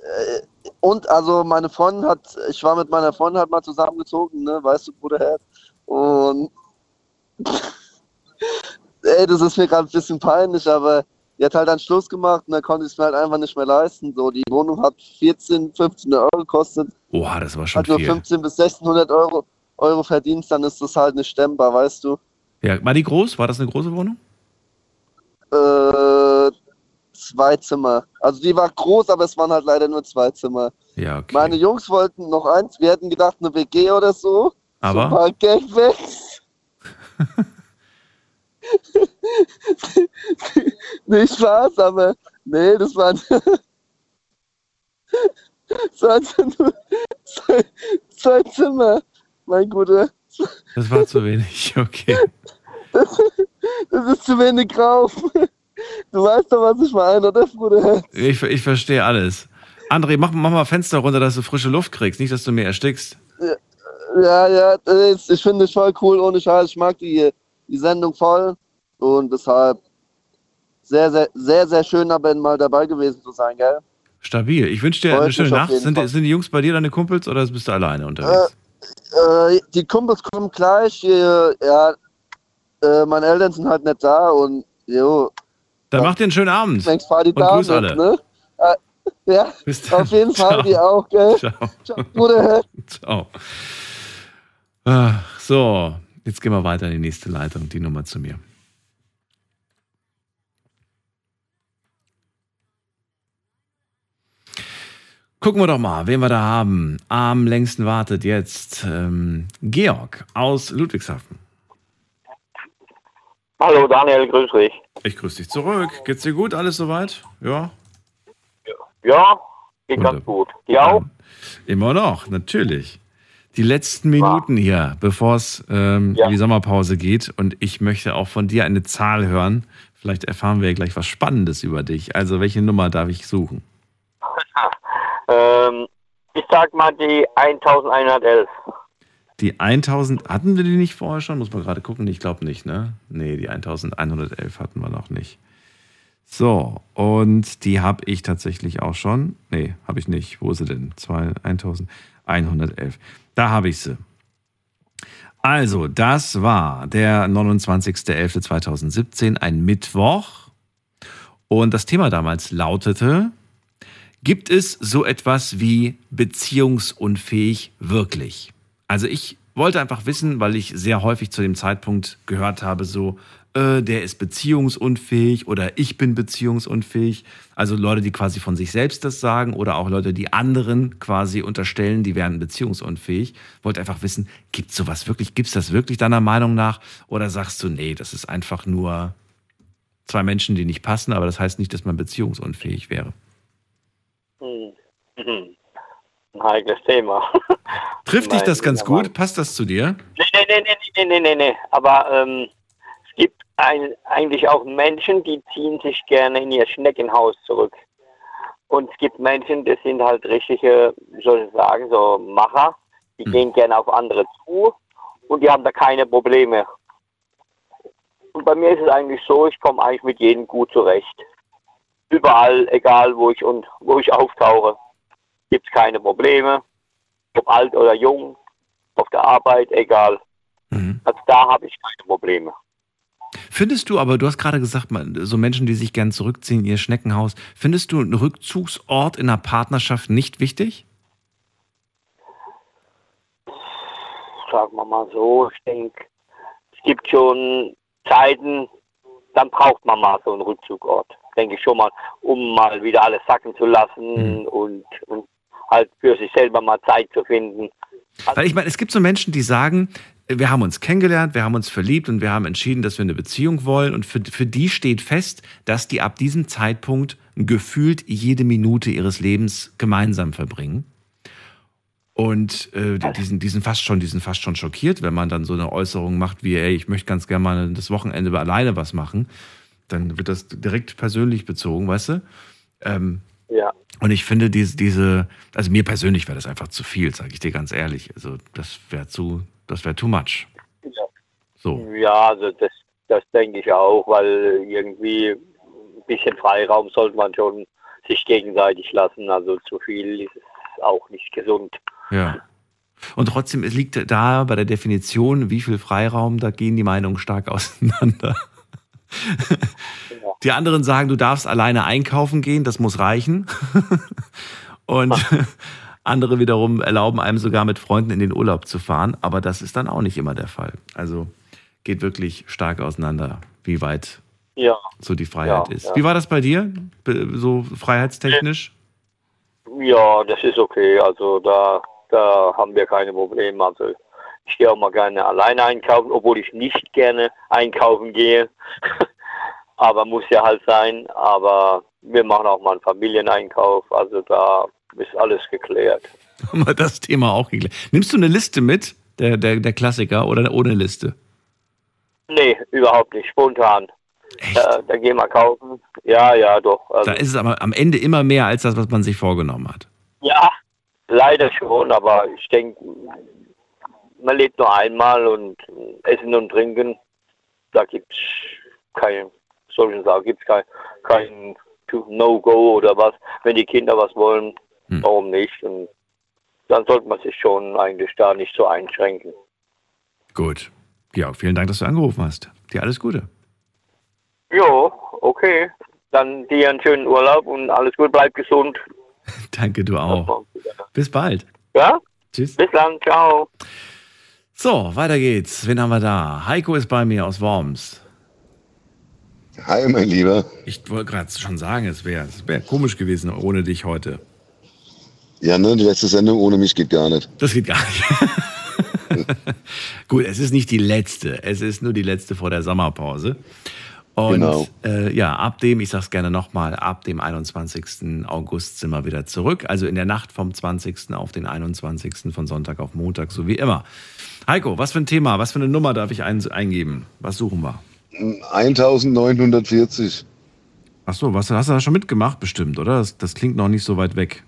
äh, und also meine Freundin hat, ich war mit meiner Freundin halt mal zusammengezogen, ne, weißt du, Bruderherz. Und ey, das ist mir gerade ein bisschen peinlich, aber die hat halt einen Schluss gemacht und dann konnte ich es mir halt einfach nicht mehr leisten. So, die Wohnung hat 14, 15 Euro gekostet. Oha, das war schon Hat nur viel. 15 bis 1600 Euro, Euro verdient, dann ist das halt nicht stemmbar, weißt du. Ja, war die groß? War das eine große Wohnung? Äh, zwei Zimmer. Also die war groß, aber es waren halt leider nur zwei Zimmer. Ja, okay. Meine Jungs wollten noch eins, wir hätten gedacht eine WG oder so. Aber? So ein paar Gangbangs. Nicht Spaß, aber nee, das waren, das waren nur zwei, zwei Zimmer, mein Guter. Das war zu wenig, okay. Das, das ist zu wenig drauf. Du weißt doch, was ich meine, oder, Bruder? Ich, ich verstehe alles. André, mach, mach mal Fenster runter, dass du frische Luft kriegst, nicht, dass du mir erstickst. Ja, ja, ist, ich finde es voll cool, ohne Scheiß. Ich mag die, die Sendung voll und deshalb sehr, sehr, sehr, sehr schön, aber mal dabei gewesen zu sein, gell? Stabil. Ich wünsche dir Freut eine schöne Nacht. Sind, sind die Jungs bei dir deine Kumpels oder bist du alleine unterwegs? Äh, äh, die Kumpels kommen gleich. Hier, ja, äh, meine Eltern sind halt nicht da und jo, Dann macht dir einen schönen Abend. längst Party Und grüß alle. ne? Äh, ja, auf jeden Fall, die auch, gell? Ciao. Ciao, Bruder. Ciao. Ah, So, jetzt gehen wir weiter in die nächste Leitung, die Nummer zu mir. Gucken wir doch mal, wen wir da haben. Am längsten wartet jetzt ähm, Georg aus Ludwigshafen. Hallo Daniel, grüß dich. Ich grüße dich zurück. Geht's dir gut? Alles soweit? Ja? Ja, geht ganz gut. Dir auch? Immer noch, natürlich. Die letzten Minuten hier, bevor es ähm, Ja. in die Sommerpause geht. Und ich möchte auch von dir eine Zahl hören. Vielleicht erfahren wir ja gleich was Spannendes über dich. Also, welche Nummer darf ich suchen? Ähm, ich sag mal die 1111. Die 1000, hatten wir die nicht vorher schon? Muss man gerade gucken. Ich glaube nicht, ne? Nee, die 1111 hatten wir noch nicht. So, und die habe ich tatsächlich auch schon. Nee, habe ich nicht. Wo ist sie denn? Zwei- 1111. Da habe ich sie. Also, das war der 29.11.2017, ein Mittwoch. Und das Thema damals lautete, gibt es so etwas wie beziehungsunfähig wirklich? Also ich wollte einfach wissen, weil ich sehr häufig zu dem Zeitpunkt gehört habe, so, äh, der ist beziehungsunfähig oder ich bin beziehungsunfähig. Also Leute, die quasi von sich selbst das sagen oder auch Leute, die anderen quasi unterstellen, die wären beziehungsunfähig. Wollte einfach wissen, gibt sowas wirklich, gibt es das wirklich deiner Meinung nach? Oder sagst du, nee, das ist einfach nur zwei Menschen, die nicht passen, aber das heißt nicht, dass man beziehungsunfähig wäre. Hm. Mhm. Ein heikles Thema. Trifft dich das ganz gut? Passt das zu dir? Nee, nee, nee, nee, nee, nee, nee. Aber ähm, es gibt ein, eigentlich auch Menschen, die ziehen sich gerne in ihr Schneckenhaus zurück. Und es gibt Menschen, das sind halt richtige, wie soll ich sagen, so Macher, die gehen gerne auf andere zu und die haben da keine Probleme. Und bei mir ist es eigentlich so, ich komme eigentlich mit jedem gut zurecht. Überall, egal wo ich und wo ich auftauche, gibt es keine Probleme. Ob alt oder jung, auf der Arbeit, egal. Also da habe ich keine Probleme. Findest du, aber du hast gerade gesagt, so Menschen, die sich gern zurückziehen in ihr Schneckenhaus, findest du einen Rückzugsort in einer Partnerschaft nicht wichtig? Sagen wir mal so, ich denke, es gibt schon Zeiten, dann braucht man mal so einen Rückzugort, denke ich schon mal, um mal wieder alles sacken zu lassen und, und halt für sich selber mal Zeit zu finden. Weil ich meine, es gibt so Menschen, die sagen, wir haben uns kennengelernt, wir haben uns verliebt und wir haben entschieden, dass wir eine Beziehung wollen. Und für, für die steht fest, dass die ab diesem Zeitpunkt gefühlt jede Minute ihres Lebens gemeinsam verbringen. Und äh, die, sind, die, sind fast schon, die sind fast schon schockiert, wenn man dann so eine Äußerung macht wie, ey, ich möchte ganz gerne mal das Wochenende alleine was machen. Dann wird das direkt persönlich bezogen, weißt du? Ähm, ja. Und ich finde diese, diese, also mir persönlich wäre das einfach zu viel, sage ich dir ganz ehrlich. Also das wäre zu, das wäre too much. Ja. So. Ja, also das, das denke ich auch, weil irgendwie ein bisschen Freiraum sollte man schon sich gegenseitig lassen. Also zu viel ist auch nicht gesund. Ja. Und trotzdem, es liegt da bei der Definition, wie viel Freiraum, da gehen die Meinungen stark auseinander. Die anderen sagen, du darfst alleine einkaufen gehen, das muss reichen. Und andere wiederum erlauben einem sogar mit Freunden in den Urlaub zu fahren, aber das ist dann auch nicht immer der Fall. Also geht wirklich stark auseinander, wie weit ja. so die Freiheit Ja, ist. ja. Wie war das bei dir, so freiheitstechnisch? Ja, das ist okay. Also da, da haben wir keine Probleme. Also ich gehe auch mal gerne alleine einkaufen, obwohl ich nicht gerne einkaufen gehe. Aber muss ja halt sein. Aber wir machen auch mal einen Familieneinkauf. Also da ist alles geklärt. Haben wir das Thema auch geklärt. Nimmst du eine Liste mit, der, der, der Klassiker, oder ohne Liste? Nee, überhaupt nicht. Spontan. Da, da gehen wir kaufen. Ja, ja, doch. Also, Da ist es aber am Ende immer mehr als das, was man sich vorgenommen hat. Ja, leider schon, aber ich denke, man lebt nur einmal und Essen und Trinken, da gibt es kein, solchen Sachen, gibt es kein, kein No-Go oder was. Wenn die Kinder was wollen, warum nicht? Und dann sollte man sich schon eigentlich da nicht so einschränken. Gut. Ja, vielen Dank, dass du angerufen hast. Dir alles Gute. Jo, okay. Dann dir einen schönen Urlaub und alles gut, bleib gesund. Danke, du auch. Bis bald. Ja? Tschüss. Bis dann, ciao. So, weiter geht's. Wen haben wir da? Heiko ist bei mir aus Worms. Hi, mein Lieber. Ich wollte gerade schon sagen, es wäre es wär komisch gewesen ohne dich heute. Ja, ne, die letzte Sendung ohne mich geht gar nicht. Das geht gar nicht. Gut, es ist nicht die letzte. Es ist nur die letzte vor der Sommerpause. Und Genau. äh, ja, ab dem, ich sag's gerne nochmal, ab dem 21. August sind wir wieder zurück. Also in der Nacht vom 20. auf den 21. von Sonntag auf Montag, so wie immer. Heiko, was für ein Thema, was für eine Nummer darf ich ein, eingeben? Was suchen wir? 1940. Ach so, was hast du da schon mitgemacht bestimmt, oder? Das, das klingt noch nicht so weit weg.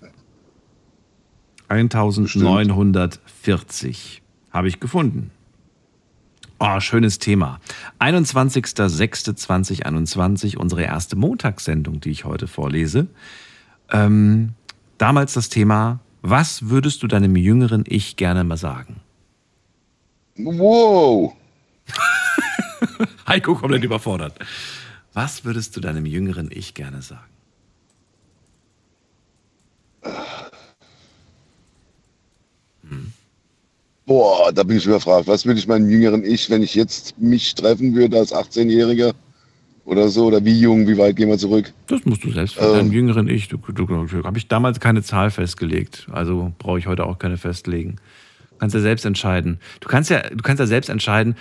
1940 habe ich gefunden. Oh, schönes Thema. 21.06.2021, unsere erste Montagssendung, die ich heute vorlese. Ähm, damals das Thema, was würdest du deinem jüngeren Ich gerne mal sagen? Wow. Heiko komplett überfordert. Was würdest du deinem jüngeren Ich gerne sagen? Boah, da bin ich überfragt. Was würde ich meinem jüngeren Ich, wenn ich jetzt mich treffen würde als 18-Jähriger oder so? Oder wie jung, wie weit gehen wir zurück? Das musst du selbst Ähm. deinem jüngeren Ich. Du, du, du, habe ich damals keine Zahl festgelegt. Also brauche ich heute auch keine festlegen. Du kannst ja selbst entscheiden. Du kannst ja, du kannst ja selbst entscheiden,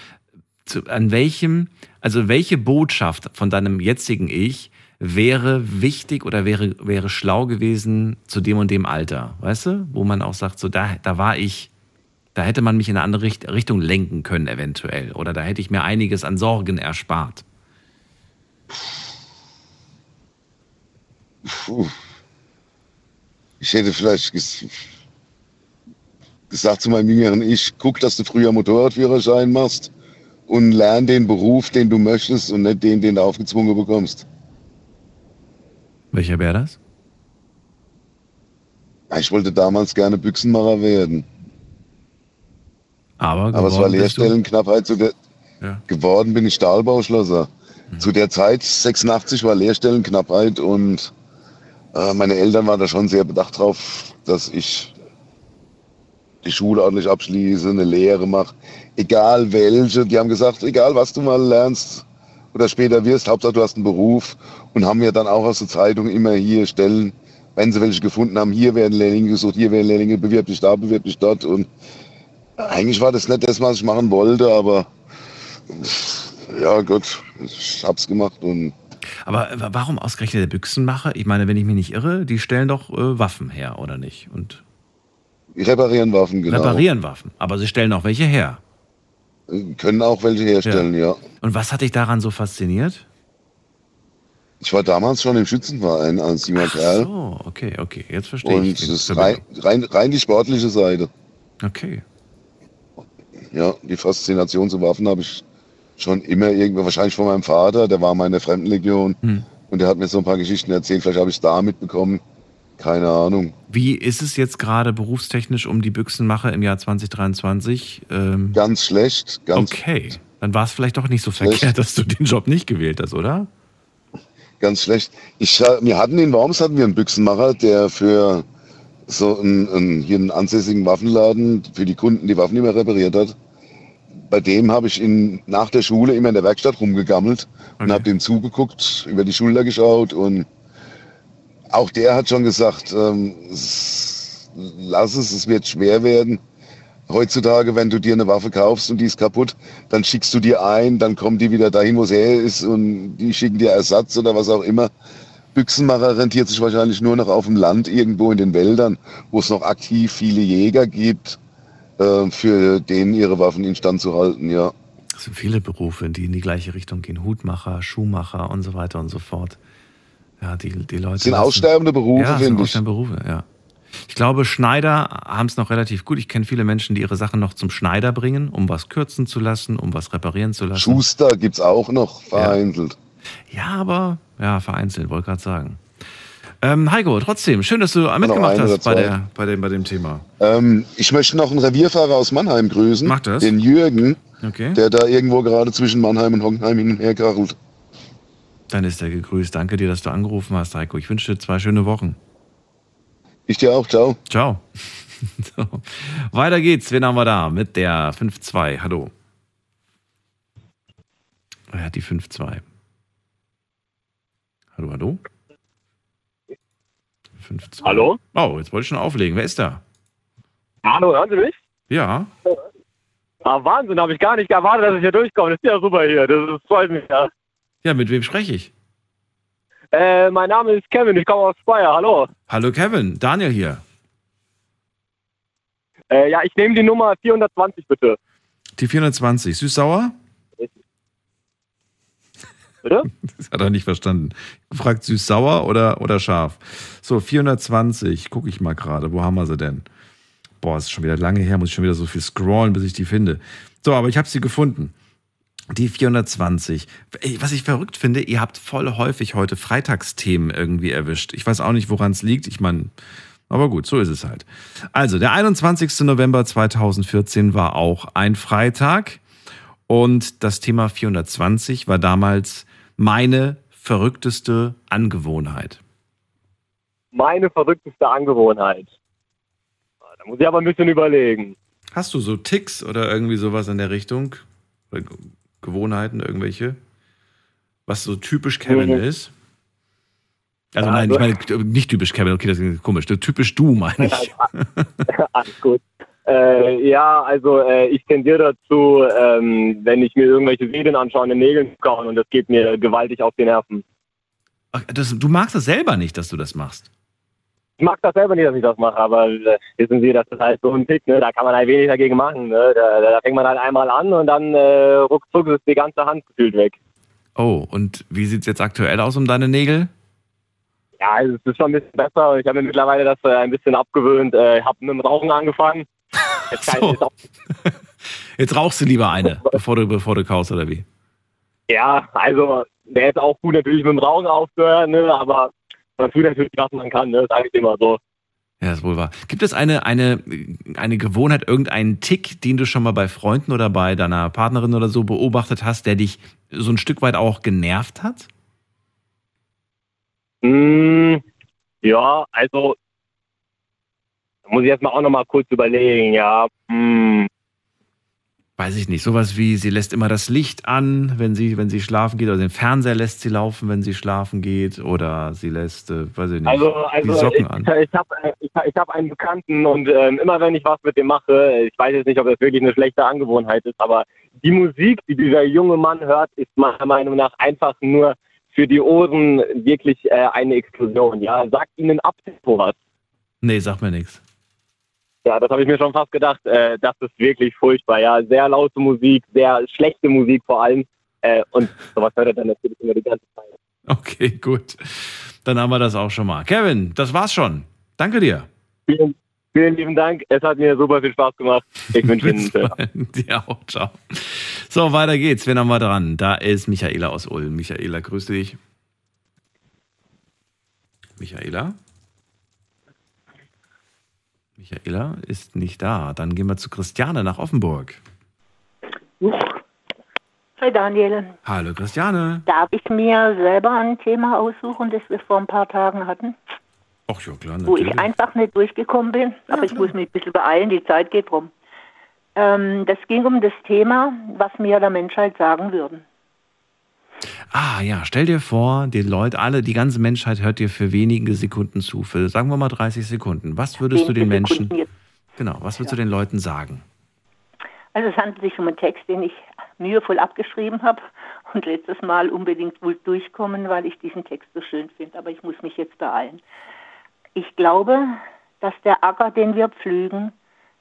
zu, an welchem, also welche Botschaft von deinem jetzigen Ich wäre wichtig oder wäre, wäre schlau gewesen zu dem und dem Alter. Weißt du? Wo man auch sagt, so da, da war ich, da hätte man mich in eine andere Richt Richtung lenken können, eventuell. Oder da hätte ich mir einiges an Sorgen erspart. Puh. Ich hätte vielleicht ges gesagt zu meinem jüngeren Ich, guck, dass du früher Motorradführerschein machst und lern den Beruf, den du möchtest und nicht den, den du aufgezwungen bekommst. Welcher wäre das? Ich wollte damals gerne Büchsenmacher werden. Aber, Aber es war Lehrstellenknappheit. Zu der, Ja. Geworden bin ich Stahlbauschlosser. Zu der Zeit, 86, war Lehrstellenknappheit und äh, meine Eltern waren da schon sehr bedacht drauf, dass ich die Schule ordentlich abschließe, eine Lehre mache. Egal welche. Die haben gesagt, egal was du mal lernst oder später wirst, Hauptsache du hast einen Beruf. Und haben mir dann auch aus der Zeitung immer hier Stellen, wenn sie welche gefunden haben, hier werden Lehrlinge gesucht, hier werden Lehrlinge, bewirb dich da, bewirb dich dort. Und Eigentlich war das nicht das, was ich machen wollte, aber ja gut, ich hab's gemacht und. Aber warum ausgerechnet der Büchsenmacher? Ich meine, wenn ich mich nicht irre, die stellen doch äh, Waffen her, oder nicht? Und reparieren Waffen, genau. Reparieren Waffen, aber sie stellen auch welche her. Können auch welche herstellen, ja. ja. Und was hat dich daran so fasziniert? Ich war damals schon im Schützenverein als junger Ach Kerl. so, okay, okay, jetzt verstehe Und ich. das ist rein, rein, rein die sportliche Seite. Okay. Ja, die Faszination zu Waffen habe ich schon immer irgendwie, wahrscheinlich von meinem Vater, der war mal in der Fremdenlegion Hm. und der hat mir so ein paar Geschichten erzählt, vielleicht habe ich es da mitbekommen. Keine Ahnung. Wie ist es jetzt gerade berufstechnisch um die Büchsenmacher im Jahr 2023? Ähm, Ganz schlecht. Ganz okay, dann war es vielleicht doch nicht so verkehrt, dass du den Job nicht gewählt hast, oder? Ganz schlecht. Ich, wir hatten in Worms hatten wir einen Büchsenmacher, der für so einen, einen, hier einen ansässigen Waffenladen für die Kunden die Waffen immer repariert hat. Bei dem habe ich in, nach der Schule immer in der Werkstatt rumgegammelt und habe dem zugeguckt, über die Schulter geschaut und auch der hat schon gesagt, ähm, lass es, es wird schwer werden. Heutzutage, wenn du dir eine Waffe kaufst und die ist kaputt, dann schickst du die ein, dann kommt die wieder dahin, wo sie her ist und die schicken dir Ersatz oder was auch immer. Büchsenmacher rentiert sich wahrscheinlich nur noch auf dem Land, irgendwo in den Wäldern, wo es noch aktiv viele Jäger gibt, äh, für denen ihre Waffen instand zu halten, ja. Es sind viele Berufe, die in die gleiche Richtung gehen. Hutmacher, Schuhmacher und so weiter und so fort. Ja, die, die Leute. Sind lassen- aussterbende Berufe, ja, sind aussterbende Berufe, ja. Ich glaube, Schneider haben es noch relativ gut. Ich kenne viele Menschen, die ihre Sachen noch zum Schneider bringen, um was kürzen zu lassen, um was reparieren zu lassen. Schuster gibt's auch noch, vereinzelt. Ja, aber ja, vereinzelt, wollte gerade sagen. Ähm, Heiko, trotzdem, schön, dass du mitgemacht hast bei, der, bei, dem, bei dem Thema. Ähm, ich möchte noch einen Revierfahrer aus Mannheim grüßen. Mach das. Den Jürgen, Okay. der da irgendwo gerade zwischen Mannheim und Hockenheim hin und her karrelt. Dann ist er gegrüßt. Danke dir, dass du angerufen hast, Heiko. Ich wünsche dir zwei schöne Wochen. Ich dir auch, ciao. Ciao. so. Weiter geht's. Wen haben wir da? Mit der 5-2. Hallo. Er hat die 5-2. Hallo, hallo? 5-2. Hallo? Oh, jetzt wollte ich schon auflegen. Wer ist da? Hallo, hören Sie mich? Ja. Ah, Wahnsinn, habe ich gar nicht erwartet, dass ich hier durchkomme. Das ist ja super hier. Das, das freut mich ja. Ja, mit wem spreche ich? Äh, mein Name ist Kevin, ich komme aus Speyer. Hallo. Hallo Kevin, Daniel hier. Äh, ja, ich nehme die Nummer 420 bitte. Die 420. Süß-sauer? Bitte? Das hat er nicht verstanden. Gefragt süß-sauer oder, oder scharf. So, 420. Gucke ich mal gerade. Wo haben wir sie denn? Boah, ist schon wieder lange her. Muss ich schon wieder so viel scrollen, bis ich die finde. So, aber ich habe sie gefunden. Die 420. Ey, Was ich verrückt finde, ihr habt voll häufig heute Freitagsthemen irgendwie erwischt. Ich weiß auch nicht, woran es liegt. Ich meine, aber gut, so ist es halt. Also, der 21. November 2014 war auch ein Freitag. Und das Thema 420 war damals meine verrückteste Angewohnheit. Meine verrückteste Angewohnheit. Ah, Da muss ich aber ein bisschen überlegen. Hast du so Ticks oder irgendwie sowas in der Richtung? Gewohnheiten, irgendwelche? Was so typisch Kevin Mhm. ist? Also Ja, nein, ich also- meine nicht typisch Kevin, okay, das ist komisch. Typisch du, meine ich. Alles gut. Äh, ja, also äh, ich tendiere dazu, ähm, wenn ich mir irgendwelche Serien anschaue, an den Nägeln zu kauen und das geht mir gewaltig auf die Nerven. Ach, das, du magst das selber nicht, dass du das machst. Ich mag das selber nicht, dass ich das mache, aber äh, wissen Sie, das ist halt so ein Tick, ne? da kann man halt wenig dagegen machen. Ne? Da, da fängt man halt einmal an und dann äh, ruckzuck ist die ganze Hand gefühlt weg. Oh, und wie sieht's jetzt aktuell aus um deine Nägel? Ja, es ist schon ein bisschen besser. Ich habe mir mittlerweile das äh, ein bisschen abgewöhnt. Äh, habe mit dem Rauchen angefangen. Jetzt ich- auch, Jetzt rauchst du lieber eine, bevor du, bevor du kaust, oder wie? ja, also wäre jetzt auch gut natürlich mit dem Rauchen aufzuhören, ne? aber man tut natürlich, was man kann, ne? sage ich immer so. Ja, ist wohl wahr. Gibt es eine, eine, eine Gewohnheit, irgendeinen Tick, den du schon mal bei Freunden oder bei deiner Partnerin oder so beobachtet hast, der dich so ein Stück weit auch genervt hat? Mm, ja, also da muss ich jetzt mal auch noch mal kurz überlegen, ja. Mm, weiß ich nicht, sowas wie, sie lässt immer das Licht an, wenn sie, wenn sie schlafen geht, oder den Fernseher lässt sie laufen, wenn sie schlafen geht, oder sie lässt, äh, weiß ich nicht, Also, also die Socken ich, an. ich habe ich, ich hab einen Bekannten und ähm, immer wenn ich was mit dem mache, ich weiß jetzt nicht, ob das wirklich eine schlechte Angewohnheit ist, aber die Musik, die dieser junge Mann hört, ist meiner Meinung nach einfach nur für die Ohren wirklich äh, eine Explosion. Ja, sagt Ihnen Abtempo was? Nee, sag mir nichts. Ja, das habe ich mir schon fast gedacht. Äh, das ist wirklich furchtbar. Ja, sehr laute Musik, sehr schlechte Musik vor allem. Äh, und sowas hört er dann natürlich immer die ganze Zeit. Okay, gut. Dann haben wir das auch schon mal. Kevin, das war's schon. Danke dir. Vielen, vielen lieben Dank. Es hat mir super viel Spaß gemacht. Ich wünsche Ihnen einen. Dir auch, ciao. So, weiter geht's. Wen haben wir dran? Da ist Michaela aus Ulm. Michaela, grüß dich. Michaela? Michaela ist nicht da. Dann gehen wir zu Christiane nach Offenburg. Hi Daniel. Hallo Christiane. Darf ich mir selber ein Thema aussuchen, das wir vor ein paar Tagen hatten? Ach ja, klar, Wo natürlich. ich einfach nicht durchgekommen bin, aber ich muss mich ein bisschen beeilen, die Zeit geht rum. Ähm, das ging um das Thema, was wir der Menschheit sagen würden. Ah ja, stell dir vor, die Leute, alle, die ganze Menschheit hört dir für wenige Sekunden zu. Für, sagen wir mal 30 Sekunden. Was würdest du den Menschen, jetzt. genau, was würdest du den Leuten sagen? Also es handelt sich um einen Text, den ich mühevoll abgeschrieben habe und letztes Mal unbedingt wohl durchkommen, weil ich diesen Text so schön finde. Aber ich muss mich jetzt beeilen. Ich glaube, dass der Acker, den wir pflügen,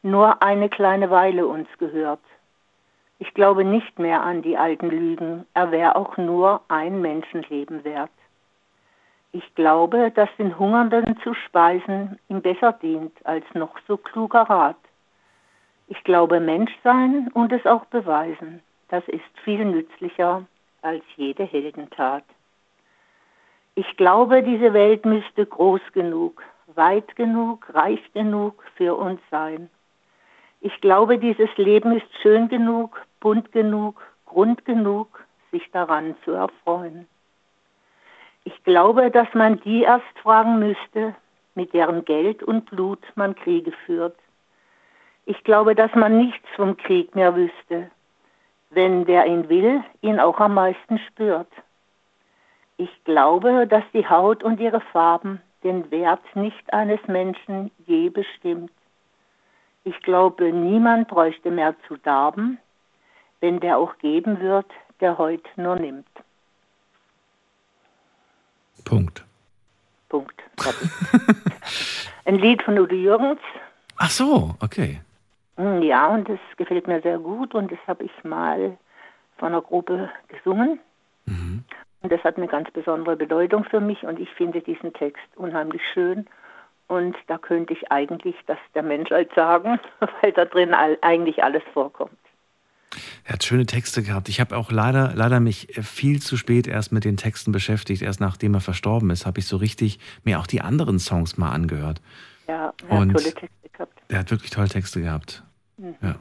nur eine kleine Weile uns gehört. Ich glaube nicht mehr an die alten Lügen. Er wäre auch nur ein Menschenleben wert. Ich glaube, dass den Hungernden zu speisen ihm besser dient als noch so kluger Rat. Ich glaube, Menschsein und es auch beweisen, das ist viel nützlicher als jede Heldentat. Ich glaube, diese Welt müsste groß genug, weit genug, reich genug für uns sein. Ich glaube, dieses Leben ist schön genug, bunt genug, Grund genug, sich daran zu erfreuen. Ich glaube, dass man die erst fragen müsste, mit deren Geld und Blut man Kriege führt. Ich glaube, dass man nichts vom Krieg mehr wüsste, wenn wer ihn will, ihn auch am meisten spürt. Ich glaube, dass die Haut und ihre Farben den Wert nicht eines Menschen je bestimmt. Ich glaube, niemand bräuchte mehr zu darben, wenn der auch geben wird, der heut nur nimmt. Punkt. Punkt. Ein Lied von Udo Jürgens. Ach so, okay. Mm, Ja, und das gefällt mir sehr gut und das habe ich mal von einer Gruppe gesungen. Und das hat eine ganz besondere Bedeutung für mich und ich finde diesen Text unheimlich schön. Und da könnte ich eigentlich das der Menschheit sagen, weil da drin all, eigentlich alles vorkommt. Er hat schöne Texte gehabt. Ich habe auch leider, leider mich viel zu spät erst mit den Texten beschäftigt. Erst nachdem er verstorben ist, habe ich so richtig mir auch die anderen Songs mal angehört. Ja, er hat tolle Texte gehabt. Er hat wirklich tolle Texte gehabt. Mhm. Ja.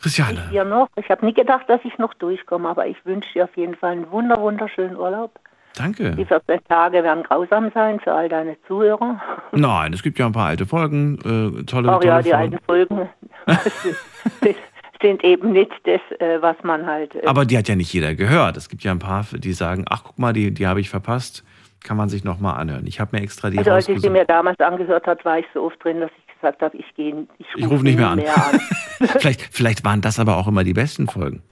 Christiane, noch. Ich habe nie gedacht, dass ich noch durchkomme, aber ich wünsche dir auf jeden Fall einen wunder, wunderschönen Urlaub. danke. Die 14 Tage werden grausam sein für all deine Zuhörer. Nein, es gibt ja ein paar alte Folgen, äh, tolle, Auch tolle ja, die Folgen. alten Folgen sind- eben nicht das, äh, was man halt. äh, Aber die hat ja nicht jeder gehört. Es gibt ja ein paar, die sagen, ach guck mal, die, die habe ich verpasst. Kann man sich nochmal anhören. Ich habe mir extra die also als ich sie mir damals angehört hat, war ich so oft drin, dass ich gesagt habe, ich gehe, ich, Ich rufe nicht mehr an. mehr an. vielleicht, vielleicht waren das aber auch immer die besten Folgen.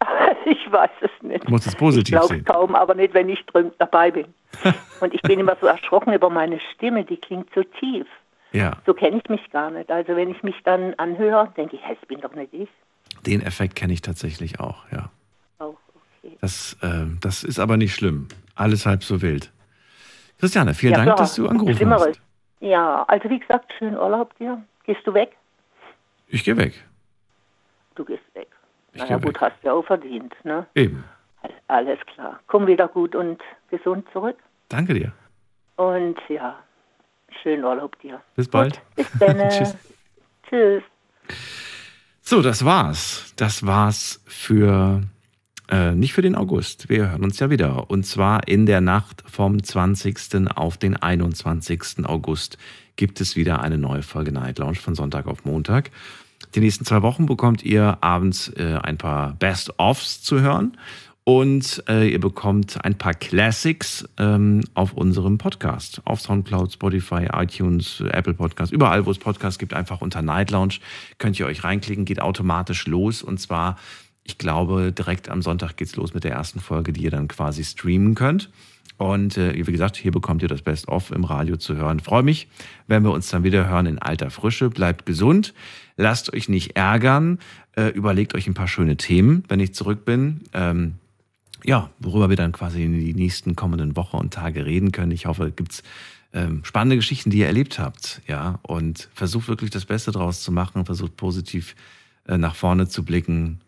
ich weiß es nicht. Du musst es positiv ich sehen. glaube kaum, aber nicht, wenn ich drin dabei bin. Und ich bin immer so erschrocken über meine Stimme, die klingt so tief. Ja, So kenne ich mich gar nicht. Also wenn ich mich dann anhöre, denke ich, hey, das bin doch nicht ich. den Effekt kenne ich tatsächlich auch, ja. Auch, okay. Das, äh, das ist aber nicht schlimm. Alles halb so wild. Christiane, vielen Ja, Dank, klar. dass du angerufen Schlimmeres. hast. Ja, also wie gesagt, schönen Urlaub dir. Gehst du weg? Ich gehe weg. Du gehst weg. Ich naja geh gut, hast ja auch verdient, ne? Eben. Alles klar. Komm wieder gut und gesund zurück. Danke dir. Und ja, schönen Urlaub dir. Bis bald. Bis dann. Tschüss. Tschüss. So, das war's. Das war's für äh, nicht für den August. Wir hören uns ja wieder. Und zwar in der Nacht vom 20. auf den 21. August gibt es wieder eine neue Folge Night Lounge von Sonntag auf Montag. Die nächsten zwei Wochen bekommt ihr abends äh, ein paar Best-Offs zu hören. Und äh, ihr bekommt ein paar Classics ähm, auf unserem Podcast. Auf Soundcloud, Spotify, iTunes, Apple Podcast, überall, wo es Podcasts gibt, einfach unter Night Lounge könnt ihr euch reinklicken, geht automatisch los. Und zwar, ich glaube, direkt am Sonntag geht's los mit der ersten Folge, die ihr dann quasi streamen könnt. Und äh, wie gesagt, hier bekommt ihr das Best-of im Radio zu hören. Freue mich, wenn wir uns dann wieder hören in alter Frische. Bleibt gesund, lasst euch nicht ärgern, äh, überlegt euch ein paar schöne Themen, wenn ich zurück bin. Ähm, ja, worüber wir dann quasi in die nächsten kommenden Wochen und Tage reden können. Ich hoffe, gibt's ähm, spannende Geschichten, die ihr erlebt habt, ja, und versucht wirklich das Beste draus zu machen, versucht positiv äh, nach vorne zu blicken,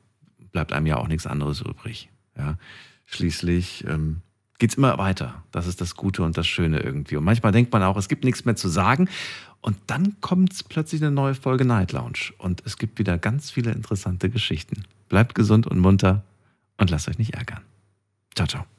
bleibt einem ja auch nichts anderes übrig, ja. Schließlich ähm, geht's immer weiter. Das ist das Gute und das Schöne irgendwie. Und manchmal denkt man auch, es gibt nichts mehr zu sagen. Und dann kommt plötzlich eine neue Folge Night Lounge. Und es gibt wieder ganz viele interessante Geschichten. Bleibt gesund und munter und lasst euch nicht ärgern. Ciao, ciao.